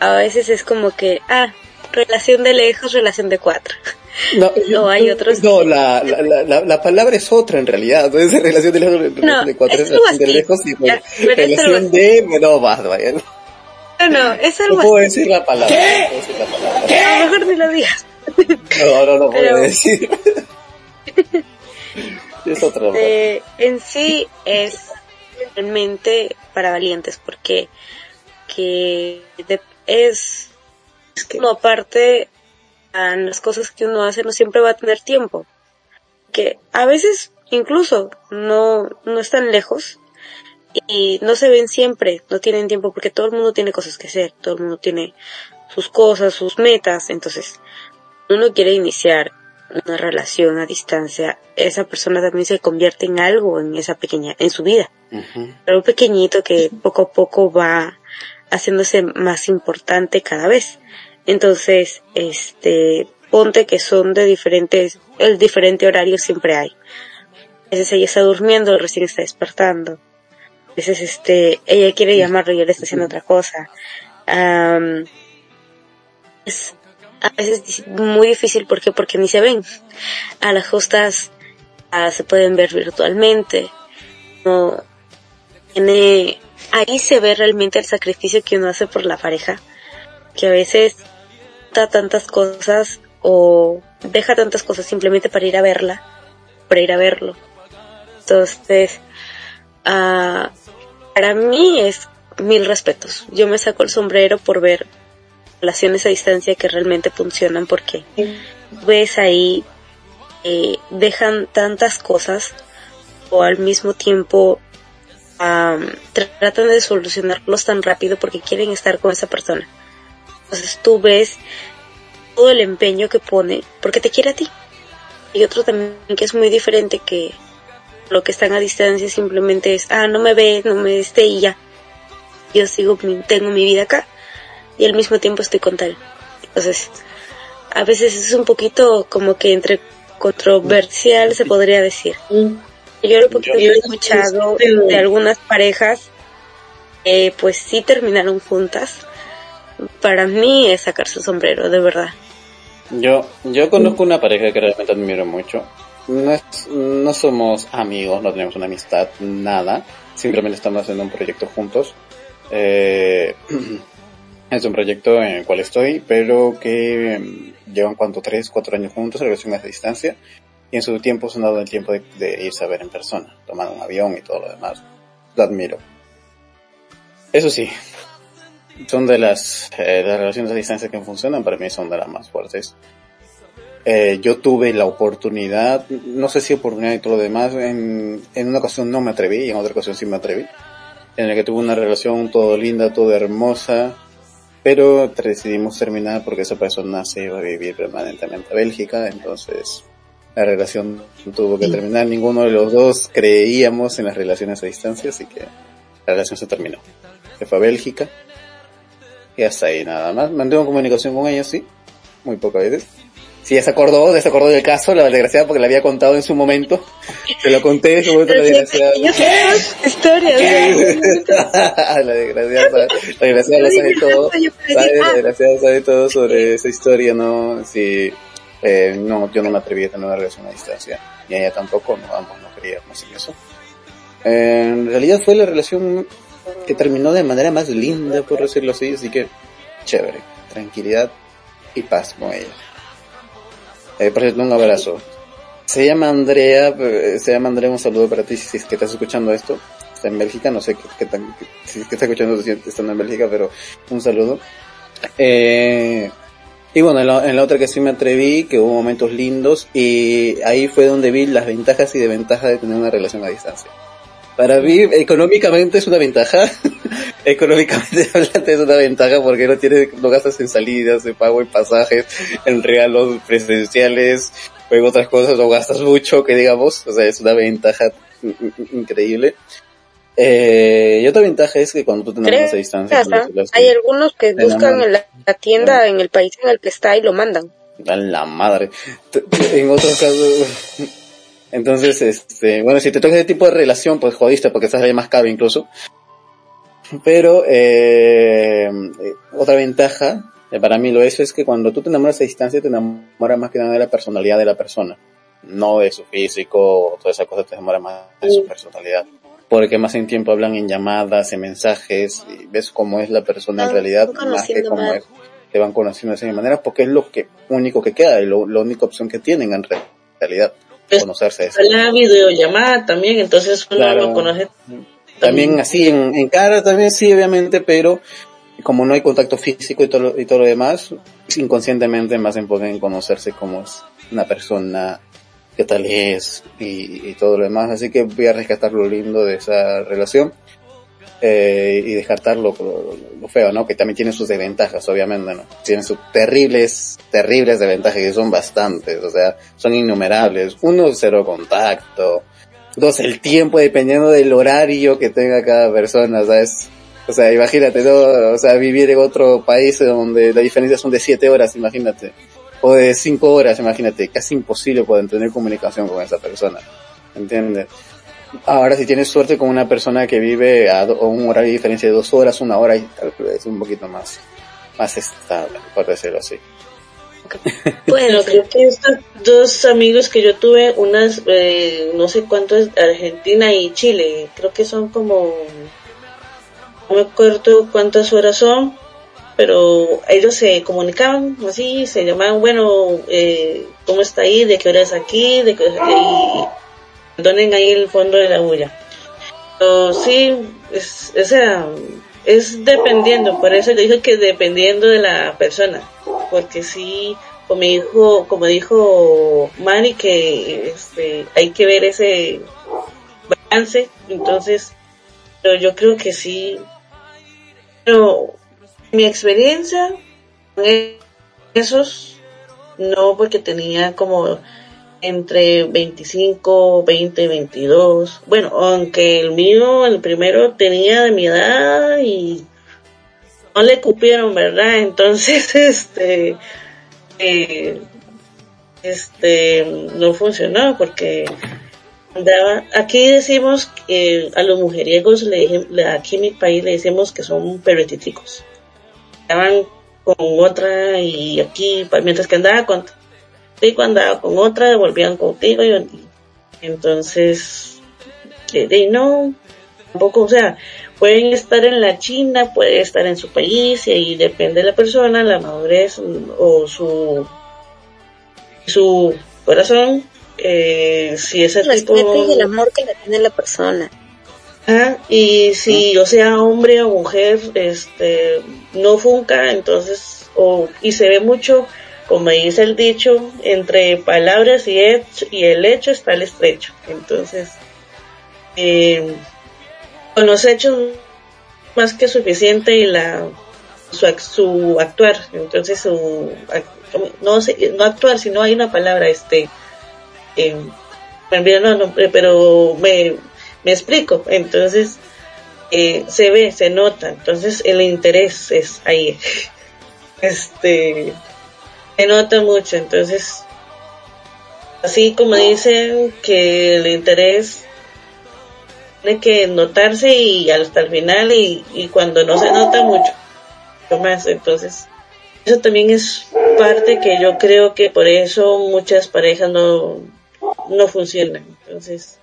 [SPEAKER 4] A veces es como que, ah, relación de lejos, relación de cuatro.
[SPEAKER 7] No,
[SPEAKER 4] No, hay otros
[SPEAKER 7] No, la, la, la, la, la palabra es otra en realidad. No es relación de lejos, relación
[SPEAKER 4] No,
[SPEAKER 7] de cuatro, es relación de lejos y
[SPEAKER 4] Ya,
[SPEAKER 7] relación de. No, vas, vaya. No,
[SPEAKER 4] No, es
[SPEAKER 7] no
[SPEAKER 4] algo
[SPEAKER 7] puedo
[SPEAKER 4] así.
[SPEAKER 7] decir la palabra. No puedo decir la palabra.
[SPEAKER 4] A lo mejor ni lo digas.
[SPEAKER 7] No, no, no puedo
[SPEAKER 4] Pero-
[SPEAKER 7] decir. es otra.
[SPEAKER 4] Eh, en sí es realmente para valientes porque que de- es como aparte a las cosas que uno hace no siempre va a tener tiempo que a veces incluso no no están lejos y no se ven siempre no tienen tiempo porque todo el mundo tiene cosas que hacer todo el mundo tiene sus cosas sus metas entonces uno quiere iniciar una relación a distancia, esa persona también se convierte en algo en esa pequeña, en su vida.
[SPEAKER 7] Ujú.
[SPEAKER 4] Algo pequeñito que poco a poco va haciéndose más importante cada vez. Entonces, este, ponte que son de diferentes, el diferente horario siempre hay. A veces ella está durmiendo, recién está despertando. A veces este, ella quiere llamarlo y él está haciendo otra cosa. Am, es a veces muy difícil ¿por qué? porque ni se ven. A las justas ah, se pueden ver virtualmente. No tiene ahí se ve realmente el sacrificio que uno hace por la pareja, que a veces tantas cosas o deja tantas cosas simplemente para ir a verla, para ir a verlo. Entonces, ah, para mí es mil respetos. Yo me saco el sombrero por ver relaciones a distancia que realmente funcionan porque ves ahí eh, dejan tantas cosas o al mismo tiempo tra- tratan de solucionarlos tan rápido porque quieren estar con esa persona. Entonces tú ves todo el empeño que pone porque te quiere a ti. Y otro también que es muy diferente que lo que están a distancia simplemente es, ah, no me ve, no me esté y ya. Yo sigo, mi- tengo mi vida acá y al mismo tiempo estoy con tal. Entonces, a veces es un poquito como que entre controversial se podría decir. Yo lo poquito que he escuchado de algunas parejas, eh, pues sí terminaron juntas. Para mí es sacar su sombrero, de verdad.
[SPEAKER 7] Yo, yo conozco una pareja que realmente admiro mucho. No, es- no somos amigos, no tenemos una amistad, nada. Simplemente estamos haciendo un proyecto juntos. Eh, es un proyecto en el cual estoy, pero que mm, llevan cuánto, tres, cuatro años juntos, relaciones a distancia. Y en su tiempo se han dado el tiempo de, de irse a ver en persona, tomar un avión y todo lo demás. Lo admiro. Eso sí, son de las, eh, las relaciones a distancia que funcionan, para mí son de las más fuertes. Eh, yo tuve la oportunidad, no sé si oportunidad y todo lo demás, en, en una ocasión no me atreví y en otra ocasión sí me atreví, en la que tuve una relación todo linda, todo hermosa, pero decidimos terminar porque esa persona se iba a vivir permanentemente a Bélgica, entonces la relación tuvo que terminar, ninguno de los dos creíamos en las relaciones a distancia, así que la relación se terminó. Se fue a Bélgica, y hasta ahí nada más. Mantengo comunicación con ella, sí. Muy pocas veces. Sí, ya se acordó, ya se acordó del caso, la desgraciada, porque le había contado en su momento. Se lo conté en su momento, la desgraciada.
[SPEAKER 4] Yo sé historias.
[SPEAKER 7] la desgraciada, sabe- la desgraciada lo sabe todo. Sabe, la desgraciada sabe todo sobre esa historia, ¿no? Sí, eh, no, yo no me atreví a tener una relación a distancia. Y ella tampoco, no, ambos no queríamos en eso. Eh, en realidad fue la relación que terminó de manera más linda, por decirlo así, así que chévere, tranquilidad y paz con ella. Eh, por cierto, un abrazo. Se llama Andrea, eh, se llama Andrea, un saludo para ti si es que estás escuchando esto. Está en Bélgica, no sé qué, tan, si es que está escuchando si estando en Bélgica, pero un saludo. Eh, y bueno, en en la otra que sí me atreví, que hubo momentos lindos, y ahí fue donde vi las ventajas y desventajas de tener una relación a distancia. Para mí, económicamente es una ventaja. económicamente hablando es una ventaja porque no tienes, no gastas en salidas, en pago en pasajes, en regalos presenciales, o en otras cosas, no gastas mucho, que digamos, o sea, es una ventaja in- in- increíble. Eh, y otra ventaja es que cuando tú te enamoras a distancia,
[SPEAKER 4] Hay algunos que buscan en la, la tienda en el país en el que está y lo mandan.
[SPEAKER 7] A la madre. En otros casos, entonces, este, bueno, si te toca ese tipo de relación, pues jodiste porque sale más caro incluso. Pero, eh, otra ventaja, eh, para mí lo es, es que cuando tú te enamoras a distancia, te enamoras más que nada de la personalidad de la persona. No de su físico, o toda esa cosa te enamora más de su personalidad. Porque más en tiempo hablan en llamadas, en mensajes, y ves cómo es la persona en realidad, más que cómo es te van conociendo de esa manera porque es lo que único que queda y lo, la única opción que tienen en re- realidad conocerse eso.
[SPEAKER 1] La videollamada también, entonces uno
[SPEAKER 7] Claro.
[SPEAKER 1] lo conoce.
[SPEAKER 7] también así en, en cara también sí obviamente pero como no hay contacto físico y todo, lo- y todo lo demás inconscientemente más enfocan en conocerse como es una persona qué tal es y, y todo lo demás así que voy a rescatar lo lindo de esa relación eh, y descartar lo, feo, ¿no? Que también tiene sus desventajas, obviamente, ¿no? Tiene sus terribles, terribles desventajas, que son bastantes, o sea, son innumerables. Uno, cero contacto. Dos, el tiempo dependiendo del horario que tenga cada persona, ¿sabes? O sea, imagínate, ¿no? O sea, vivir en otro país donde la diferencia son de siete horas, imagínate. O de cinco horas, imagínate. Casi imposible poder tener comunicación con esa persona. ¿Entiendes? Ahora, si tienes suerte con una persona que vive a, un horario de diferencia de dos horas, una hora, es un poquito más, más estable, por decirlo así.
[SPEAKER 1] Bueno, creo que estos dos amigos que yo tuve, unas, eh, no sé cuánto es, Argentina y Chile, creo que son como, no me acuerdo cuántas horas son, pero ellos se comunicaban así, se llamaban, bueno, eh, ¿cómo está ahí? ¿De qué hora es aquí? ¿De qué y donen ahí el fondo de la bulla. Pero sí, es, o sea, es dependiendo, por eso yo dije que dependiendo de la persona, porque sí, como dijo, como dijo Mari, que este, hay que ver ese balance, entonces, pero yo creo que sí, pero mi experiencia con esos, no porque tenía como entre 25, 20, 22. Bueno, aunque el mío, el primero, tenía de mi edad y no le cupieron, ¿verdad? Entonces, este, eh, este, no funcionó porque andaba, aquí decimos que a los mujeriegos, le, aquí en mi país le decimos que son perretiticos. Estaban con otra y aquí, mientras que andaba con contigo, andaba con otra, volvían contigo y entonces, eh, de- no, tampoco, o sea, pueden estar en la China, puede estar en su país y ahí depende de la persona, la madurez o su su corazón, eh, si ese
[SPEAKER 4] El
[SPEAKER 1] tipo
[SPEAKER 4] y el amor que le tiene la persona.
[SPEAKER 1] Ajá, y si yo sea hombre o mujer, este, no funca, entonces, o, y se ve mucho, como dice el dicho, entre palabras y, hecho, y el hecho está el estrecho. Entonces, eh, con los hechos más que suficiente y la su, ac- su actuar, entonces su no no actuar, sino hay una palabra, este, eh, olvidé el nombre, pero me, me explico. Entonces, eh, se ve, se nota. Entonces, el interés es ahí. Este, se nota mucho. Entonces, así como dicen que el interés tiene que notarse y hasta el final y, y cuando no se nota mucho más. Entonces, eso también es parte que yo creo que por eso muchas parejas no, no funcionan. Entonces,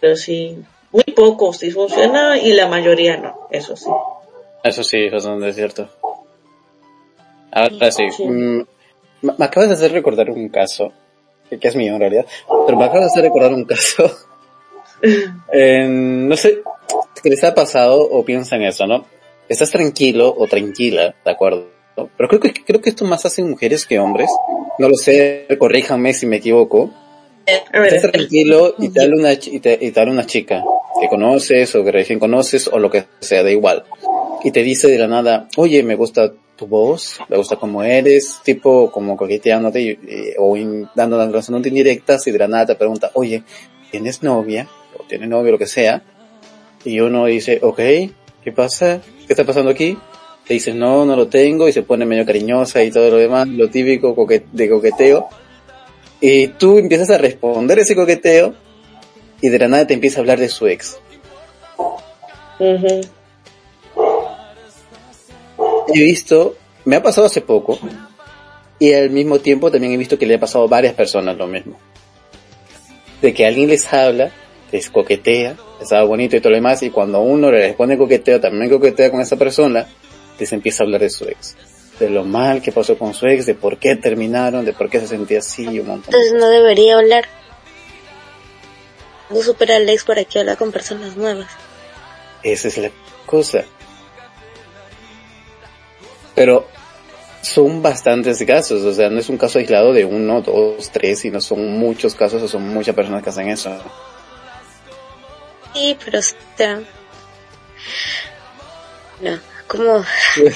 [SPEAKER 1] pero sí, muy pocos sí funciona y la mayoría no, eso sí.
[SPEAKER 7] Eso sí, es bastante cierto. Ahora sí,
[SPEAKER 1] Sí.
[SPEAKER 7] mm, me acabas de hacer recordar un caso, que, es mío en realidad, pero me acabas de hacer recordar un caso. Eh, no sé qué les ha pasado o piensan eso, ¿no? Estás tranquilo o tranquila, ¿de acuerdo? Pero creo que, creo que esto más hacen mujeres que hombres. No lo sé, corríjanme si me equivoco.
[SPEAKER 1] Ver,
[SPEAKER 7] Estás tranquilo y te habla una, y te, y te una chica que conoces o que recién conoces o lo que sea, da igual. Y te dice de la nada, oye, me gusta tu voz, me gusta cómo eres, tipo como coqueteándote y- o in- dando lanzándote indirectas y de la nada te pregunta, oye, ¿tienes novia? O tienes novio, lo que sea. Y uno dice, ok, ¿qué pasa? ¿Qué está pasando aquí? Te dices, no, no lo tengo y se pone medio cariñosa y todo lo demás, lo típico coque- de coqueteo. Y tú empiezas a responder ese coqueteo y de la nada te empieza a hablar de su ex.
[SPEAKER 1] ujú,
[SPEAKER 7] He visto, me ha pasado hace poco y al mismo tiempo también he visto que le ha pasado a varias personas lo mismo. De que alguien les habla, les coquetea, les da bonito y todo lo demás y cuando uno le responde coqueteo, también coquetea con esa persona, les empieza a hablar de su ex. De lo mal que pasó con su ex, de por qué terminaron, de por qué se sentía así un montón.
[SPEAKER 4] Entonces no debería hablar. No supera al ex para que habla con personas nuevas.
[SPEAKER 7] Esa es la cosa. Pero son bastantes casos, o sea, no es un caso aislado de uno, dos, tres, sino son muchos casos o son muchas personas que hacen eso.
[SPEAKER 4] Sí, pero o sea, no, como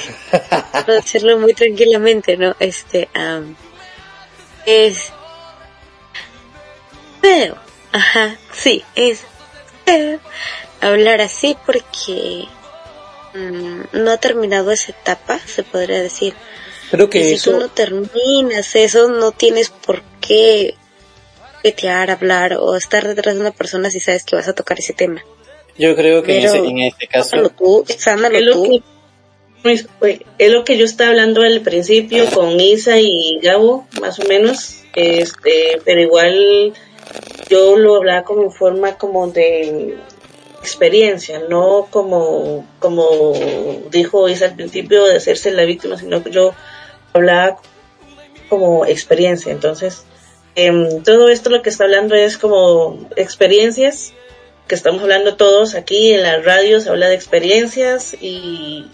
[SPEAKER 4] decirlo muy tranquilamente, ¿no? Este, am, es feo, ajá, sí, es feo hablar así porque no ha terminado esa etapa, se podría decir.
[SPEAKER 7] Creo
[SPEAKER 4] Y
[SPEAKER 7] que
[SPEAKER 4] si
[SPEAKER 7] eso,
[SPEAKER 4] tú no terminas eso, no tienes por qué petear, hablar o estar detrás de una persona si sabes que vas a tocar ese tema.
[SPEAKER 7] yo creo que en, ese- en este caso,
[SPEAKER 4] tú,
[SPEAKER 1] es lo
[SPEAKER 4] tú.
[SPEAKER 1] que pues, es lo que yo estaba hablando al principio con Isa y Gabo, más o menos, este, pero igual yo lo hablaba como en forma como de experiencia, no como, como dijo Isa al principio de hacerse la víctima, sino que yo hablaba como experiencia. Entonces, em, todo esto lo que está hablando es como experiencias que estamos hablando todos aquí en la radio, se habla de experiencias y,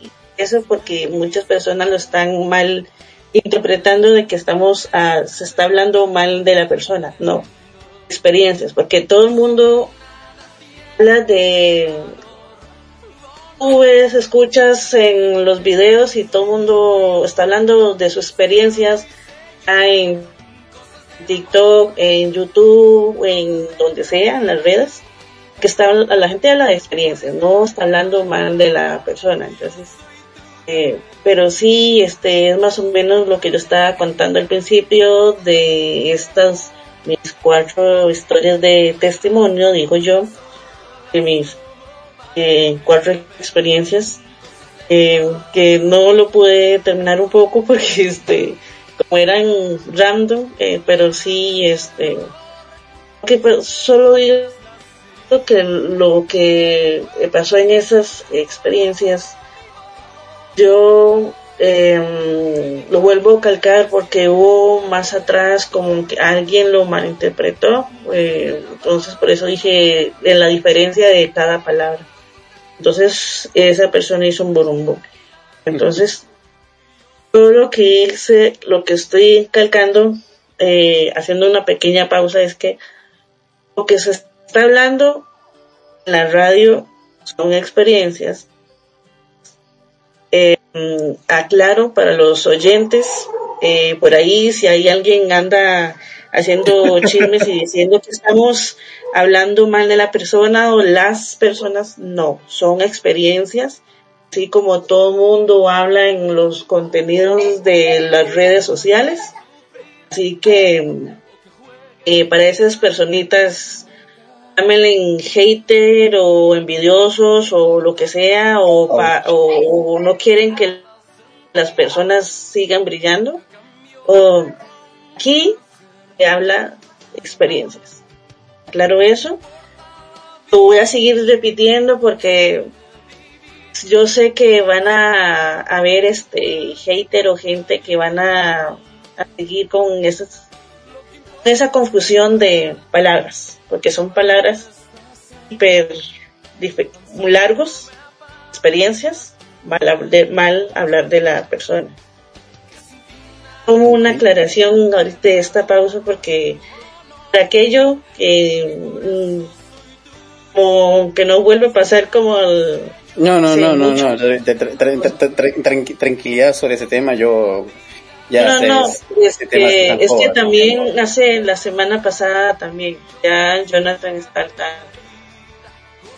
[SPEAKER 1] y eso porque muchas personas lo están mal interpretando de que estamos, ah, se está hablando mal de la persona, no, experiencias, porque todo el mundo habla de tú ves, escuchas en los videos y todo el mundo está hablando de sus experiencias ah, en TikTok, en YouTube, en donde sea, en las redes, que está, la gente habla de experiencias, no está hablando mal de la persona, entonces, eh, pero sí, este, es más o menos lo que yo estaba contando al principio de estas, mis cuatro historias de testimonio, digo yo, de mis eh, cuatro experiencias, eh, que no lo pude terminar un poco porque este, como eran random, eh, pero sí, este, que solo digo que lo que pasó en esas experiencias, yo eh, lo vuelvo a calcar porque hubo más atrás como que alguien lo malinterpretó, eh, entonces por eso dije en la diferencia de cada palabra. Entonces esa persona hizo un borumbo. Entonces todo lo que hice, lo que estoy calcando, eh, haciendo una pequeña pausa, es que lo que se está hablando en la radio son experiencias. Eh, aclaro para los oyentes, eh, por ahí si hay alguien anda haciendo chismes y diciendo que estamos hablando mal de la persona o las personas, no, son experiencias así como todo mundo habla en los contenidos de las redes sociales. Así que eh, para esas personitas, llámenle hater o envidiosos o lo que sea, o, pa, o, o, no quieren que las personas sigan brillando. O, aquí se habla experiencias. Claro eso. Lo voy a seguir repitiendo porque yo sé que van a haber este hater o gente que van a, a seguir con esas, esa confusión de palabras, porque son palabras hiper largos, experiencias, mal, de, mal hablar de la persona. Como una aclaración ahorita de esta pausa porque para aquello que mm, como que no vuelve a pasar como el,
[SPEAKER 7] no, no, no, no, no, tranquilidad sobre ese tema, yo ya
[SPEAKER 1] no,
[SPEAKER 7] sé.
[SPEAKER 1] no, es que, es que también hace la semana pasada también, ya Jonathan está al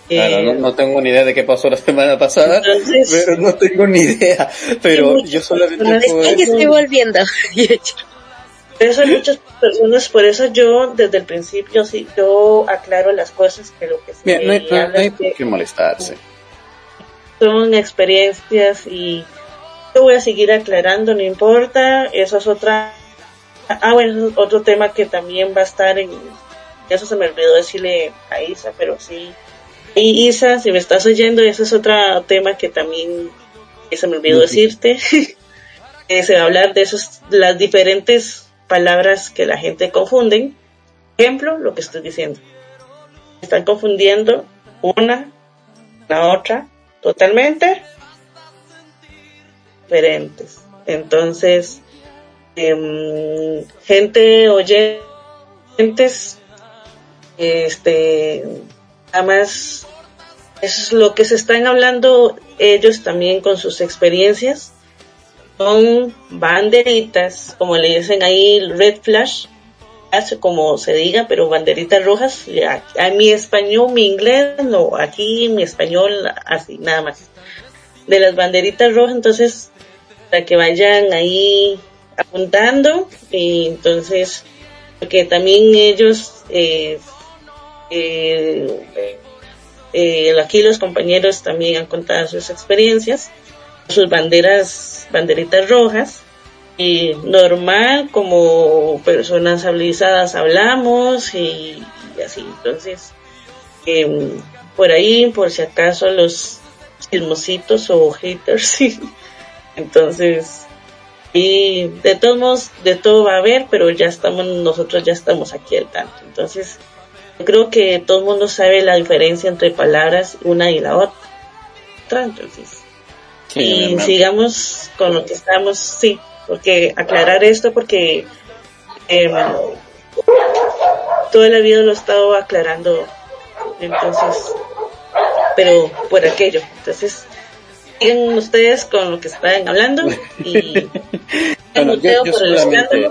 [SPEAKER 7] Claro, no, no, tengo ni idea de qué pasó la semana pasada, entonces, pero no tengo ni idea. Pero yo solamente
[SPEAKER 4] puedo es que estoy volviendo.
[SPEAKER 1] Por eso hay muchas personas, por eso yo desde el principio sí, yo aclaro las cosas que lo que se
[SPEAKER 7] Mira, no hay, no, no hay por qué molestarse
[SPEAKER 1] son experiencias y yo voy a seguir aclarando, no importa, eso es otra, ah bueno, es otro tema que también va a estar en, eso se me olvidó decirle a Isa, pero sí, y Isa, si me estás oyendo, eso es otro tema que también se me olvidó decirte, eh, se va a hablar de esos, las diferentes palabras que la gente confunden, ejemplo, lo que estoy diciendo, están confundiendo una, la otra, totalmente diferentes. Entonces, eh, gente oyentes, este, además, es lo que se están hablando ellos también con sus experiencias. Son banderitas, como le dicen ahí, red flash, como se diga, pero banderitas rojas. A, mi español, mi inglés, no, aquí mi español, así, nada más. De las banderitas rojas, entonces, para que vayan ahí apuntando, y entonces, porque también ellos, eh, eh, eh, aquí los compañeros también han contado sus experiencias, sus banderas, banderitas rojas, y normal como personas habilitadas hablamos y, así entonces eh, por ahí por si acaso los chismositos o haters. entonces y de todos modos de todo va a haber pero ya estamos nosotros ya estamos aquí al tanto. Entonces yo creo que todo el mundo sabe la diferencia entre palabras una y la otra. Entonces sí, y sigamos con lo que estamos sí porque aclarar esto porque eh, toda la vida lo he estado aclarando. Entonces pero por aquello. Entonces sigan ustedes con lo que están hablando y
[SPEAKER 7] bueno, yo, yo, solamente,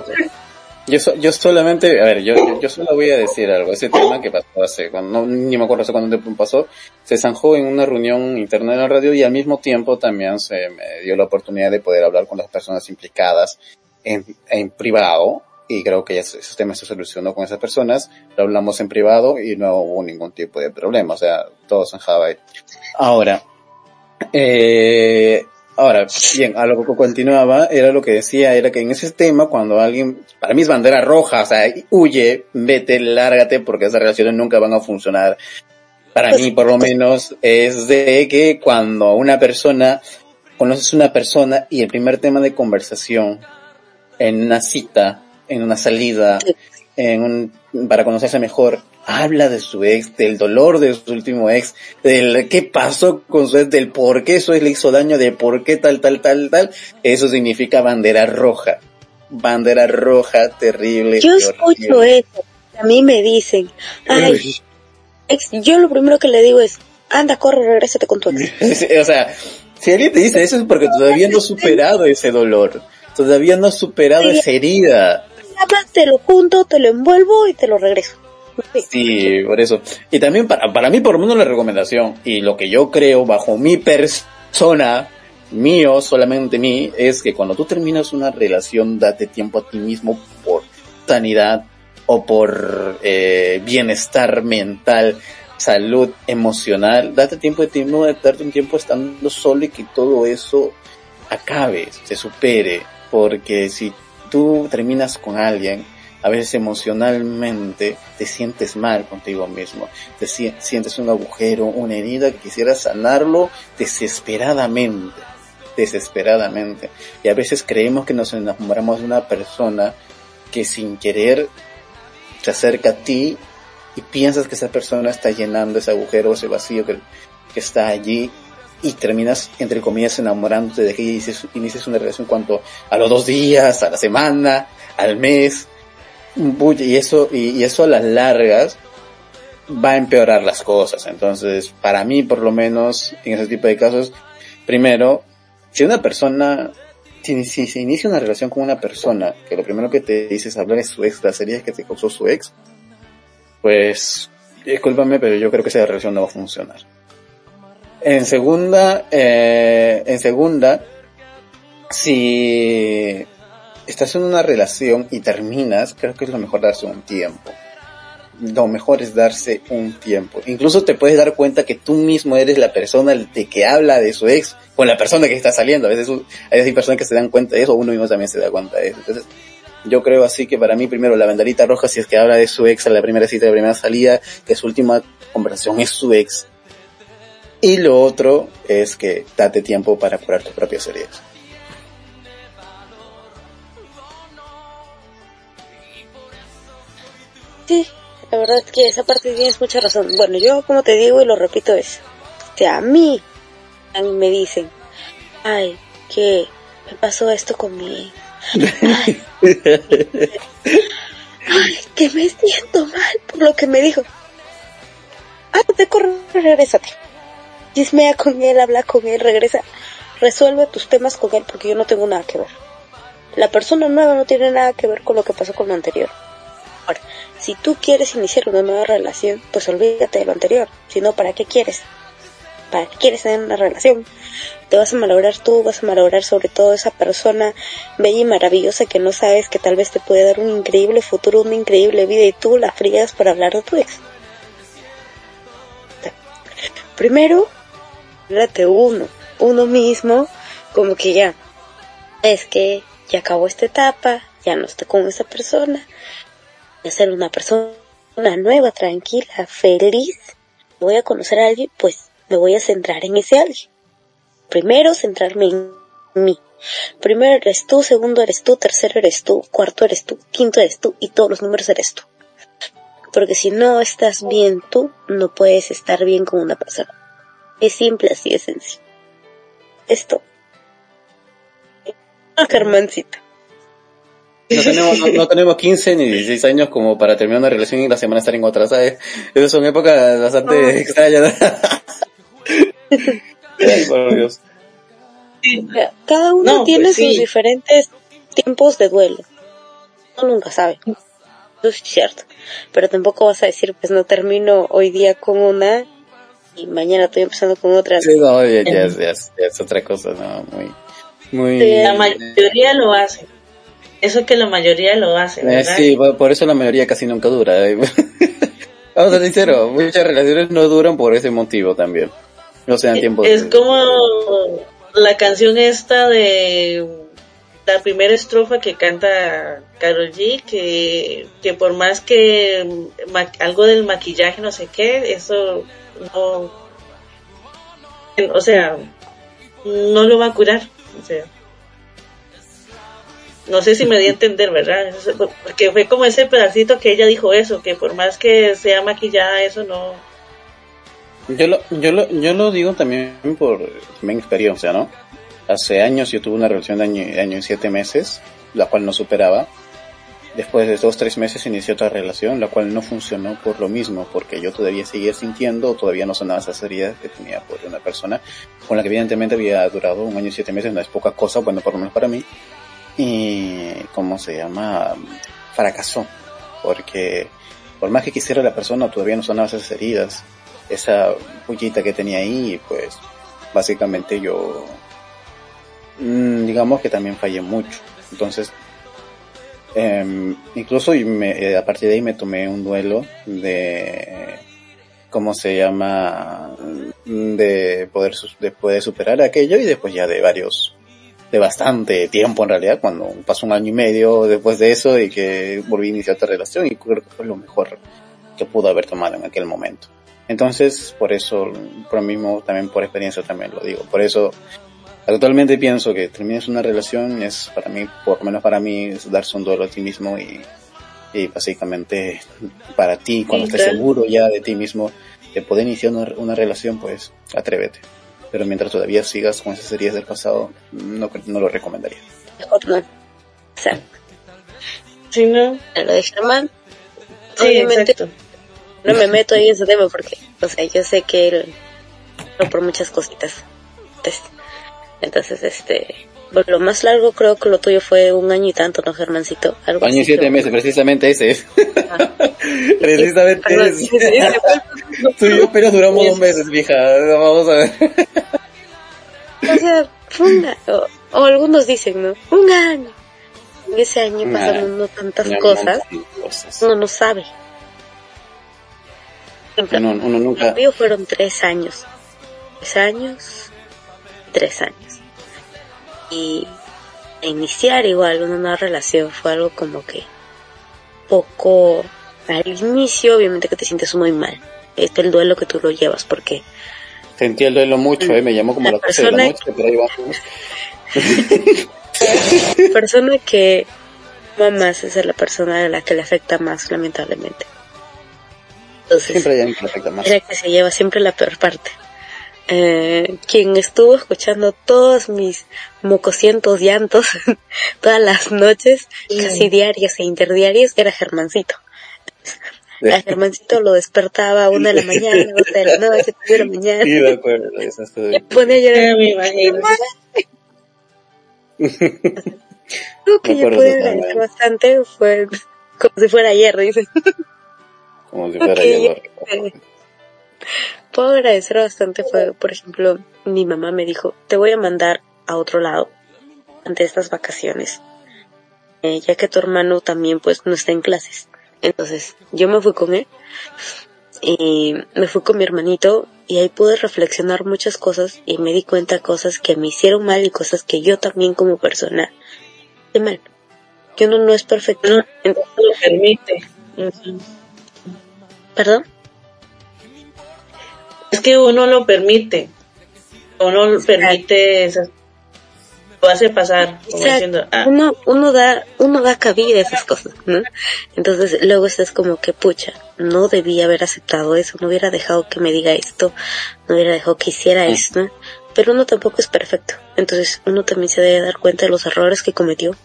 [SPEAKER 7] Yo, so- yo solamente, a ver, yo, yo, yo solo voy a decir algo. Ese tema que pasó hace, cuando, no, ni me acuerdo hace tiempo pasó, se zanjó en una reunión interna de la radio y al mismo tiempo también se me dio la oportunidad de poder hablar con las personas implicadas en, en privado. Y creo que ya ese ese tema se solucionó con esas personas. Lo hablamos en privado y no hubo ningún tipo de problema. O sea, todo zanjaba ahí. Ahora, eh, ahora, bien, a lo que continuaba, era lo que decía, era que en ese tema, cuando alguien, para mí es bandera roja, o sea, huye, vete, lárgate, porque esas relaciones nunca van a funcionar. Para mí, por lo menos, es de que cuando una persona, conoces una persona y el primer tema de conversación en una cita, en una salida, en un, para conocerse mejor, habla de su ex, del dolor de su último ex, del qué pasó con su ex, del por qué su ex le hizo daño, de por qué tal, tal, tal, tal, eso significa bandera roja. Bandera roja, terrible.
[SPEAKER 4] Yo escucho eso. A mí me dicen, ay, ex, yo lo primero que le digo es, anda, corre, regrésate con tu ex.
[SPEAKER 7] o sea, si alguien te dice eso es porque todavía no has superado ese dolor. Todavía no has superado esa herida.
[SPEAKER 4] Te lo junto, te lo envuelvo y te lo regreso.
[SPEAKER 7] Sí, por eso. Y también para, para mí, por lo menos la recomendación, y lo que yo creo bajo mi persona, mío, solamente mí, es que cuando tú terminas una relación, date tiempo a ti mismo por sanidad o por eh, bienestar mental, salud emocional, date tiempo de ti mismo, de darte un tiempo estando solo y que todo eso acabe, se supere, porque si tú terminas con alguien, a veces emocionalmente te sientes mal contigo mismo, te si- sientes un agujero, una herida, quisieras sanarlo desesperadamente, desesperadamente. Y a veces creemos que nos enamoramos de una persona que sin querer se acerca a ti y piensas que esa persona está llenando ese agujero, ese vacío que, que está allí y terminas, entre comillas, enamorándote de que inicias, inicias una relación cuanto a los dos días, a la semana, al mes, y eso, y, eso a las largas va a empeorar las cosas. Entonces, para mí, por lo menos, en ese tipo de casos, primero, si una persona, si, se inicia una relación con una persona, que lo primero que te dice es hablar de su ex, las heridas que te causó su ex, pues, discúlpame, pero yo creo que esa relación no va a funcionar. En segunda, eh, en segunda, si estás en una relación y terminas, creo que es lo mejor darse un tiempo. Lo mejor es darse un tiempo. Incluso te puedes dar cuenta que tú mismo eres la persona de que habla de su ex con la persona que está saliendo. A veces hay personas que se dan cuenta de eso, uno mismo también se da cuenta de eso. Entonces, yo creo así que para mí primero la banderita roja si es que habla de su ex a la primera cita, la primera salida, que su última conversación es su ex. Y lo otro es que date tiempo para curar tus propias heridas.
[SPEAKER 4] Sí, la verdad es que esa parte tienes mucha razón. Bueno, yo como te digo y lo repito es, que a mí, a mí me dicen, ay, que me pasó esto con mi ay, que me siento mal por lo que me dijo. Ah, te corre, regrésate. Chismea con él, habla con él, regresa. Resuelve tus temas con él porque yo no tengo nada que ver. La persona nueva no tiene nada que ver con lo que pasó con lo anterior. Ahora, si tú quieres iniciar una nueva relación, pues olvídate de lo anterior. Si no, ¿para qué quieres? ¿Para qué quieres tener una relación? Te vas a malograr tú, vas a malograr sobre todo esa persona bella y maravillosa que no sabes que tal vez te puede dar un increíble futuro, una increíble vida y tú la frías por hablar de tu ex. Primero, date uno, uno mismo, como que ya, es que ya acabó esta etapa, ya no estoy con esa persona, a ser una persona nueva, tranquila, feliz, voy a conocer a alguien, pues me voy a centrar en ese alguien. Primero centrarme en mí. Primero eres tú, segundo eres tú, tercero eres tú, cuarto eres tú, quinto eres tú y todos los números eres tú. Porque si no estás bien tú, no puedes estar bien con una persona. Es simple, así de sencillo. Esto. Ah, Germancita.
[SPEAKER 7] No tenemos, no, no tenemos 15 ni 16 años como para terminar una relación y la semana estar en otra, ¿sabes? Esas son épocas bastante
[SPEAKER 4] No.
[SPEAKER 7] extrañas. Ay, por Dios.
[SPEAKER 4] Cada uno
[SPEAKER 1] No,
[SPEAKER 4] tiene
[SPEAKER 1] pues sí.
[SPEAKER 4] sus diferentes tiempos de duelo. uno nunca sabe. Eso es cierto. Pero tampoco vas a decir, pues no termino hoy día con una y mañana estoy empezando con otra.
[SPEAKER 7] Sí, no, ya, ya es, ya es- ya es otra cosa, ¿no? Muy, muy...
[SPEAKER 4] Sí,
[SPEAKER 1] La mayoría lo hace. Eso que la mayoría lo hace,
[SPEAKER 7] Eh, sí, por eso la mayoría casi nunca dura. ¿eh? Vamos a ser sinceros, muchas relaciones no duran por ese motivo también. No se dan tiempo.
[SPEAKER 1] Es
[SPEAKER 7] de-
[SPEAKER 1] como la canción esta de la primera estrofa que canta Carol G, que, que por más que algo del maquillaje, no sé qué, eso no, o sea, no lo va a curar. O sea, no sé si me di a entender, ¿verdad? Porque fue como ese pedacito que ella dijo eso, que por más que sea maquillada, eso no,
[SPEAKER 7] Yo lo, yo lo, yo lo digo también por mi experiencia, ¿no? Hace años yo tuve una relación de año, de y siete meses, la cual no superaba. Después de dos, tres meses inicié otra relación, la cual no funcionó por lo mismo, porque yo todavía seguía sintiendo, todavía no sonaba esa seriedad que tenía por una persona con la que evidentemente había durado un año y siete meses, no es poca cosa, bueno, por lo menos para mí. Y, ¿cómo se llama? Fracasó, porque por más que quisiera la persona, todavía no sonaban esas heridas, esa pullita que tenía ahí, pues básicamente yo, mm, digamos que también fallé mucho. Entonces, em, incluso eh, a partir de ahí me tomé un duelo de, ¿cómo se llama? De poder, de superar aquello y después ya de varios, de bastante tiempo en realidad, cuando pasó un año y medio después de eso y que volví a iniciar otra relación y creo que fue lo mejor que pudo haber tomado en aquel momento. Entonces, por eso, por mí mismo, también por experiencia también lo digo. Por eso, actualmente pienso que termines una relación es para mí, por lo menos para mí, es darse un duelo a ti mismo y, y básicamente para ti, cuando estés seguro ya de ti mismo de poder iniciar una, una relación, pues atrévete. Pero mientras todavía sigas con esas heridas del pasado, no, no lo recomendaría.
[SPEAKER 4] Mejor no. O sea,
[SPEAKER 1] sí, no,
[SPEAKER 4] a lo de Germán,
[SPEAKER 1] sí,
[SPEAKER 4] obviamente
[SPEAKER 1] exacto.
[SPEAKER 4] no me meto ahí en ese tema porque, o sea, yo sé que él no por muchas cositas. Pues, entonces, este, por lo más largo creo que lo tuyo fue un año y tanto, ¿no, Germancito? Algo
[SPEAKER 7] Año y siete
[SPEAKER 4] creo.
[SPEAKER 7] meses, precisamente ese es.
[SPEAKER 4] Ajá.
[SPEAKER 7] precisamente ese. Tú y yo apenas duramos dos meses, vieja. Vamos a ver.
[SPEAKER 4] O sea, fue un a- o, algunos dicen, ¿no? Un año. En ese año
[SPEAKER 7] Un
[SPEAKER 4] pasaron
[SPEAKER 7] año.
[SPEAKER 4] no tantas cosas,
[SPEAKER 7] cosas.
[SPEAKER 4] uno no sabe.
[SPEAKER 7] Uno, uno nunca.
[SPEAKER 4] mío fueron tres años. Tres años. Tres años. Y iniciar igual una nueva relación fue algo como que poco al inicio, obviamente que te sientes muy mal. Este es el duelo que tú lo llevas porque
[SPEAKER 7] Sentí el duelo mucho, eh. Me llamó como a
[SPEAKER 4] La
[SPEAKER 7] las 12 de la
[SPEAKER 4] persona-
[SPEAKER 7] noche, pero ahí vamos.
[SPEAKER 4] persona que más es la persona a la que le afecta más, lamentablemente. Entonces,
[SPEAKER 7] Siempre le afecta más.
[SPEAKER 4] Era que se lleva siempre la peor parte. Eh, quien estuvo escuchando todos mis mocosientos llantos todas las noches, casi diarias e interdiarias, era Germancito. A Germancito lo despertaba a una de la mañana, dos de la noche, tres de la mañana.
[SPEAKER 7] Sí, de acuerdo. Eso
[SPEAKER 4] ponía a llorar.
[SPEAKER 1] Ya me imagino.
[SPEAKER 4] Lo que
[SPEAKER 7] Me
[SPEAKER 4] yo pude agradecer bastante fue como si fuera ayer, dice.
[SPEAKER 7] Como si fuera yo.
[SPEAKER 4] eh, puedo agradecer bastante fue, por ejemplo, mi mamá me dijo, te voy a mandar a otro lado ante estas vacaciones, eh, ya que tu hermano también pues no está en clases. Entonces, yo me fui con él y me fui con mi hermanito y ahí pude reflexionar muchas cosas y me di cuenta cosas que me hicieron mal y cosas que yo también como persona hice mal. Que uno no es perfecto.
[SPEAKER 1] No.
[SPEAKER 4] Entonces,
[SPEAKER 1] lo permite.
[SPEAKER 4] ¿Perdón?
[SPEAKER 1] Es que uno lo permite. Uno lo permite esas lo hace pasar como
[SPEAKER 4] Exacto.
[SPEAKER 1] diciendo, ah,
[SPEAKER 4] uno, uno da, uno da cabida a esas cosas, ¿no? Entonces luego estás como que pucha, no debía haber aceptado eso, no hubiera dejado que me diga esto, no hubiera dejado que hiciera esto, pero uno tampoco es perfecto, entonces uno también se debe dar cuenta de los errores que cometió,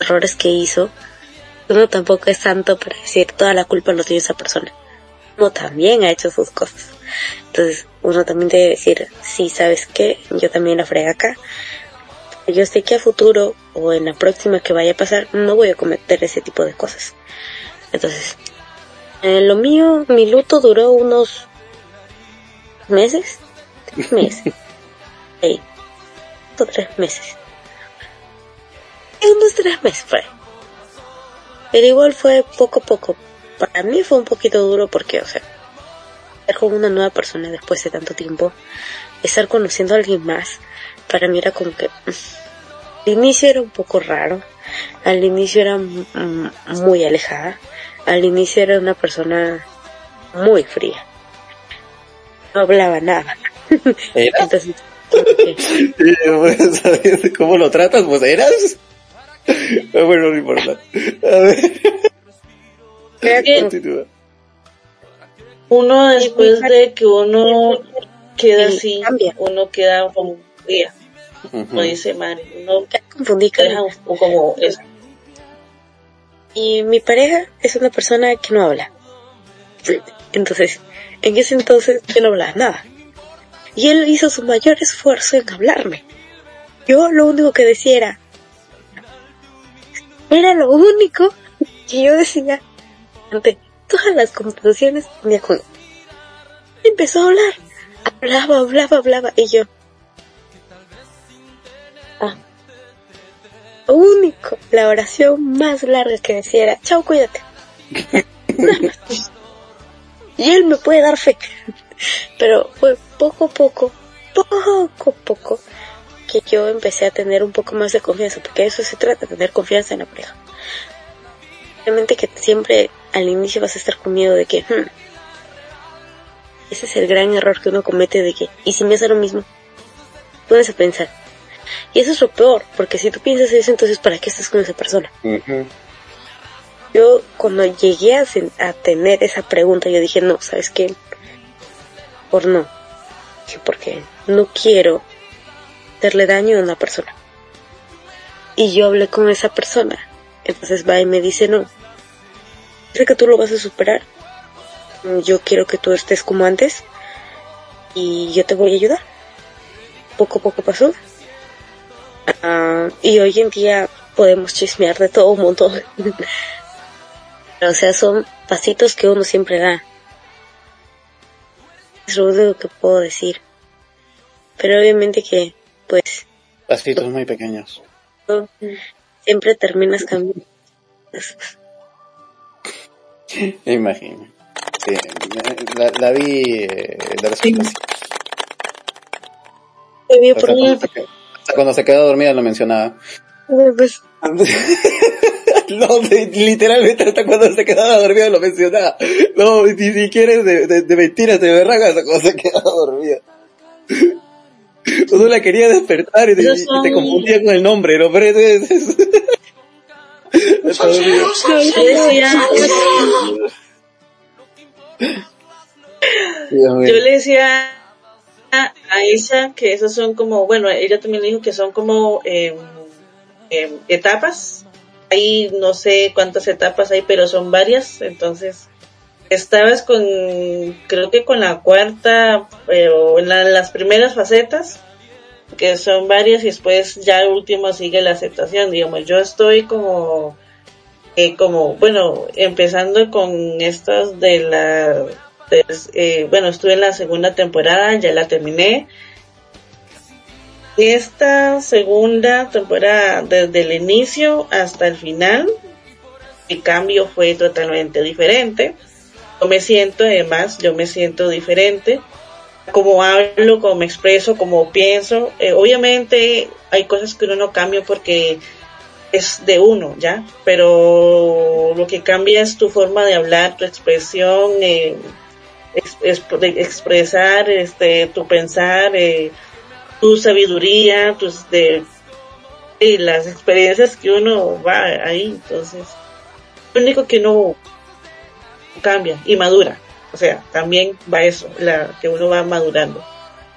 [SPEAKER 4] errores que hizo, uno tampoco es santo para decir toda la culpa lo tiene esa persona, uno también ha hecho sus cosas, entonces uno también debe decir, sí, sabes qué, yo también la fregué acá, yo sé que a futuro o en la próxima que vaya a pasar no voy a cometer ese tipo de cosas. Entonces, eh, lo mío, mi luto duró unos meses, tres meses, sí, o tres meses, unos tres meses fue. Pero igual fue poco a poco. Para mí fue un poquito duro porque, o sea, estar con una nueva persona después de tanto tiempo, estar conociendo a alguien más, para mí era como que mm, al inicio era un poco raro, al inicio era mm, muy alejada, al inicio era una persona muy fría, no hablaba nada. Entonces,
[SPEAKER 7] pues, ¿sabes ¿Cómo lo tratas? Pues eras. Bueno, no importa. A ver,
[SPEAKER 1] Creo que
[SPEAKER 7] continúa.
[SPEAKER 1] uno después de que uno queda
[SPEAKER 4] Sí,
[SPEAKER 1] así,
[SPEAKER 4] cambia.
[SPEAKER 1] uno queda como fría,
[SPEAKER 7] Ujú.
[SPEAKER 1] como dice Mari, uno
[SPEAKER 4] confundí
[SPEAKER 1] deja un- como eso.
[SPEAKER 4] Y mi pareja es una persona que no habla. Entonces, en ese entonces yo no hablaba nada. Y él hizo su mayor esfuerzo en hablarme. Yo lo único que decía era... Era lo único que yo decía ante todas las conversaciones con él. Empezó a hablar. Hablaba, hablaba, hablaba. Y yo... Ah, lo único, la oración más larga que decía era, chao, cuídate. Y él me puede dar fe. Pero fue poco a poco, poco a poco, que yo empecé a tener un poco más de confianza, porque eso se trata, tener confianza en la pareja. Obviamente que siempre al inicio vas a estar con miedo de que, hmm, ese es el gran error que uno comete de que, ¿y si me hace lo mismo? Pones a pensar. Y eso es lo peor, porque si tú piensas eso, entonces ¿para qué estás con esa persona? Yo cuando llegué a, tener esa pregunta, yo dije, no, ¿sabes qué? Por no. Dije, porque no quiero hacerle daño a una persona. Y yo hablé con esa persona. Entonces va y me dice, no. Sé que tú lo vas a superar. Yo quiero que tú estés como antes. Y yo te voy a ayudar. Poco a poco pasó. Ah, y hoy en día podemos chismear de todo un montón. o sea, son pasitos que uno siempre da. Es lo único que puedo decir. Pero obviamente que, pues,
[SPEAKER 7] Pasitos muy pequeños.
[SPEAKER 4] siempre terminas cambiando.
[SPEAKER 7] Me imagino. Sí, la, la vi eh, de respeto. sí.
[SPEAKER 4] Te vi
[SPEAKER 7] Hasta
[SPEAKER 4] por
[SPEAKER 7] cuando, se, hasta cuando se quedó dormida lo mencionaba.
[SPEAKER 4] pues,
[SPEAKER 7] no, literalmente hasta cuando se quedaba dormida lo mencionaba. No, ni siquiera es de, de, de mentiras, de berraga hasta cuando se quedaba dormida. Uno la quería despertar y te, y confundía con el nombre, ¿no? Pero es.
[SPEAKER 1] Yo le decía a a ella que esos son como, bueno, ella también dijo que son como em, em, etapas. Ahí no sé cuántas etapas hay, pero son varias. Entonces, estabas con, creo que con la cuarta, pero en la- las primeras facetas, que son varias, y después ya el último sigue la aceptación. Digamos, yo estoy como, eh, como, bueno, empezando con estas de la pues, eh, bueno, estuve en la segunda temporada, ya la terminé. Esta segunda temporada, desde el inicio hasta el final, el cambio fue totalmente diferente. Yo me siento, además, yo me siento diferente. Como hablo, como me expreso, como pienso. Eh, obviamente hay cosas que uno no cambia porque es de uno, ¿ya? Pero lo que cambia es tu forma de hablar, tu expresión, eh, de expresar este tu pensar eh, tu sabiduría tus de y las experiencias que uno va ahí entonces lo único que no cambia y madura o sea también va eso la que uno va madurando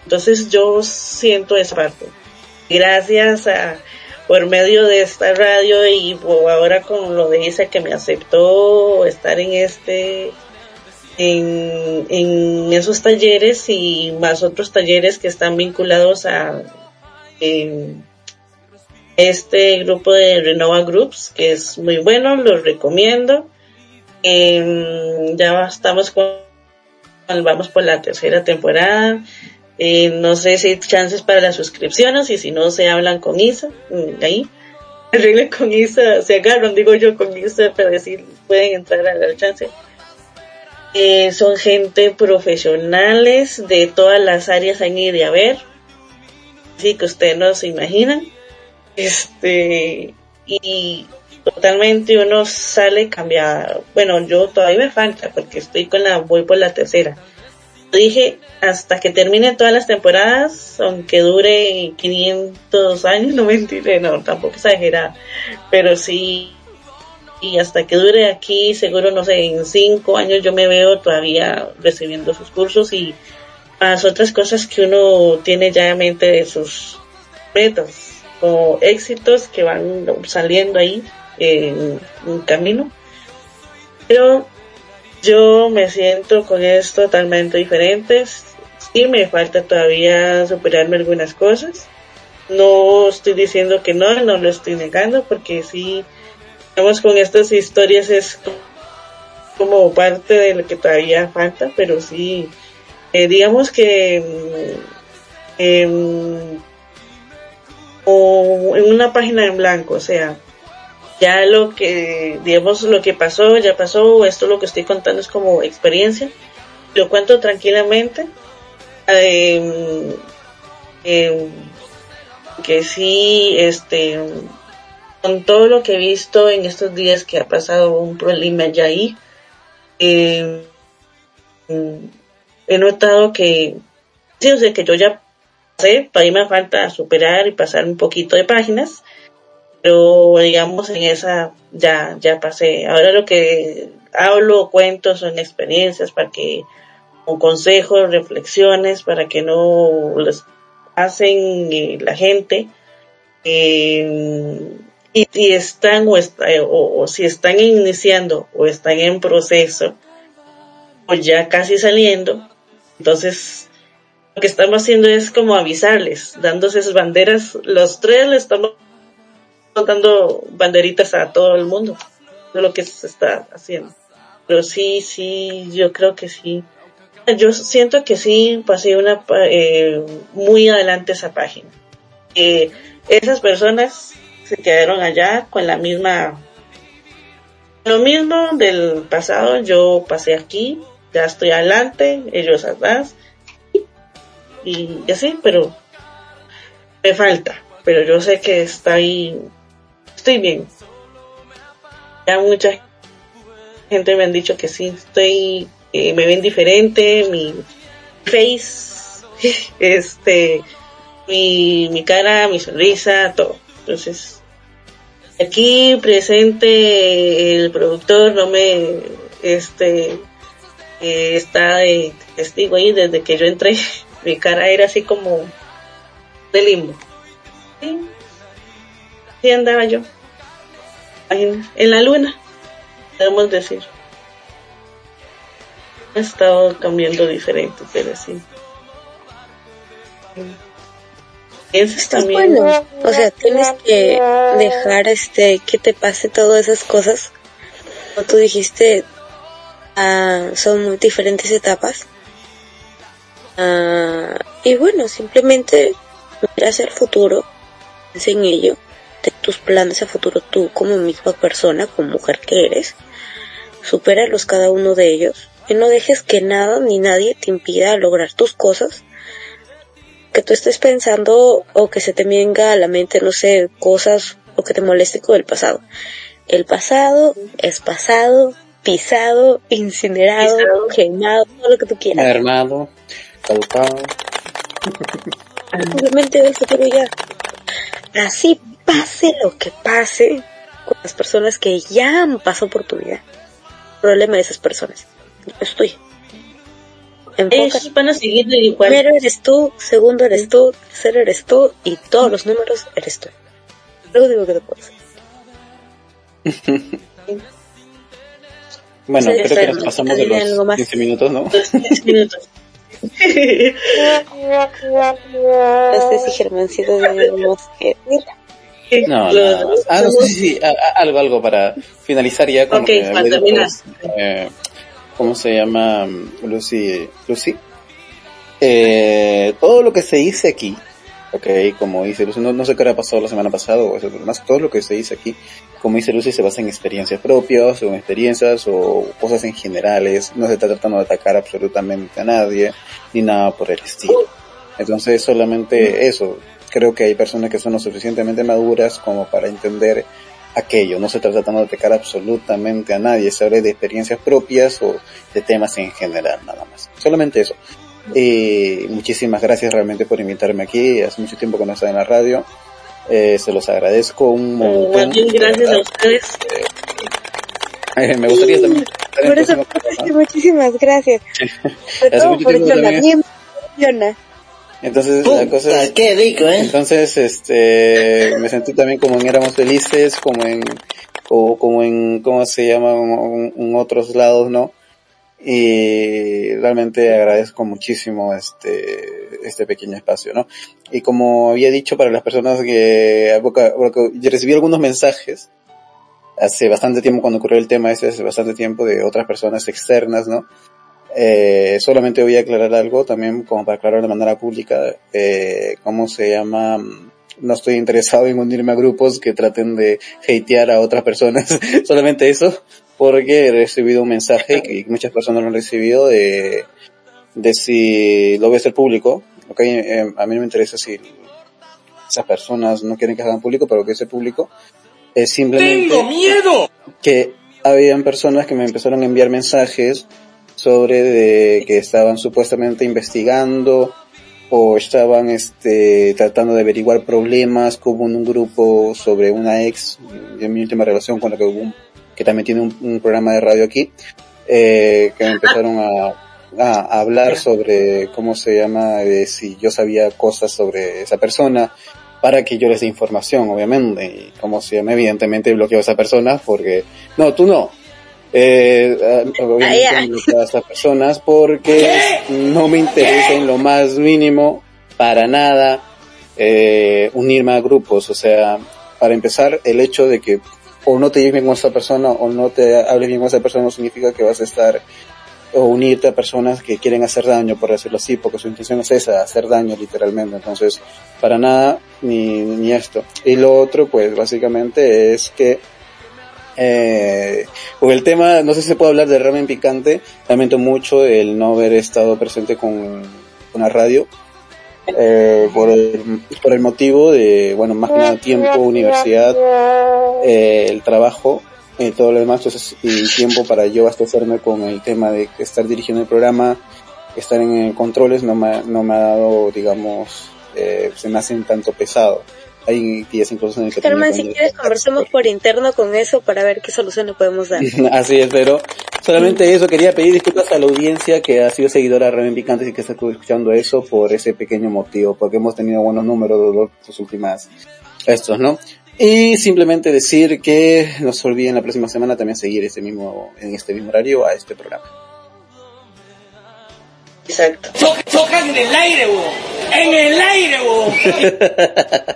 [SPEAKER 1] entonces yo siento esa parte gracias a por medio de esta radio y ahora con lo de Isa que me aceptó estar en este en, en esos talleres y más otros talleres que están vinculados a este grupo de Renova Groups, que es muy bueno, lo recomiendo. Em, ya estamos con, vamos por la tercera temporada. Eh, no sé si hay chances para las suscripciones y si no se hablan con Isa, mm, ahí. Arreglen con Isa, se agarran, digo yo, con Isa para decir, pueden entrar a la chance. Eh, son gente profesionales de todas las áreas ir y a ver. Así que ustedes no se imaginan. Este, y totalmente uno sale cambiado. Bueno, yo todavía me falta porque estoy con la, voy por la tercera. Dije, hasta que termine todas las temporadas, aunque dure 500 años, no mentiré, no, tampoco exagera, pero sí, y hasta que dure aquí, seguro, no sé, en 5 años yo me veo todavía recibiendo sus cursos y las otras cosas que uno tiene ya en mente de sus metas o éxitos que van saliendo ahí en un camino. Pero yo me siento con esto totalmente diferentes. Sí, me falta todavía superarme algunas cosas. No estoy diciendo que no, no lo estoy negando, porque sí, digamos, con estas historias es como parte de lo que todavía falta, pero sí, eh, digamos que eh, o en una página en blanco, o sea, ya lo que, digamos, lo que pasó, ya pasó, esto lo que estoy contando es como experiencia, lo cuento tranquilamente, eh, que sí, este, con todo lo que he visto en estos días que ha pasado un problema ya ahí, eh, he notado que, sí, o sea, que yo ya pasé, todavía me falta superar y pasar un poquito de páginas, pero digamos en esa ya, ya pasé. Ahora lo que hablo, cuento son experiencias para que, con consejos, reflexiones, para que no les hacen eh, la gente. Eh, y si están o, está, o, o, si están iniciando o están en proceso o ya casi saliendo, entonces lo que estamos haciendo es como avisarles, dándose esas banderas, los tres le estamos dando banderitas a todo el mundo de lo que se está haciendo. Pero sí, sí, yo creo que sí. Yo siento que sí pasé una eh, muy adelante esa página. Esas personas se quedaron allá con la misma lo mismo del pasado yo pasé aquí ya estoy adelante ellos atrás y así pero me falta pero yo sé que está ahí estoy bien ya mucha gente me han dicho que sí estoy eh, me ven diferente mi face este mi, mi cara mi sonrisa todo entonces, aquí presente el productor no me, este, eh, está de testigo ahí desde que yo entré. Mi cara era así como de limbo. Sí, sí andaba yo. En, en la luna, podemos decir. He estado cambiando diferente, pero sí piensas también.
[SPEAKER 4] Bueno, o sea, tienes que dejar este que te pase todas esas cosas. Como tú dijiste, uh, son muy diferentes etapas. Uh, y bueno, simplemente mira hacia el futuro, piensa en ello, tus planes a futuro tú como misma persona, como mujer que eres, supéralos cada uno de ellos y no dejes que nada ni nadie te impida lograr tus cosas que tú estés pensando o que se te venga a la mente, no sé, cosas o que te moleste con el pasado. El pasado es pasado, pisado, incinerado, pisado. quemado, todo lo que tú quieras.
[SPEAKER 7] Armado, caducado.
[SPEAKER 4] Simplemente el futuro ya. Así pase lo que pase con las personas que ya han pasado por tu vida. El problema de esas personas. No estoy.
[SPEAKER 1] Ellos van a seguir igual.
[SPEAKER 4] Primero eres tú, segundo eres tú, tercero eres tú y todos los números eres tú. Lo digo que te puedo
[SPEAKER 7] bueno, sí, creo que nos pasamos de los 15 minutos, ¿no? 15 minutos.
[SPEAKER 4] no sé si Germancito debemos que
[SPEAKER 7] No. Ah, no, sí, sí, sí, a- a- algo, algo para finalizar ya con
[SPEAKER 1] Ok,
[SPEAKER 7] lo que había eh, ¿Cómo se llama? Lucy. Lucy. Eh, todo lo que se dice aquí, ok, como dice Lucy, no, no sé qué habrá pasado la semana pasada o eso, pero más todo lo que se dice aquí, como dice Lucy, se basa en experiencias propias o en experiencias o cosas en generales, no se está tratando de atacar absolutamente a nadie, ni nada por el estilo. Entonces solamente eso, creo que hay personas que son lo suficientemente maduras como para entender aquello, no se tratando de atacar absolutamente a nadie, se habla de experiencias propias o de temas en general, nada más. Solamente eso. Eh, muchísimas gracias realmente por invitarme aquí, hace mucho tiempo que no estaba en la radio, eh, se los agradezco un montón.
[SPEAKER 1] Bien, gracias a ustedes.
[SPEAKER 7] Eh, me gustaría también
[SPEAKER 4] Por eso, muchísimas gracias.
[SPEAKER 7] Hace
[SPEAKER 4] todo por
[SPEAKER 7] tiempo
[SPEAKER 4] Jonah,
[SPEAKER 7] también. Entonces, la cosa es,
[SPEAKER 9] qué rico, ¿eh?
[SPEAKER 7] entonces, este, me sentí también como en Éramos Felices, como en, o como en, ¿cómo se llama? En, en otros lados, ¿no? Y realmente agradezco muchísimo este, este pequeño espacio, ¿no? Y como había dicho para las personas que, yo recibí algunos mensajes hace bastante tiempo cuando ocurrió el tema ese, hace bastante tiempo de otras personas externas, ¿no? Eh, solamente voy a aclarar algo también como para aclarar de manera pública, eh, ¿cómo se llama? No estoy interesado en unirme a grupos que traten de hatear a otras personas, solamente eso, porque he recibido un mensaje que muchas personas lo han recibido de, de si lo voy a hacer público, ok, eh, a mí no me interesa si esas personas no quieren que hagan público, pero que sea público, es simplemente
[SPEAKER 5] ¡Tengo miedo!
[SPEAKER 7] que habían personas que me empezaron a enviar mensajes sobre de que estaban supuestamente investigando o estaban este tratando de averiguar problemas hubo en un grupo sobre una ex de mi última relación con la que hubo un- que también tiene un, un programa de radio aquí eh, que me empezaron a, a hablar sobre cómo se llama de si yo sabía cosas sobre esa persona para que yo les dé información, obviamente, y como se llama, evidentemente bloqueo a esa persona porque, no, tú no, eh, ah, obviamente a esas personas porque no me interesa en lo más mínimo, para nada, eh, unirme a grupos, o sea, para empezar, el hecho de que o no te lleves bien con esa persona o no te hables bien con esa persona no significa que vas a estar o unirte a personas que quieren hacer daño, por decirlo así, porque su intención es esa, hacer daño literalmente. Entonces, para nada, ni, ni esto. Y lo otro, pues, básicamente es que, eh, con el tema, no sé si se puede hablar de ramen picante, lamento mucho el no haber estado presente con, la radio, eh, por, el, por el motivo de, bueno, más que nada tiempo, universidad, eh, el trabajo y todo lo demás, entonces, y tiempo para yo abastecerme con el tema de estar dirigiendo el programa, estar en eh, controles, no me, no me ha dado, digamos, eh, se me hacen tanto pesado. Hay días incluso en el que que
[SPEAKER 4] si quieres conversamos por interno con eso para ver qué solución le podemos dar.
[SPEAKER 7] Así es, pero solamente eso, quería pedir disculpas a la audiencia que ha sido seguidora de Ramen Picantes y que está escuchando eso por ese pequeño motivo, porque hemos tenido buenos números de las últimas, estos, ¿no? Y simplemente decir que no se olviden la próxima semana también seguir este mismo, en este mismo horario a este programa.
[SPEAKER 1] Exacto.
[SPEAKER 5] Cho- chocan en el aire, weón. En el aire, weón.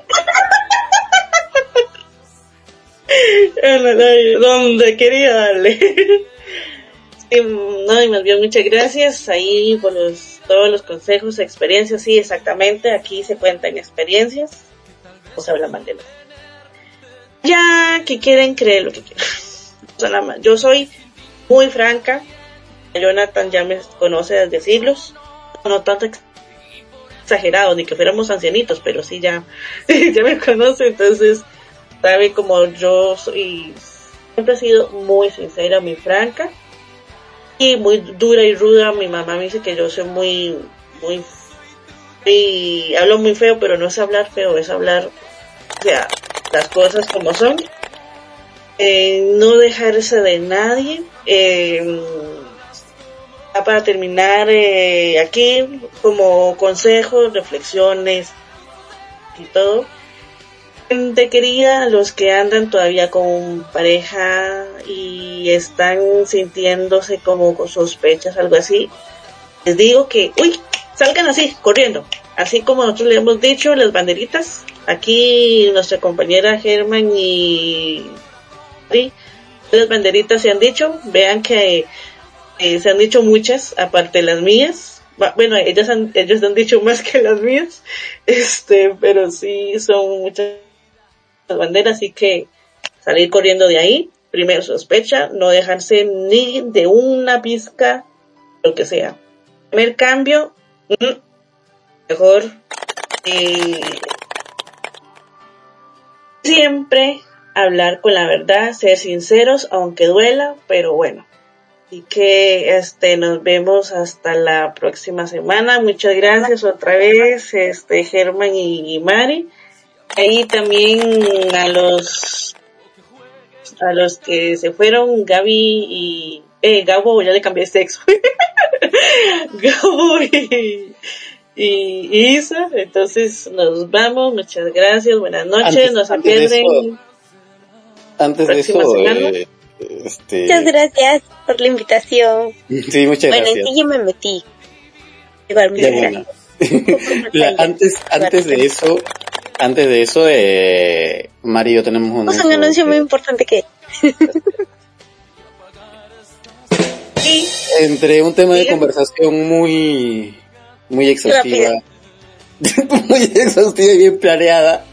[SPEAKER 1] Donde quería darle. No, y más bien muchas gracias ahí por los, todos los consejos, experiencias, sí, exactamente, aquí se cuentan experiencias, o se habla mal de lo. Ya que quieren creer lo que quieran. Nada. Yo soy muy franca, Jonathan ya me conoce desde siglos, no tanto ex- exagerado, ni que fuéramos ancianitos, pero sí ya, ya me conoce, entonces sabe como yo soy, siempre he sido muy sincera, muy franca y muy dura y ruda. Mi mamá me dice que yo soy muy, muy, y hablo muy feo, pero no es hablar feo, es hablar, o sea, las cosas como son. Eh, no dejarse de nadie. Eh, para terminar eh, aquí, como consejos, reflexiones y todo. Gente querida, los que andan todavía con pareja y están sintiéndose como sospechas, algo así, les digo que, uy, salgan así, corriendo. Así como nosotros le hemos dicho, las banderitas, aquí nuestra compañera Germán y sí, las banderitas se han dicho, vean que eh, se han dicho muchas, aparte las mías. Bueno, ellas han, ellos han dicho más que las mías, este, pero sí son muchas banderas, así que salir corriendo de ahí, primero sospecha, no dejarse ni de una pizca, lo que sea. Primer cambio, mm, mejor eh, siempre hablar con la verdad, ser sinceros, aunque duela, pero bueno. Así que este nos vemos hasta la próxima semana. Muchas gracias otra vez, este Germán y Mari. Ahí también a los a los que se fueron, Gaby y eh, Gabo, ya le cambié de sexo. Gabo y, y, y Isa. Entonces nos vamos. Muchas gracias. Buenas noches.
[SPEAKER 7] Antes-
[SPEAKER 1] no se
[SPEAKER 7] antes de
[SPEAKER 1] pierden.
[SPEAKER 7] eso- Antes de eso, eh, este,
[SPEAKER 4] Muchas gracias por la invitación.
[SPEAKER 7] sí, muchas
[SPEAKER 4] bueno, en
[SPEAKER 7] gracias.
[SPEAKER 4] sí ya me metí. Igual, muchas
[SPEAKER 7] bueno.
[SPEAKER 4] gracias.
[SPEAKER 7] La- antes, antes de eso, antes de eso, eh, Mari y yo tenemos un
[SPEAKER 4] Es un anuncio muy importante que
[SPEAKER 7] entre un tema de conversación muy, muy exhaustiva, muy exhaustiva y bien planeada,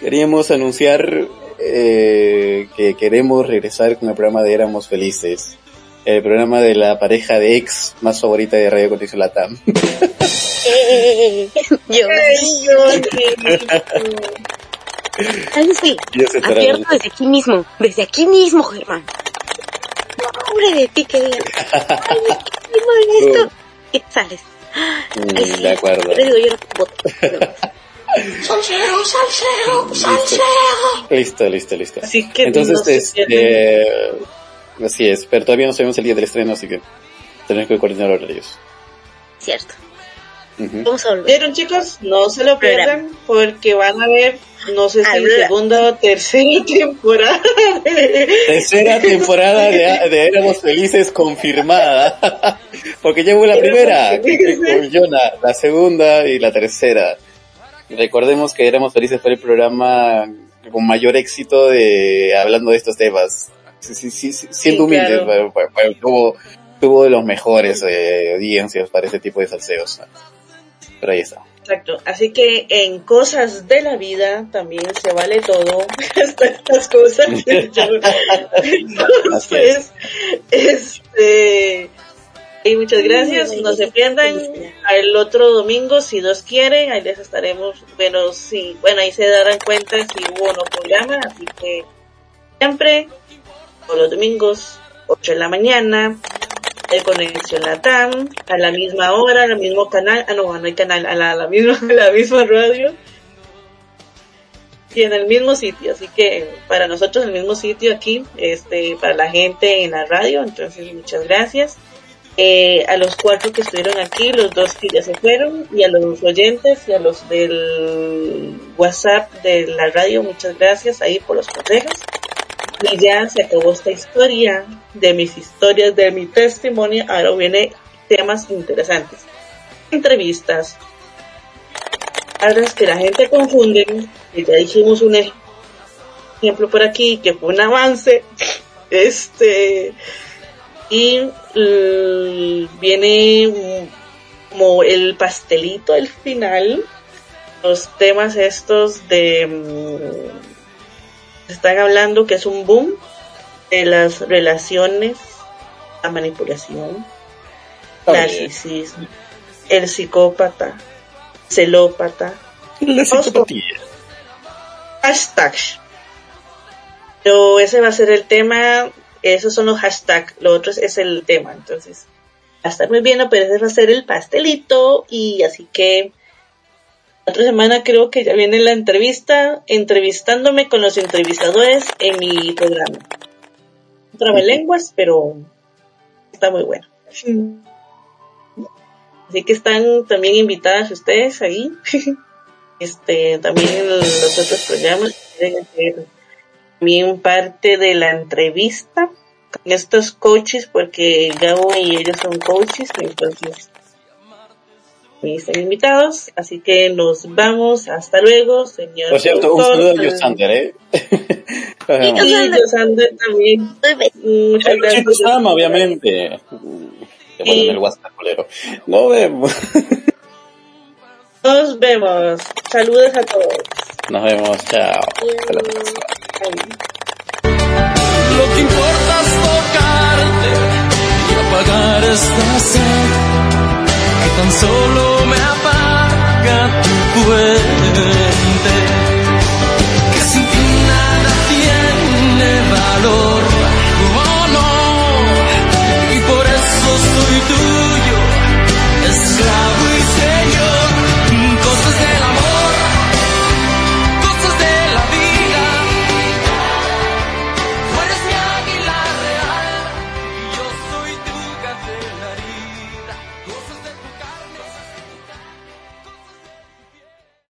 [SPEAKER 7] queríamos anunciar eh, que queremos regresar con el programa de Éramos Felices, el programa de la pareja de ex más favorita de Radio Condición Latam.
[SPEAKER 4] Yo
[SPEAKER 7] se estará
[SPEAKER 4] Advierto desde aquí mismo, desde aquí mismo, Germán. Pobre de ti que digas, ay, me esto. Y sales.
[SPEAKER 7] Mm,
[SPEAKER 4] Ay, sí.
[SPEAKER 7] de acuerdo.
[SPEAKER 4] Te digo, yo no puedo.
[SPEAKER 8] Salsero, salsero, salsero.
[SPEAKER 7] Listo, listo, listo.
[SPEAKER 1] Así que
[SPEAKER 7] Entonces,
[SPEAKER 1] no
[SPEAKER 7] este, así es, pero todavía no sabemos el día del estreno, así que tenemos que coordinar horarios.
[SPEAKER 4] Cierto. A volver.
[SPEAKER 1] ¿Vieron chicos? No se lo pierdan porque van a ver, no sé si
[SPEAKER 4] Habla.
[SPEAKER 1] segunda o tercera temporada.
[SPEAKER 7] Tercera temporada de, de Éramos Felices confirmada. Porque ya hubo la primera con Jonah, la segunda y la tercera. Recordemos que Éramos Felices fue el programa con mayor éxito de hablando de estos temas. Sí, sí, sí, siendo
[SPEAKER 1] Sí,
[SPEAKER 7] humildes,
[SPEAKER 1] claro.
[SPEAKER 7] tuvo, tuvo de los mejores eh, audiencias para ese tipo de salseos. Pero ahí está.
[SPEAKER 1] Exacto. Así que en cosas de la vida también se vale todo. Hasta estas cosas. Entonces, este. Y muchas gracias. No se pierdan el otro domingo, si Dios quiere. Ahí les estaremos. Bueno, sí. Bueno, ahí se darán cuenta si hubo o no programa. Así que siempre, todos los domingos, 8 de la mañana, de Conexión Latam, a la misma hora, al mismo canal, ah no, no hay canal, a la, la misma, la misma radio y en el mismo sitio, así que para nosotros el mismo sitio aquí, este, para la gente en la radio, entonces muchas gracias. Eh, a los cuatro que estuvieron aquí, los dos que ya se fueron, y a los oyentes y a los del WhatsApp de la radio, muchas gracias ahí por los consejos. Y ya se acabó esta historia de mis historias, de mi testimonio. Ahora viene temas interesantes. Entrevistas. Palabras que la gente confunde, ya dijimos un ej- ejemplo por aquí, que fue un avance. Este. Y viene como el pastelito al final. Los temas estos de. mm, están hablando que es un boom de las relaciones, la manipulación,
[SPEAKER 7] bien.
[SPEAKER 1] narcisismo, el psicópata, celópata,
[SPEAKER 7] La
[SPEAKER 1] psicopatía. hashtag. Pero ese va a ser el tema, esos son los hashtags, lo otro es, es el tema, entonces va a estar muy bien, pero ese va a ser el pastelito y así que la otra semana creo que ya viene la entrevista, entrevistándome con los entrevistadores en mi programa. Trabalenguas, pero está muy bueno. Así que están también invitadas ustedes ahí. Este, también los otros programas quieren hacer también parte de la entrevista con estos coaches, porque Gabo y ellos son coaches, entonces están invitados. Así que nos vamos. Hasta luego, señor.
[SPEAKER 7] Por cierto, un saludo a Yosander, ¿eh? Nos vemos.
[SPEAKER 1] Y Yosander también. Muchas gracias.
[SPEAKER 7] Sama, obviamente. Te ponen el WhatsApp, culero. Nos vemos.
[SPEAKER 1] Nos vemos. Saludos a todos.
[SPEAKER 7] Nos vemos, chao. Hasta la próxima.
[SPEAKER 8] Lo que importa es tocarte y apagar esta sed tan solo me apaga tu fuente, que sin ti nada tiene valor. Oh no, y por eso soy tuyo, esclavo.